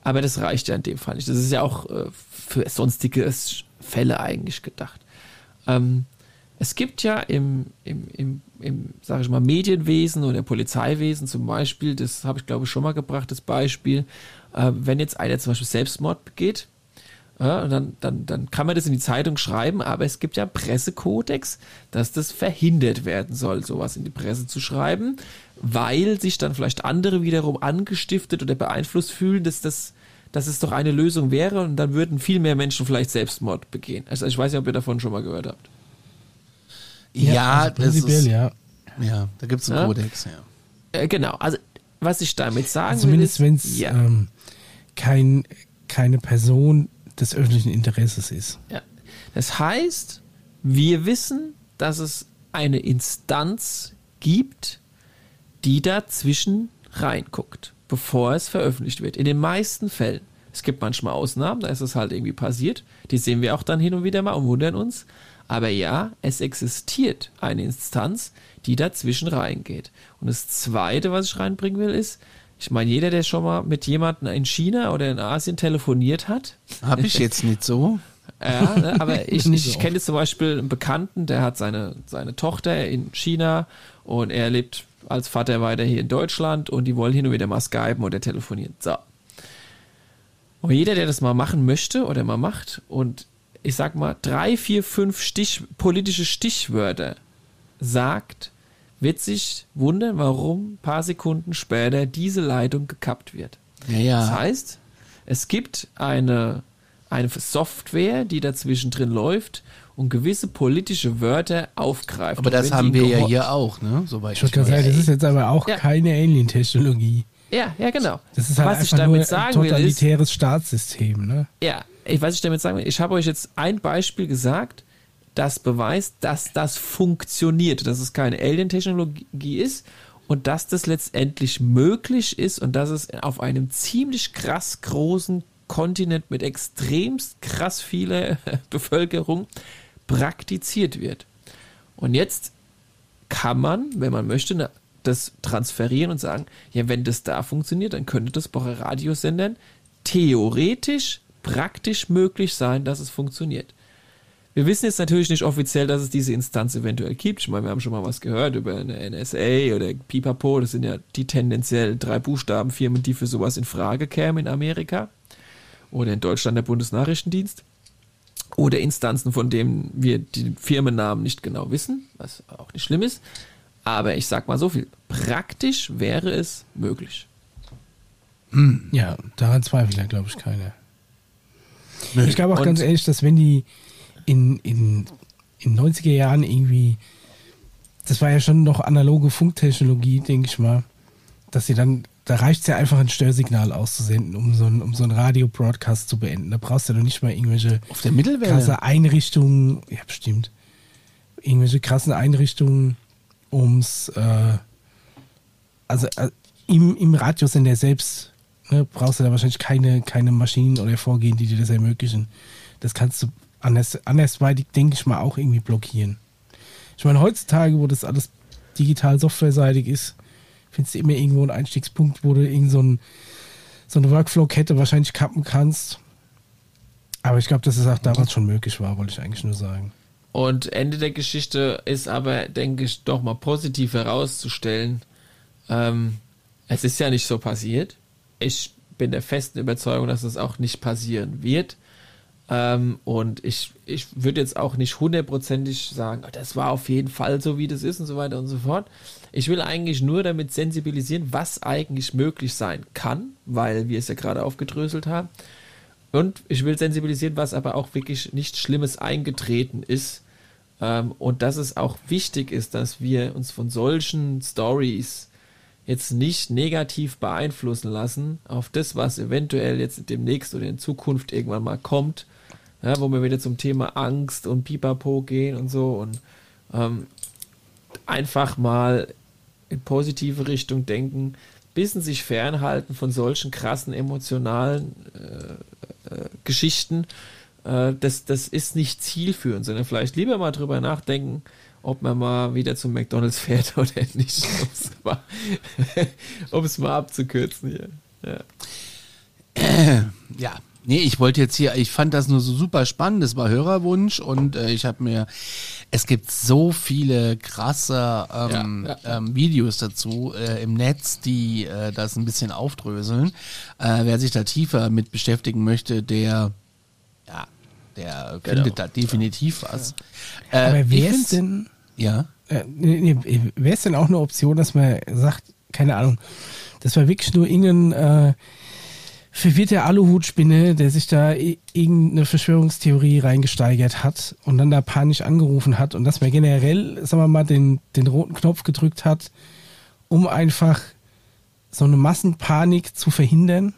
[SPEAKER 1] Aber das reicht ja in dem Fall nicht. Das ist ja auch äh, für sonstige Fälle eigentlich gedacht. Ähm, es gibt ja im, im, im, im sage ich mal, Medienwesen oder Polizeiwesen zum Beispiel, das habe ich glaube ich schon mal gebracht, das Beispiel, äh, wenn jetzt einer zum Beispiel Selbstmord begeht, ja, dann, dann, dann kann man das in die Zeitung schreiben, aber es gibt ja Pressekodex, dass das verhindert werden soll, sowas in die Presse zu schreiben, weil sich dann vielleicht andere wiederum angestiftet oder beeinflusst fühlen, dass das dass es doch eine Lösung wäre und dann würden viel mehr Menschen vielleicht Selbstmord begehen. Also ich weiß nicht, ob ihr davon schon mal gehört habt.
[SPEAKER 2] Ja,
[SPEAKER 3] also
[SPEAKER 2] das
[SPEAKER 3] prinzipiell,
[SPEAKER 2] ist,
[SPEAKER 3] ja.
[SPEAKER 2] ja, da gibt es einen
[SPEAKER 1] Ja?
[SPEAKER 2] Kodex, ja.
[SPEAKER 1] Äh, genau, also was ich damit sagen
[SPEAKER 3] Also Zumindest
[SPEAKER 1] will,
[SPEAKER 3] wenn
[SPEAKER 1] ist,
[SPEAKER 3] es
[SPEAKER 1] ja,
[SPEAKER 3] ähm, kein, keine Person des öffentlichen Interesses ist.
[SPEAKER 1] ja. Das heißt, wir wissen, dass es eine Instanz gibt, die dazwischen reinguckt, bevor es veröffentlicht wird. In den meisten Fällen. Es gibt manchmal Ausnahmen, da ist es halt irgendwie passiert. Die sehen wir auch dann hin und wieder mal und wundern uns. Aber ja, es existiert eine Instanz, die dazwischen reingeht. Und das Zweite, was ich reinbringen will, ist, ich meine, jeder, der schon mal mit jemandem in China oder in Asien telefoniert hat,
[SPEAKER 2] Habe ich jetzt nicht so. (laughs)
[SPEAKER 1] ja, ne, aber (laughs) ich, ich, ich kenne jetzt zum Beispiel einen Bekannten, der hat seine, seine Tochter in China und er lebt als Vater weiter hier in Deutschland und die wollen hin und wieder mal skypen oder telefonieren. So. Und jeder, der das mal machen möchte oder mal macht und ich sag mal drei, vier, fünf Stich, politische Stichwörter sagt, wird sich wundern, warum ein paar Sekunden später diese Leitung gekappt wird.
[SPEAKER 2] Ja, ja.
[SPEAKER 1] Das heißt, es gibt eine, eine Software, die dazwischen drin läuft und gewisse politische Wörter aufgreift.
[SPEAKER 2] Aber das haben wir ja hier auch, ne? Soweit
[SPEAKER 3] Ich gerade sagen, das ist jetzt aber auch
[SPEAKER 1] Ja.
[SPEAKER 3] keine Alien-Technologie.
[SPEAKER 1] Ja, ja, genau.
[SPEAKER 3] Das ist halt
[SPEAKER 1] Was ich
[SPEAKER 3] einfach
[SPEAKER 1] damit
[SPEAKER 3] nur ein
[SPEAKER 1] sagen will, ist,
[SPEAKER 3] totalitäres Staatssystem, ne?
[SPEAKER 1] Ja, ich, was ich damit sagen will, ich habe euch jetzt ein Beispiel gesagt, das beweist, dass das funktioniert, dass es keine Alien-Technologie ist und dass das letztendlich möglich ist und dass es auf einem ziemlich krass großen Kontinent mit extremst krass vieler (laughs) Bevölkerung praktiziert wird. Und jetzt kann man, wenn man möchte, das transferieren und sagen, ja, wenn das da funktioniert, dann könnte das bei Radiosendern theoretisch praktisch möglich sein, dass es funktioniert. Wir wissen jetzt natürlich nicht offiziell, dass es diese Instanz eventuell gibt. Ich meine, wir haben schon mal was gehört über eine NSA oder Pipapo. Das sind ja die tendenziell drei Buchstabenfirmen, die für sowas in Frage kämen in Amerika. Oder in Deutschland der Bundesnachrichtendienst. Oder Instanzen, von denen wir die Firmennamen nicht genau wissen, was auch nicht schlimm ist. Aber ich sag mal so viel. Praktisch wäre es möglich.
[SPEAKER 3] Ja, daran zweifelt ja, glaube ich, keiner.
[SPEAKER 2] Nö.
[SPEAKER 3] Ich glaube auch
[SPEAKER 1] Und-
[SPEAKER 3] ganz ehrlich, dass wenn die in, in, in 90er Jahren irgendwie, das war ja schon noch analoge Funktechnologie, denke ich mal, dass sie dann, da reicht es ja einfach ein Störsignal auszusenden, um so ein, um so Radio-Broadcast zu beenden. Da brauchst du doch nicht mal irgendwelche
[SPEAKER 2] Auf der Mittelwelle.
[SPEAKER 3] krasse Einrichtungen, ja bestimmt, irgendwelche krassen Einrichtungen, ums, äh, also äh, im, im Radiosender selbst ne, brauchst du da wahrscheinlich keine, keine Maschinen oder Vorgehen, die dir das ermöglichen. Das kannst du anders, andersweitig, denke ich mal, auch irgendwie blockieren. Ich meine, heutzutage, wo das alles digital softwareseitig ist, findest du immer irgendwo einen Einstiegspunkt, wo du irgend so, ein, so eine Workflow-Kette wahrscheinlich kappen kannst. Aber ich glaube, dass es auch damals schon möglich war, wollte ich eigentlich nur sagen.
[SPEAKER 1] Und Ende der Geschichte ist aber, denke ich, doch mal positiv herauszustellen. Ähm, es ist ja nicht so passiert. Ich bin der festen Überzeugung, dass es auch nicht passieren wird. Ähm, und ich, ich würde jetzt auch nicht hundertprozentig sagen, "Oh, das war auf jeden Fall so, wie das ist und so weiter und so fort. Ich will eigentlich nur damit sensibilisieren, was eigentlich möglich sein kann, weil wir es ja gerade aufgedröselt haben. Und ich will sensibilisieren, was aber auch wirklich nichts Schlimmes eingetreten ist. Ähm, und dass es auch wichtig ist, dass wir uns von solchen Stories jetzt nicht negativ beeinflussen lassen auf das, was eventuell jetzt demnächst oder in Zukunft irgendwann mal kommt, ja, wo wir wieder zum Thema Angst und Pipapo gehen und so und ähm, einfach mal in positive Richtung denken, bisschen sich fernhalten von solchen krassen emotionalen äh, äh, Geschichten. Äh, das, das ist nicht zielführend, sondern vielleicht lieber mal drüber nachdenken, ob man mal wieder zum McDonalds fährt (laughs) oder nicht, um es (laughs) mal, abzukürzen hier. Ja.
[SPEAKER 2] Ja, nee, ich wollte jetzt hier, ich fand das nur so super spannend, das war Hörerwunsch und äh, ich habe mir, es gibt so viele krasse ähm,
[SPEAKER 1] Ja, ja.
[SPEAKER 2] Ähm, Videos dazu äh, im Netz, die äh, das ein bisschen aufdröseln. Äh, wer sich da tiefer mit beschäftigen möchte, der, ja, der findet da definitiv was. Äh,
[SPEAKER 3] Aber
[SPEAKER 2] ich
[SPEAKER 3] wer ist denn,
[SPEAKER 2] Ja.
[SPEAKER 3] äh, nee, nee, wäre es denn auch eine Option, dass man sagt, keine Ahnung, das war wirklich nur irgendein äh, verwirrter Aluhutspinne, der sich da irgendeine Verschwörungstheorie reingesteigert hat und dann da panisch angerufen hat und dass man generell, sagen wir mal, den, den roten Knopf gedrückt hat, um einfach so eine Massenpanik zu verhindern.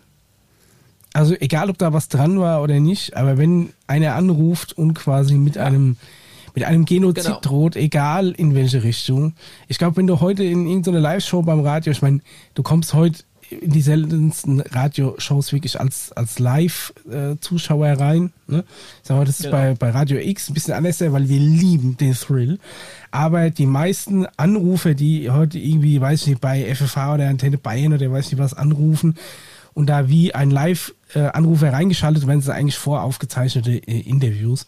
[SPEAKER 3] Also egal, ob da was dran war oder nicht, aber wenn einer anruft und quasi mit einem mit einem Genozid
[SPEAKER 1] Genau.
[SPEAKER 3] droht, egal in welche Richtung. Ich glaube, wenn du heute in irgendeine Live-Show beim Radio, ich meine, du kommst heute in die seltensten Radioshows wirklich als, als Live-Zuschauer rein. Ne? Ich sag mal, das ist
[SPEAKER 1] Genau.
[SPEAKER 3] bei, bei Radio X ein bisschen anders, weil wir lieben den Thrill. Aber die meisten Anrufer, die heute irgendwie, weiß ich nicht, bei FFH oder Antenne Bayern oder weiß nicht was anrufen und da wie ein Live-Anrufer reingeschaltet werden, sind eigentlich voraufgezeichnete äh, Interviews.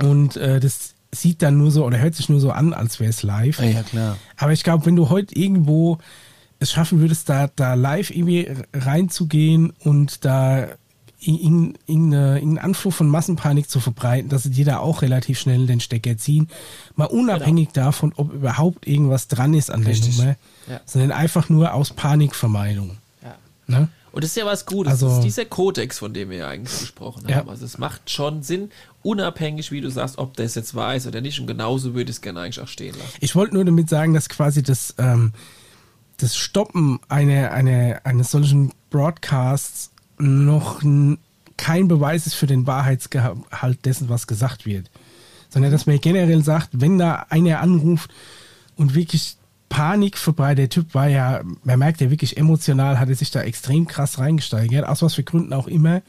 [SPEAKER 3] Und äh, das sieht dann nur so oder hört sich nur so an, als wäre es live.
[SPEAKER 2] Ja, ja, klar.
[SPEAKER 3] Aber ich glaube, wenn du heute irgendwo es schaffen würdest, da, da live irgendwie reinzugehen und da irgendeinen irgendeine- irgendeinen Anflug von Massenpanik zu verbreiten, dass dir da auch relativ schnell den Stecker ziehen. Mal unabhängig davon, ob überhaupt irgendwas dran ist an der
[SPEAKER 1] Richtig.
[SPEAKER 3] Nummer,
[SPEAKER 1] Ja.
[SPEAKER 3] sondern einfach nur aus Panikvermeidung.
[SPEAKER 1] Ja.
[SPEAKER 3] Ne?
[SPEAKER 1] Und das ist ja was Gutes.
[SPEAKER 3] Also-
[SPEAKER 1] das ist dieser Kodex, von dem wir ja eigentlich gesprochen
[SPEAKER 3] Ja.
[SPEAKER 1] haben. Also es macht schon Sinn, unabhängig, wie du sagst, ob das jetzt wahr ist oder nicht. Und genauso würde ich es gerne eigentlich auch stehen lassen.
[SPEAKER 3] Ich wollte nur damit sagen, dass quasi das, ähm, das Stoppen einer, einer, eines solchen Broadcasts noch kein Beweis ist für den Wahrheitsgehalt dessen, was gesagt wird. Sondern dass man generell sagt, wenn da einer anruft und wirklich Panik verbreitet, der Typ war ja, man merkt ja wirklich emotional, hat er sich da extrem krass reingesteigert, aus was für Gründen auch immer,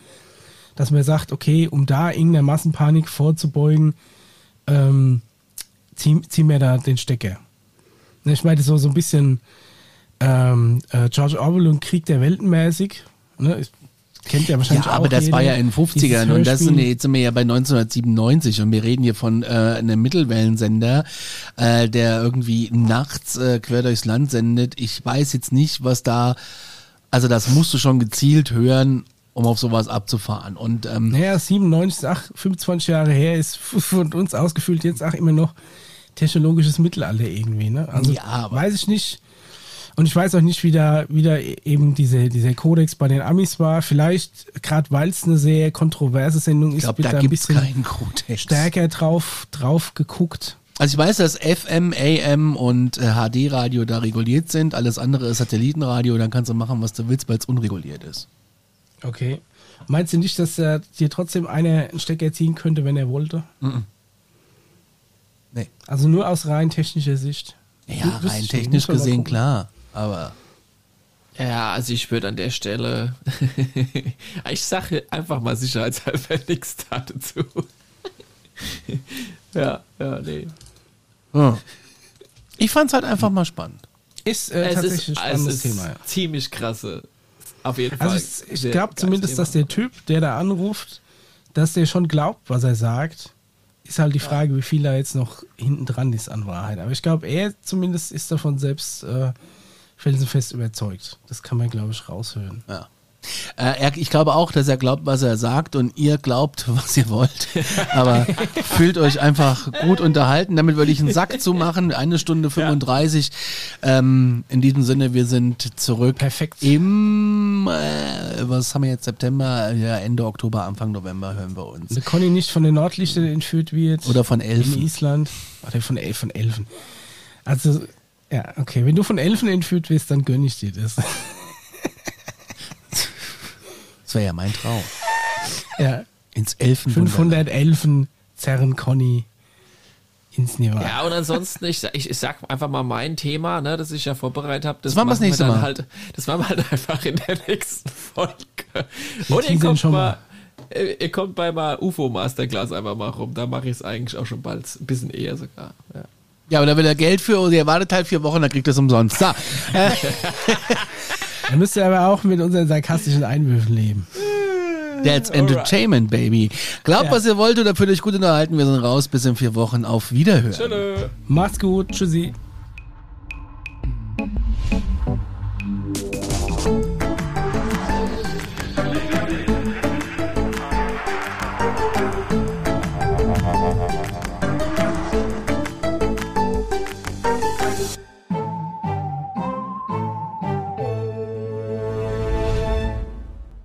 [SPEAKER 3] dass man sagt, okay, um da irgendeiner Massenpanik vorzubeugen, ähm, zieh, zieh mir da den Stecker. Ich meine, so, so ein bisschen ähm, äh, George Orwell und Krieg der Welten mäßig. Ne? Kennt ja wahrscheinlich
[SPEAKER 2] Ja, aber das war ja in den 50ern
[SPEAKER 3] dieses
[SPEAKER 2] und das sind, jetzt sind wir ja bei 1997 und wir reden hier von äh, einem Mittelwellensender, äh, der irgendwie nachts äh, quer durchs Land sendet. Ich weiß jetzt nicht, was da, also das musst du schon gezielt hören, um auf sowas abzufahren. Und ähm,
[SPEAKER 3] Naja, 97, ach, 25 Jahre her ist (laughs) von uns ausgefüllt jetzt auch immer noch technologisches Mittelalter irgendwie. Ne? Also
[SPEAKER 2] Ja, aber-
[SPEAKER 3] weiß ich nicht. Und ich weiß auch nicht, wie da, wie da eben diese, dieser Kodex bei den Amis war. Vielleicht, gerade weil es eine sehr kontroverse Sendung ist, wird
[SPEAKER 2] da
[SPEAKER 3] ein bisschen stärker drauf, drauf geguckt.
[SPEAKER 2] Also ich weiß, dass FM, AM und äh, HD-Radio da reguliert sind. Alles andere ist Satellitenradio. Dann kannst du machen, was du willst, weil es unreguliert ist.
[SPEAKER 3] Okay. Meinst du nicht, dass äh, dir trotzdem einer einen Stecker ziehen könnte, wenn er wollte?
[SPEAKER 2] Nee.
[SPEAKER 3] Also nur aus rein technischer Sicht.
[SPEAKER 2] Ja, rein technisch gesehen klar. Aber
[SPEAKER 1] Ja, also ich würde an der Stelle, (laughs) ich sage einfach mal sicherheitshalber (laughs) nichts dazu. (laughs) ja, ja, nee.
[SPEAKER 2] ja. ich fand's halt einfach mal spannend.
[SPEAKER 3] Ist äh,
[SPEAKER 1] es
[SPEAKER 3] tatsächlich
[SPEAKER 1] ist,
[SPEAKER 3] ein spannendes
[SPEAKER 1] es ist
[SPEAKER 3] Thema. Ja.
[SPEAKER 1] ziemlich krasse. Auf jeden Fall.
[SPEAKER 3] Also ich, ich glaube zumindest,
[SPEAKER 1] Thema.
[SPEAKER 3] dass der Typ, der da anruft, dass der schon glaubt, was er sagt. Ist halt die Frage, wie viel da jetzt noch hinten dran ist an Wahrheit. Aber ich glaube, er zumindest ist davon selbst äh, felsenfest überzeugt. Das kann man, glaube ich, raushören.
[SPEAKER 2] Ja. Äh, er, ich glaube auch, dass er glaubt, was er sagt und ihr glaubt, (laughs) was ihr wollt. Aber (laughs) fühlt euch einfach gut unterhalten. Damit würde ich einen Sack zumachen. Eine Stunde 35. Ähm, in diesem Sinne, wir sind zurück.
[SPEAKER 3] Perfekt.
[SPEAKER 2] Im, äh, was haben wir jetzt, September? Ja, Ende Oktober, Anfang November hören wir uns.
[SPEAKER 3] Wenn Conny nicht von den Nordlichtern entführt wird.
[SPEAKER 2] Oder von
[SPEAKER 3] In
[SPEAKER 2] Elfen.
[SPEAKER 3] Island. Oder von, El von Elfen. Also, ja, okay. Wenn du von Elfen entführt wirst, dann gönne ich dir das.
[SPEAKER 2] Das wäre ja mein Traum.
[SPEAKER 3] ja.
[SPEAKER 2] Ins Elfen.
[SPEAKER 3] 500 Elfen zerren Conny ins Nirvana.
[SPEAKER 1] Ja, und ansonsten, ich, ich, ich sag einfach mal mein Thema, ne, das ich ja vorbereitet habe. Das,
[SPEAKER 2] Das machen wir das nächste
[SPEAKER 1] dann
[SPEAKER 2] Mal.
[SPEAKER 1] Halt, das machen wir halt einfach in der nächsten Folge.
[SPEAKER 3] Wir
[SPEAKER 1] Und ihr kommt,
[SPEAKER 3] schon
[SPEAKER 1] mal, ihr kommt bei mal UFO Masterclass einfach mal rum. Da mache ich es eigentlich auch schon bald, ein bisschen eher sogar. Ja.
[SPEAKER 2] Ja, aber da will er Geld für und ihr wartet halt vier Wochen, dann kriegt ihr es umsonst. So, (laughs)
[SPEAKER 3] Da müsst ihr aber auch mit unseren sarkastischen Einwürfen leben.
[SPEAKER 2] that's Entertainment, baby. Glaubt,
[SPEAKER 3] Ja.
[SPEAKER 2] was ihr wollt oder fühlt euch gut unterhalten. Wir sind raus. Bis in vier Wochen. Auf Wiederhören.
[SPEAKER 1] Tschüss.
[SPEAKER 3] Macht's gut. Tschüssi.